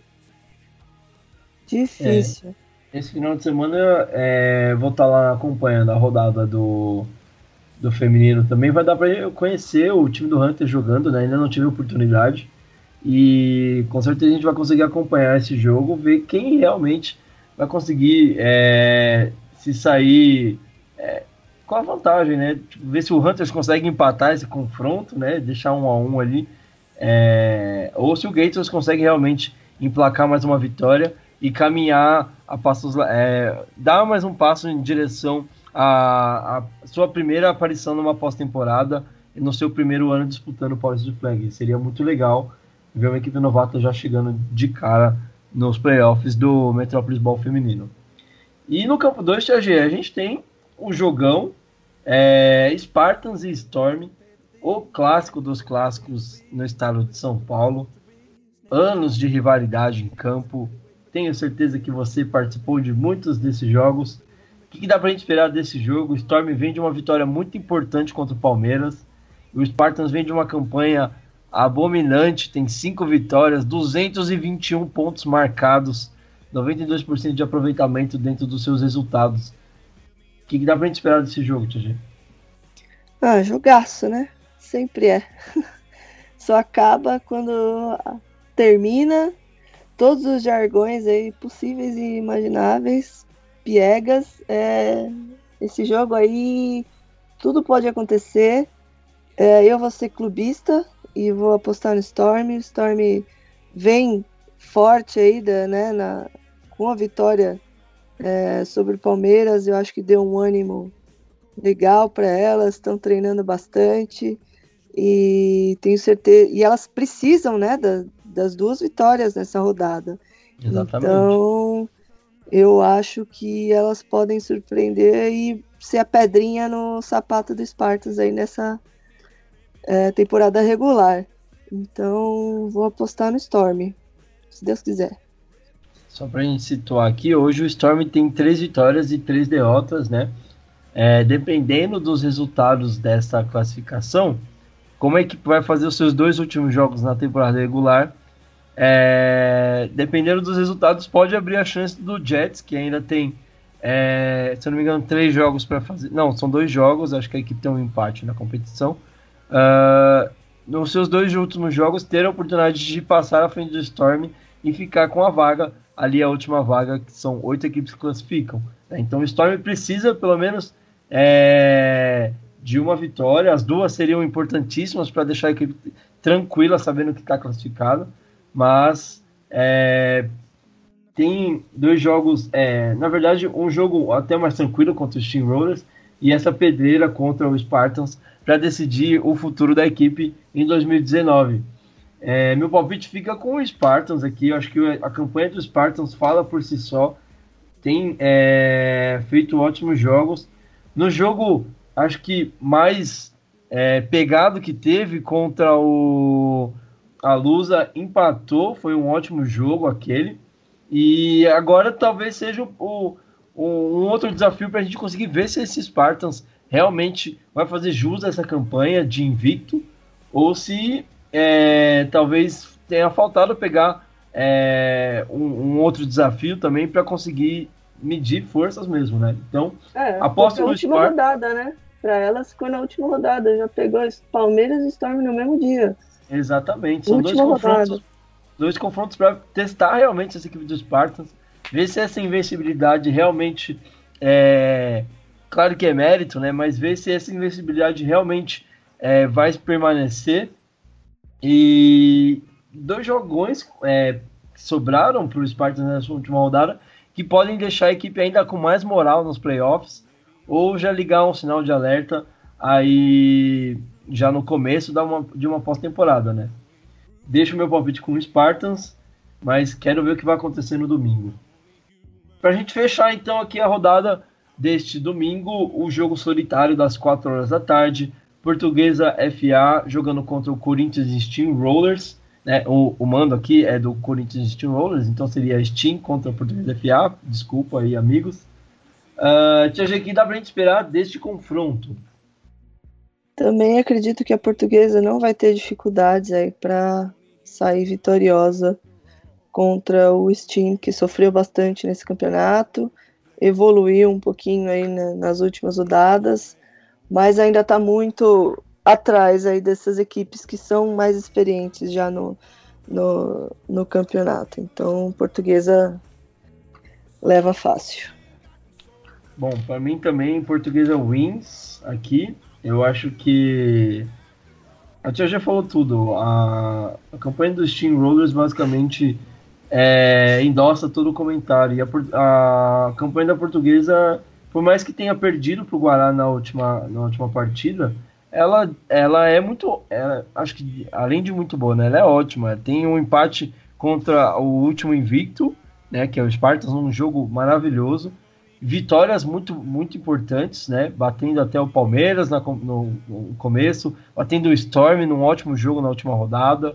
Difícil. É. Esse final de semana é, vou estar tá lá acompanhando a rodada do, do feminino também. Vai dar para eu conhecer o time do Hunter jogando, né? Ainda não tive oportunidade. E com certeza a gente vai conseguir acompanhar esse jogo, ver quem realmente vai conseguir é, se sair é, com a vantagem, né? Tipo, ver se o Hunters consegue empatar esse confronto, né? Deixar um a um ali. É, ou se o Gators consegue realmente emplacar mais uma vitória e caminhar a passos, é, dar mais um passo em direção à, à sua primeira aparição numa pós-temporada no seu primeiro ano disputando o Paulista de Flag. Seria muito legal ver uma equipe novata já chegando de cara nos playoffs do Metropolis Ball feminino. E no campo 2, TAG, a gente tem o jogão é, Spartans e Storm, o clássico dos clássicos no estado de São Paulo. Anos de rivalidade em campo. Tenho certeza que você participou de muitos desses jogos. O que, dá pra gente esperar desse jogo? O Storm vem de uma vitória muito importante contra o Palmeiras. O Spartans vem de uma campanha abominante, tem cinco vitórias, 221 pontos marcados, 92% de aproveitamento dentro dos seus resultados. O que, que dá pra gente esperar desse jogo, Tia Ah, jogaço, né? Sempre é. *laughs* Só acaba quando termina todos os jargões aí possíveis e imagináveis, piegas. É... Esse jogo aí, tudo pode acontecer. É, eu vou ser clubista e vou apostar no Storm. O Storm vem forte aí, da, né, na, com a vitória é, sobre o Palmeiras. Eu acho que deu um ânimo legal para elas, estão treinando bastante e tenho certeza. E elas precisam, né, da, das duas vitórias nessa rodada. Exatamente. Então, eu acho que elas podem surpreender e ser a pedrinha no sapato do Spartans aí nessa é, temporada regular. Então, vou apostar no Storm, se Deus quiser. Só pra gente situar aqui, hoje o Storm tem três vitórias e três derrotas, né? É, dependendo dos resultados dessa classificação, como a equipe vai fazer os seus dois últimos jogos na temporada regular, é, dependendo dos resultados, pode abrir a chance do Jets, que ainda tem, é, se eu não me engano, três jogos para fazer. Não, são dois jogos, acho que a equipe tem um empate na competição. Uh, nos seus dois últimos jogos, ter a oportunidade de passar à frente do Storm e ficar com a vaga, ali a última vaga, que são oito equipes que classificam. Né? Então o Storm precisa, pelo menos, é, de uma vitória. As duas seriam importantíssimas para deixar a equipe tranquila, sabendo que está classificada. Mas é, tem dois jogos, é, na verdade, um jogo até mais tranquilo contra os Steamrollers e essa pedreira contra o Spartans para decidir o futuro da equipe em 2019. É, meu palpite fica com o Spartans aqui. Eu acho que a campanha do Spartans fala por si só. Tem é, feito ótimos jogos. No jogo, acho que mais é, pegado que teve contra o a Lusa, empatou. Foi um ótimo jogo aquele. E agora talvez seja o, o um outro desafio para a gente conseguir ver se esses Spartans realmente vai fazer jus a essa campanha de invicto ou se é, talvez tenha faltado pegar é, um, um, outro desafio também para conseguir medir forças mesmo, né? Então, é, aposto no última Spar... rodada, né? Para elas ficou na última rodada, já pegou Palmeiras e Storm no mesmo dia. Exatamente, são última dois confrontos, dois confrontos para testar realmente essa equipe dos Spartans, ver se essa invencibilidade realmente é, claro que é mérito, né? Mas ver se essa invencibilidade realmente é, vai permanecer. E dois jogões é, sobraram para o Spartans nessa última rodada que podem deixar a equipe ainda com mais moral nos playoffs ou já ligar um sinal de alerta aí já no começo de uma, de uma pós-temporada, né? Deixo meu palpite com o Spartans, mas quero ver o que vai acontecer no domingo. Para a gente fechar então aqui a rodada deste domingo, o jogo solitário das 4 horas da tarde. Portuguesa FA jogando contra o Corinthians Steam Rollers. Né? O, o mando aqui é do Corinthians Steam Rollers, então seria Steam contra Portuguesa FA. Desculpa aí, amigos. Uh, Tia G, que dá pra gente esperar deste confronto? Também acredito que a portuguesa não vai ter dificuldades aí para sair vitoriosa contra o Steam, que sofreu bastante nesse campeonato evoluiu um pouquinho aí né, nas últimas rodadas, mas ainda está muito atrás aí dessas equipes que são mais experientes já no, no, no campeonato. Então, Portuguesa leva fácil. Bom, para mim também Portuguesa wins aqui. Eu acho que a tia já falou tudo. A, a campanha dos Steam Rollers basicamente é, endossa todo o comentário. E a, a campanha da portuguesa, por mais que tenha perdido para o Guará na última, na última partida, ela, ela é muito. Ela, acho que além de muito boa, né? Ela é ótima. Tem um empate contra o último invicto, né? Que é o Spartans, um jogo maravilhoso. Vitórias muito, muito importantes, né? Batendo até o Palmeiras na, no, no começo, batendo o Storm num ótimo jogo na última rodada.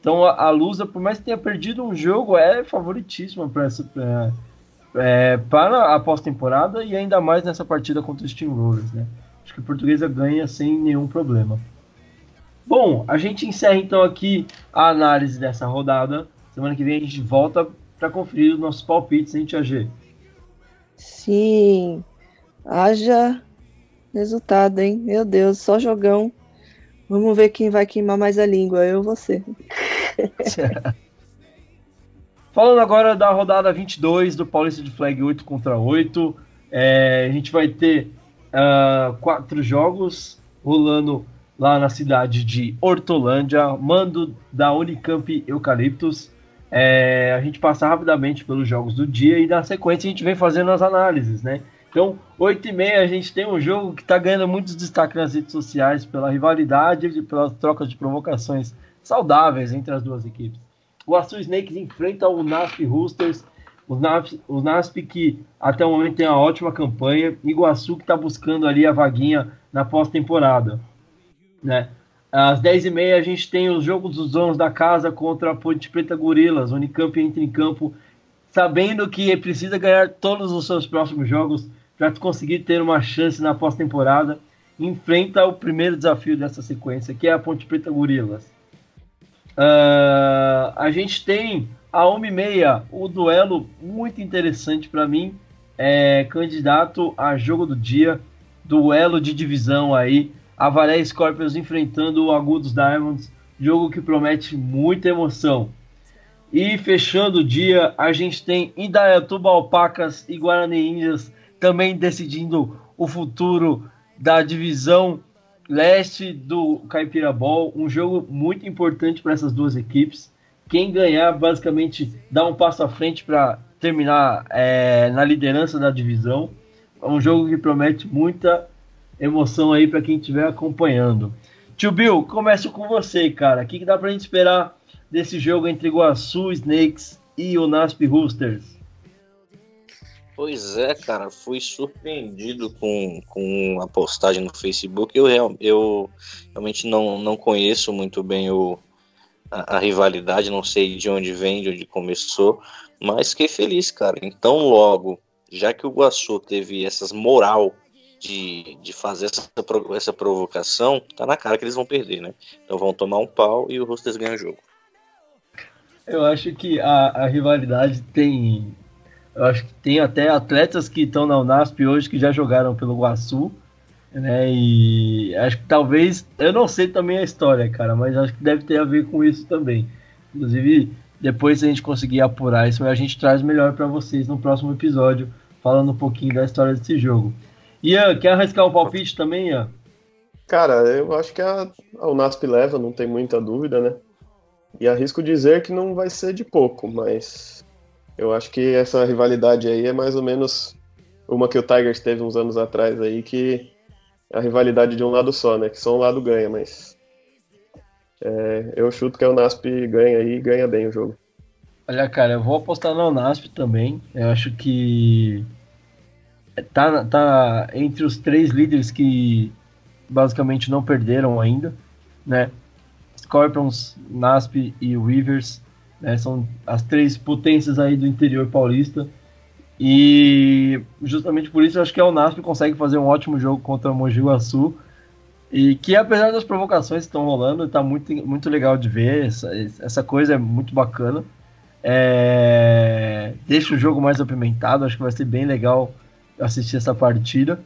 Então a, a Lusa, por mais que tenha perdido um jogo, é favoritíssima para essa. É, é, para a pós-temporada e ainda mais nessa partida contra os Steamrollers, né? Acho que a portuguesa ganha sem nenhum problema. Bom, a gente encerra então aqui a análise dessa rodada. Semana que vem a gente volta para conferir os nossos palpites, hein, Tia G? Sim. Haja resultado, hein? Meu Deus, só jogão. Vamos ver quem vai queimar mais a língua, eu ou você. *laughs* Falando agora da rodada 22 do Paulista de Flag 8 contra 8, é, a gente vai ter uh, quatro jogos rolando lá na cidade de Hortolândia, mando da Unicamp Eucaliptus. É, a gente passa rapidamente pelos jogos do dia e na sequência a gente vem fazendo as análises, né? Então, 8 e meia a gente tem um jogo que está ganhando muitos destaques nas redes sociais pela rivalidade e pelas trocas de provocações saudáveis entre as duas equipes. O Açu Snakes enfrenta o Nasp Roosters, o Nasp, o Nasp que até o momento tem uma ótima campanha, Iguaçu que está buscando ali a vaguinha na pós-temporada. Né? Às 10h30 a gente tem os jogos dos donos da casa contra a Ponte Preta Gorilas. Unicamp entra em campo sabendo que precisa ganhar todos os seus próximos jogos para conseguir ter uma chance na pós-temporada, enfrenta o primeiro desafio dessa sequência, que é a Ponte Preta Gorilas. Uh, a gente tem a 1h30, o duelo muito interessante para mim, é candidato a jogo do dia, duelo de divisão aí, Avaré Scorpions enfrentando o Agudos Diamonds, jogo que promete muita emoção. E fechando o dia, a gente tem Indaiatuba Alpacas e Guarani Índias também decidindo o futuro da divisão leste do Caipira Ball, um jogo muito importante para essas duas equipes. Quem ganhar, basicamente, dá um passo à frente para terminar é, na liderança da divisão. É um jogo que promete muita emoção aí para quem estiver acompanhando. Tio Bill, começo com você, cara. O que, que dá para a gente esperar desse jogo entre Iguaçu Snakes e o Nasp Roosters? Pois é, cara, fui surpreendido com, com a postagem no Facebook. Eu, real, eu realmente não, não conheço muito bem o, a, a, rivalidade, não sei de onde vem, de onde começou, mas fiquei feliz, cara. Então, logo, já que o Guaçu teve essas moral de, de fazer essa, essa provocação, tá na cara que eles vão perder, né? Então vão tomar um pau e o Roosters ganha o jogo. Eu acho que a, a rivalidade tem eu acho que tem até atletas que estão na Unasp hoje que já jogaram pelo Guaçu, né? E acho que talvez, eu não sei também a história, cara, mas acho que deve ter a ver com isso também. Inclusive, depois a gente conseguir apurar isso, a gente traz melhor para vocês no próximo episódio, falando um pouquinho da história desse jogo. Ian, quer arriscar um palpite também, Ian? Cara, eu acho que a, a Unasp leva, não tem muita dúvida, né? E arrisco dizer que não vai ser de pouco, mas eu acho que essa rivalidade aí é mais ou menos uma que o Tigers teve uns anos atrás aí, que é a rivalidade de um lado só, né? Que só um lado ganha, mas é, eu chuto que o Nasp ganha aí e ganha bem o jogo. Olha, cara, eu vou apostar no Nasp também. Eu acho que tá, tá entre os três líderes que basicamente não perderam ainda, né? Scorpions, Nasp e Weavers né? São as três potências aí do interior paulista. E justamente por isso eu acho que a Unasp consegue fazer um ótimo jogo contra o Mogi Guaçu. E que apesar das provocações que estão rolando, está muito, muito legal de ver. Essa, essa coisa é muito bacana. É... Deixa o jogo mais apimentado, acho que vai ser bem legal assistir essa partida.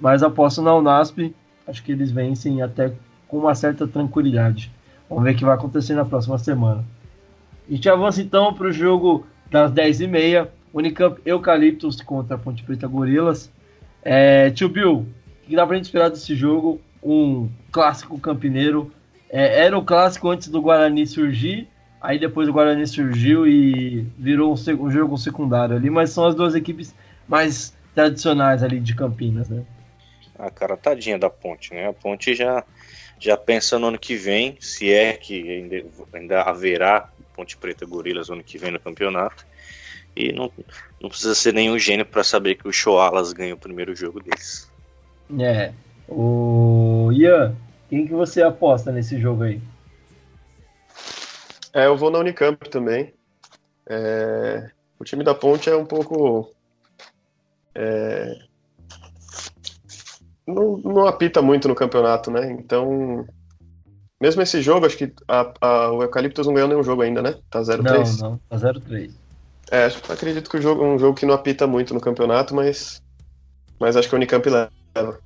Mas aposto na Unasp, acho que eles vencem até com uma certa tranquilidade. Vamos ver o que vai acontecer na próxima semana. A gente avança então para o jogo das 10h30. Unicamp Eucaliptus contra Ponte Preta Gorilas. É, tio Bill, o que dá para gente esperar desse jogo? Um clássico campineiro. É, era o clássico antes do Guarani surgir. Aí depois o Guarani surgiu e virou um, um jogo secundário ali, mas são as duas equipes mais tradicionais ali de Campinas, né? A cara tadinha da Ponte, né? A Ponte já já pensa no ano que vem, se é que ainda, ainda haverá Ponte Preta Gorilas ano que vem no campeonato. E não, não precisa ser nenhum gênio para saber que o Shoalas ganha o primeiro jogo deles. É. O Ian, quem que você aposta nesse jogo aí? É, eu vou na Unicamp também. É, o time da Ponte é um pouco. É, não, não apita muito no campeonato, né? Então, mesmo esse jogo, acho que a, a, o Eucaliptus não ganhou nenhum jogo ainda, né? Tá 0-3. Não, não, tá 0-3. É, acredito que o jogo é um jogo que não apita muito no campeonato, mas, mas acho que o Unicamp leva.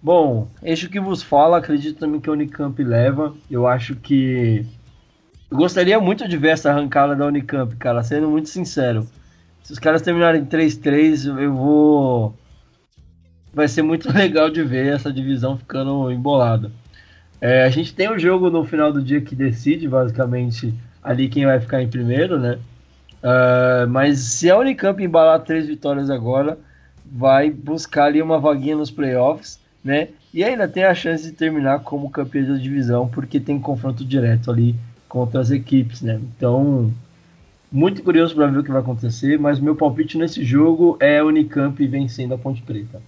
Bom, eixo que vos fala, acredito também que a Unicamp leva. Eu acho que. Eu gostaria muito de ver essa arrancada da Unicamp, cara, sendo muito sincero. Se os caras terminarem 3-3, eu vou. Vai ser muito *laughs* legal de ver essa divisão ficando embolada. É, a gente tem o um jogo no final do dia que decide, basicamente, ali quem vai ficar em primeiro, né? Uh, mas se a Unicamp embalar três vitórias agora, vai buscar ali uma vaguinha nos playoffs né? E ainda tem a chance de terminar como campeão da divisão, porque tem confronto direto ali contra as equipes, né? Então, muito curioso para ver o que vai acontecer, mas meu palpite nesse jogo é Unicamp vencendo a Ponte Preta.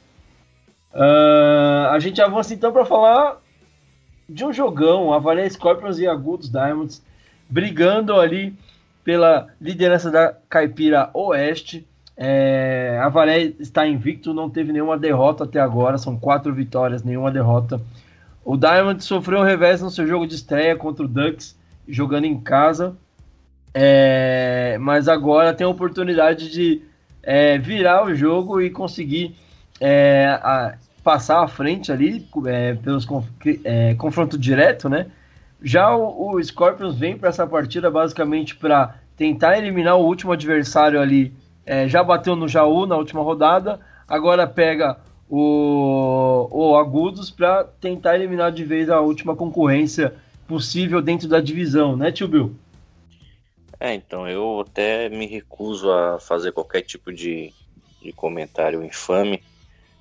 Uh, a gente avança então para falar de um jogão, Avaré Scorpions e Agudos Diamonds brigando ali pela liderança da Caipira Oeste. É, a Varé está invicto, não teve nenhuma derrota até agora, são quatro vitórias, nenhuma derrota. O Diamond sofreu um revés no seu jogo de estreia contra o Ducks, jogando em casa, é, mas agora tem a oportunidade de é, virar o jogo e conseguir é, a, passar à frente ali é, pelos conf, é, confronto direto, né? Já o, o Scorpions vem para essa partida basicamente para tentar eliminar o último adversário ali é, já bateu no Jaú na última rodada, agora pega o, o Agudos para tentar eliminar de vez a última concorrência possível dentro da divisão, né, tio Bill? É, então, eu até me recuso a fazer qualquer tipo de, de comentário infame,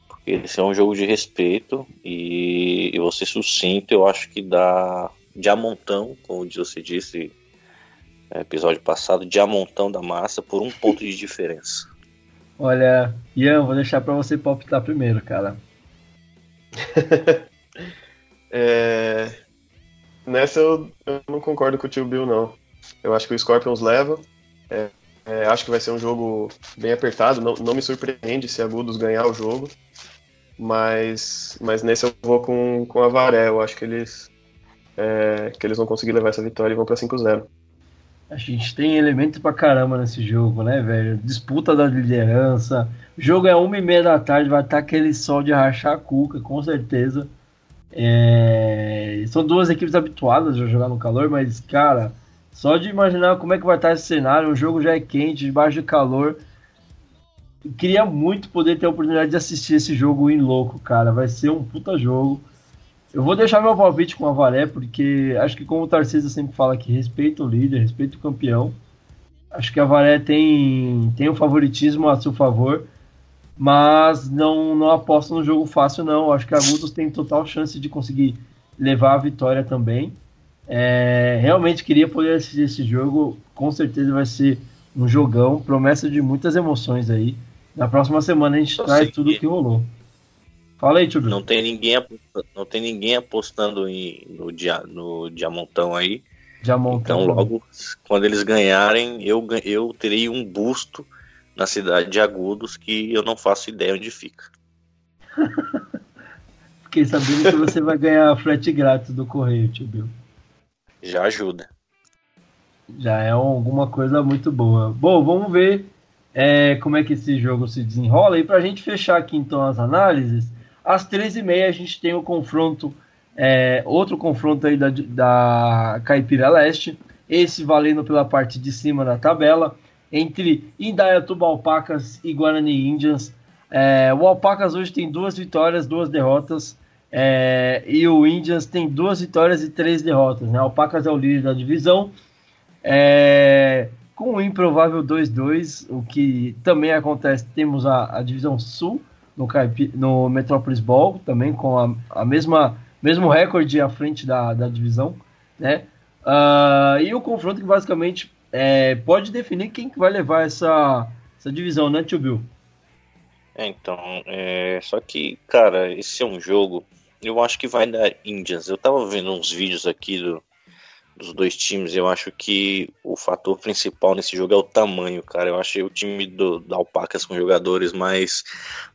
porque esse é um jogo de respeito e, e você sucinto, eu acho que dá de amontão, como você disse, episódio passado, Diamontão da Massa por um ponto de diferença. *laughs* Olha, Ian, vou deixar para você palpitar primeiro, cara. *laughs* é... Nessa eu, eu, não concordo com o tio Bill, não. Eu acho que o Scorpions leva. É, é, acho que vai ser um jogo bem apertado. Não, não me surpreende se a Agudos ganhar o jogo. Mas, mas nesse eu vou com, com a Varé. Eu acho que eles, é, que eles vão conseguir levar essa vitória e vão para 5-0. A gente tem elementos pra caramba nesse jogo, né, velho? Disputa da liderança. O jogo é uma e meia da tarde, vai estar aquele sol de rachar a cuca, com certeza. É... São duas equipes habituadas a jogar no calor, mas, cara, só de imaginar como é que vai estar esse cenário, o jogo já é quente, debaixo de calor. Queria muito poder ter a oportunidade de assistir esse jogo em louco, cara. Vai ser um puta jogo. Eu vou deixar meu palpite com a Varé, porque acho que como o Tarcísio sempre fala que respeita o líder, respeita o campeão. Acho que a Varé tem, tem um favoritismo a seu favor, mas não, não aposto no jogo fácil não. Acho que a Agudos tem total chance de conseguir levar a vitória também. É, realmente queria poder assistir esse jogo, com certeza vai ser um jogão, promessa de muitas emoções aí. Na próxima semana a gente traz tudo o que rolou. Fala aí, tio Não tem ninguém, não tem ninguém apostando em, no, dia, no Diamontão aí. Diamontão. Então, logo, quando eles ganharem, eu, eu terei um busto na cidade de Agudos que eu não faço ideia onde fica. *laughs* Fiquei sabendo que você vai ganhar frete grátis do correio, tio Bill. Já ajuda. Já é alguma coisa muito boa. Bom, vamos ver é, como é que esse jogo se desenrola. E para a gente fechar aqui então as análises, às 13h30 a gente tem o confronto, é, outro confronto aí da, da Caipira Leste, esse valendo pela parte de cima da tabela, entre Indaiatuba Alpacas e Guarani Indians. É, o Alpacas hoje tem duas vitórias, duas derrotas. É, e o Indians tem duas vitórias e três derrotas. Né? Alpacas é o líder da divisão. É, com o improvável 2-2, o que também acontece, temos a, a divisão sul no, no Metropolis Ball, também com a, a mesma mesmo recorde à frente da, da divisão, né? Uh, e o confronto que basicamente é, pode definir quem que vai levar essa, essa divisão, né, Tio Bill? É, então, é, só que, cara, esse é um jogo, eu acho que vai dar Indians. Eu tava vendo uns vídeos aqui do, dos dois times, eu acho que o fator principal nesse jogo é o tamanho, cara. Eu achei o time do, da Alpacas com jogadores mais,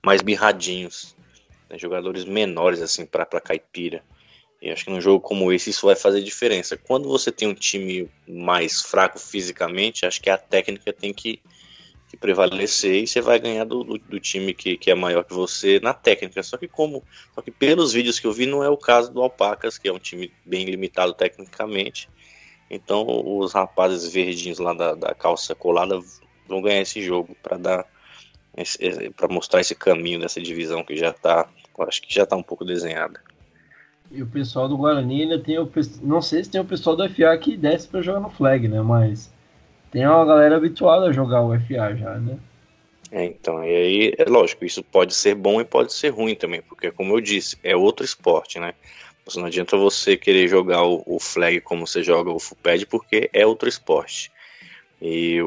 mais birradinhos, né? jogadores menores, assim, para caipira. E acho que num jogo como esse isso vai fazer diferença. Quando você tem um time mais fraco fisicamente, acho que a técnica tem que, que prevalecer e você vai ganhar do, do, do, time que, que é maior que você na técnica. Só que como, só que pelos vídeos que eu vi não é o caso do Alpacas, que é um time bem limitado tecnicamente. Então os rapazes verdinhos lá da, da calça colada vão ganhar esse jogo para dar para mostrar esse caminho dessa divisão que já está, acho que já está um pouco desenhada. E o pessoal do Guarani ainda tem o não sei se tem o pessoal do FA que desce para jogar no flag, né? Mas tem uma galera habituada a jogar o FA já, né? É, então, e aí, é lógico, isso pode ser bom e pode ser ruim também, porque como eu disse, é outro esporte, né? Não adianta você querer jogar o, o flag como você joga o full pad, porque é outro esporte. E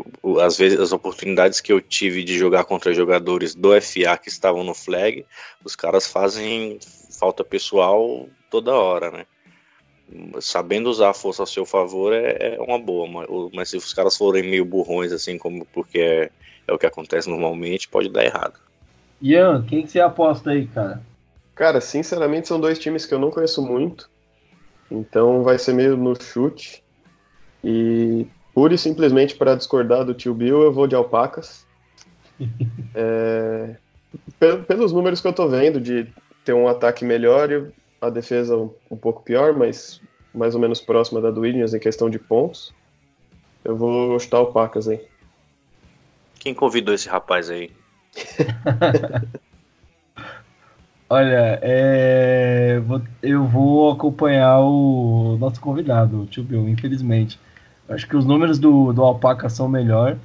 às vezes as oportunidades que eu tive de jogar contra jogadores do FA que estavam no flag, os caras fazem falta pessoal toda hora, né? Sabendo usar a força a seu favor é, é uma boa, mas, mas, se os caras forem meio burrões, assim, como porque é, é o que acontece normalmente, pode dar errado. Ian, quem que você aposta aí, cara? Cara, sinceramente são dois times que eu não conheço muito. Então vai ser meio no chute. E pura e simplesmente para discordar do tio Bill, eu vou de alpacas. *laughs* é, pelos números que eu tô vendo, de ter um ataque melhor e a defesa um, um pouco pior, mas mais ou menos próxima da do Williams em questão de pontos, eu vou chutar alpacas aí. Quem convidou esse rapaz aí? *laughs* Olha, é, eu vou acompanhar o nosso convidado, o Tio Bill, infelizmente. Acho que os números do, do Alpaca são melhor,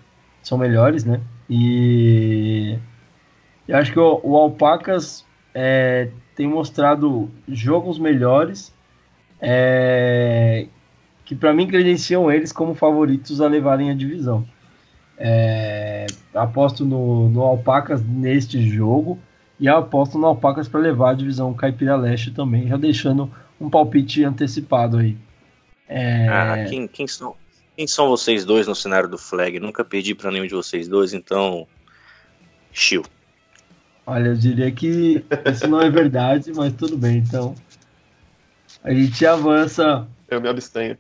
são melhores, né? E eu acho que o, o Alpacas é, tem mostrado jogos melhores é, que para mim credenciam eles como favoritos a levarem a divisão. É, aposto no, no Alpacas neste jogo. E aposto no Alpacas para levar a divisão Caipira Leste também, já deixando um palpite antecipado aí. É... Ah, quem, quem, são, quem são vocês dois no cenário do flag? Nunca perdi para nenhum de vocês dois, então. Chill. Olha, eu diria que isso não é verdade, mas tudo bem, então. A gente avança. Eu me abstenho.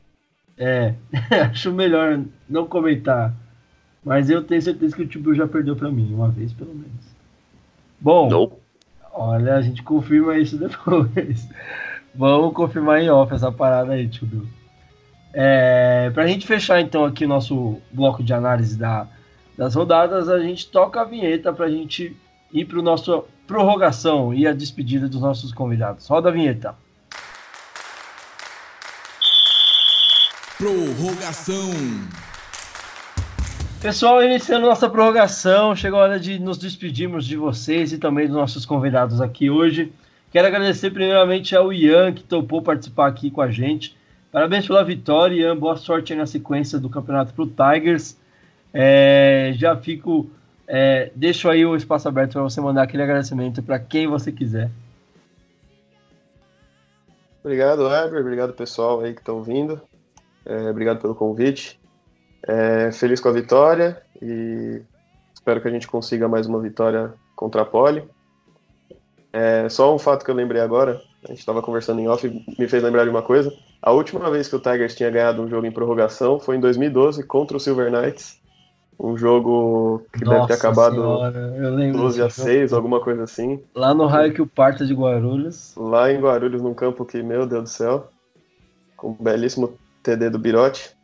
É, *laughs* acho melhor não comentar. Mas eu tenho certeza que o Tibu já perdeu para mim, uma vez pelo menos. Bom, Não. olha, a gente confirma isso *laughs* depois. Vamos confirmar em off essa parada aí, Bill. É, pra gente fechar então aqui o nosso bloco de análise da, das rodadas, a gente toca a vinheta pra gente ir pro nosso prorrogação e a despedida dos nossos convidados. Roda a vinheta. Prorrogação. Pessoal, iniciando nossa prorrogação, chegou a hora de nos despedirmos de vocês e também dos nossos convidados aqui hoje. Quero agradecer primeiramente ao Ian, que topou participar aqui com a gente. Parabéns pela vitória, Ian. Boa sorte na sequência do campeonato para o Tigers. É, já fico. É, deixo aí o espaço aberto para você mandar aquele agradecimento para quem você quiser. Obrigado, Weber. Obrigado, pessoal aí que estão vindo. É, obrigado pelo convite. É, feliz com a vitória e espero que a gente consiga mais uma vitória contra a Poli. É, só um fato que eu lembrei agora, a gente estava conversando em off e me fez lembrar de uma coisa. A última vez que o Tigers tinha ganhado um jogo em prorrogação foi em 2012 contra o Silver Knights. Um jogo que Nossa deve ter acabado senhora, 12 a 6, alguma coisa assim. Lá no raio que o parta de Guarulhos. Lá em Guarulhos, num campo que, meu Deus do céu, com um belíssimo TD do Birote.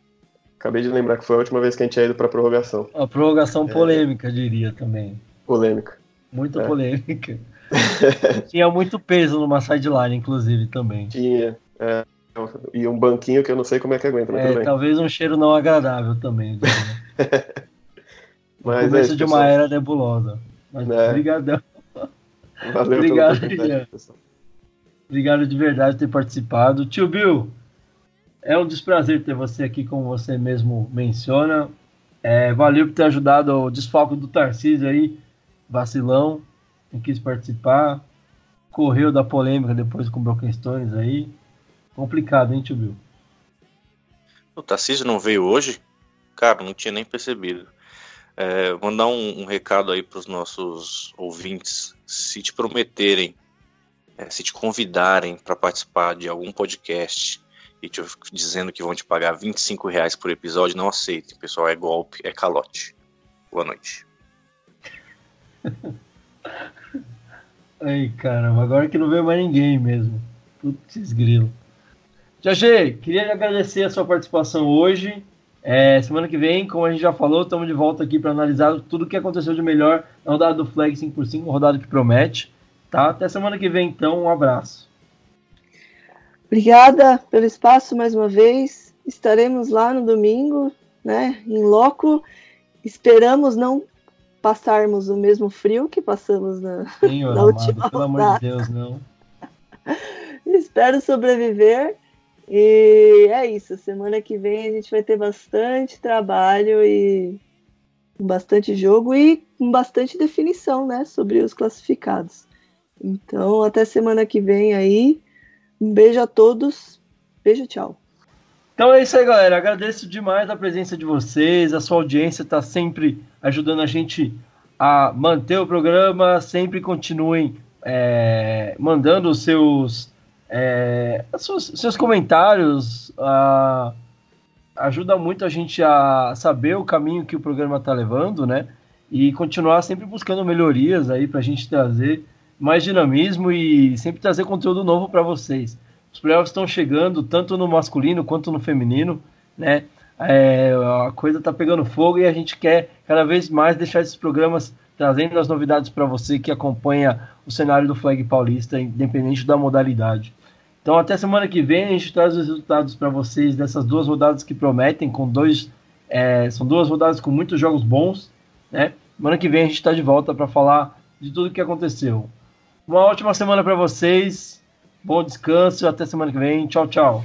Acabei de lembrar que foi a última vez que a gente tinha ido para prorrogação. A prorrogação é. polêmica, diria também. Polêmica. Muito é. polêmica. *laughs* Tinha muito peso numa sideline, inclusive, também. Tinha. É, e um banquinho que eu não sei como é que aguenta, mas é. Talvez um cheiro não agradável também. *laughs* mas começo é, de uma era nebulosa. Mas É. obrigadão. Valeu Obrigado, Ian. pessoal. Obrigado de verdade por ter participado. Tio Bill, é um desprazer ter você aqui, como você mesmo menciona. É, valeu por ter ajudado o desfalque do Tarcísio aí, vacilão, não quis participar. Correu da polêmica depois com o Broken Stones aí. Complicado, hein, tio Bill? O Tarcísio não veio hoje? Cara, não tinha nem percebido. É, mandar um, um recado aí para os nossos ouvintes. Se te prometerem, é, se te convidarem para participar de algum podcast e te dizendo que vão te pagar 25 reais por episódio, não aceite. Pessoal, é golpe, é calote. Boa noite. *laughs* Ai, caramba, agora que não veio mais ninguém mesmo. Putz, grilo. Jajê, queria agradecer a sua participação hoje. É, semana que vem, como a gente já falou, estamos de volta aqui para analisar tudo o que aconteceu de melhor na rodada do Flag 5x5, uma rodada que promete. Tá? Até semana que vem, então. Um abraço. Obrigada pelo espaço mais uma vez. Estaremos lá no domingo, né, em loco. Esperamos não passarmos o mesmo frio que passamos na, Senhor na amado, última pelo amor de. Deus, não. *laughs* Espero sobreviver. E é isso. Semana que vem a gente vai ter bastante trabalho e bastante jogo e bastante definição, né, sobre os classificados. Então, até semana que vem aí. Um beijo a todos. Beijo, tchau. Então é isso aí, galera. Agradeço demais a presença de vocês. A sua audiência está sempre ajudando a gente a manter o programa. Sempre continuem é, mandando os seus, é, seus, seus comentários. ah, ajuda muito a gente a saber o caminho que o programa está levando, né? E continuar sempre buscando melhorias aí para a gente trazer mais dinamismo e sempre trazer conteúdo novo para vocês. Os playoffs estão chegando tanto no masculino quanto no feminino, né? É, a coisa tá pegando fogo e a gente quer cada vez mais deixar esses programas trazendo as novidades para você que acompanha o cenário do Flag Paulista, independente da modalidade. Então até semana que vem a gente traz os resultados para vocês dessas duas rodadas que prometem, com dois, é, são duas rodadas com muitos jogos bons, né? Semana que vem a gente está de volta para falar de tudo o que aconteceu. Uma ótima semana para vocês. Bom descanso. Até semana que vem. Tchau, tchau.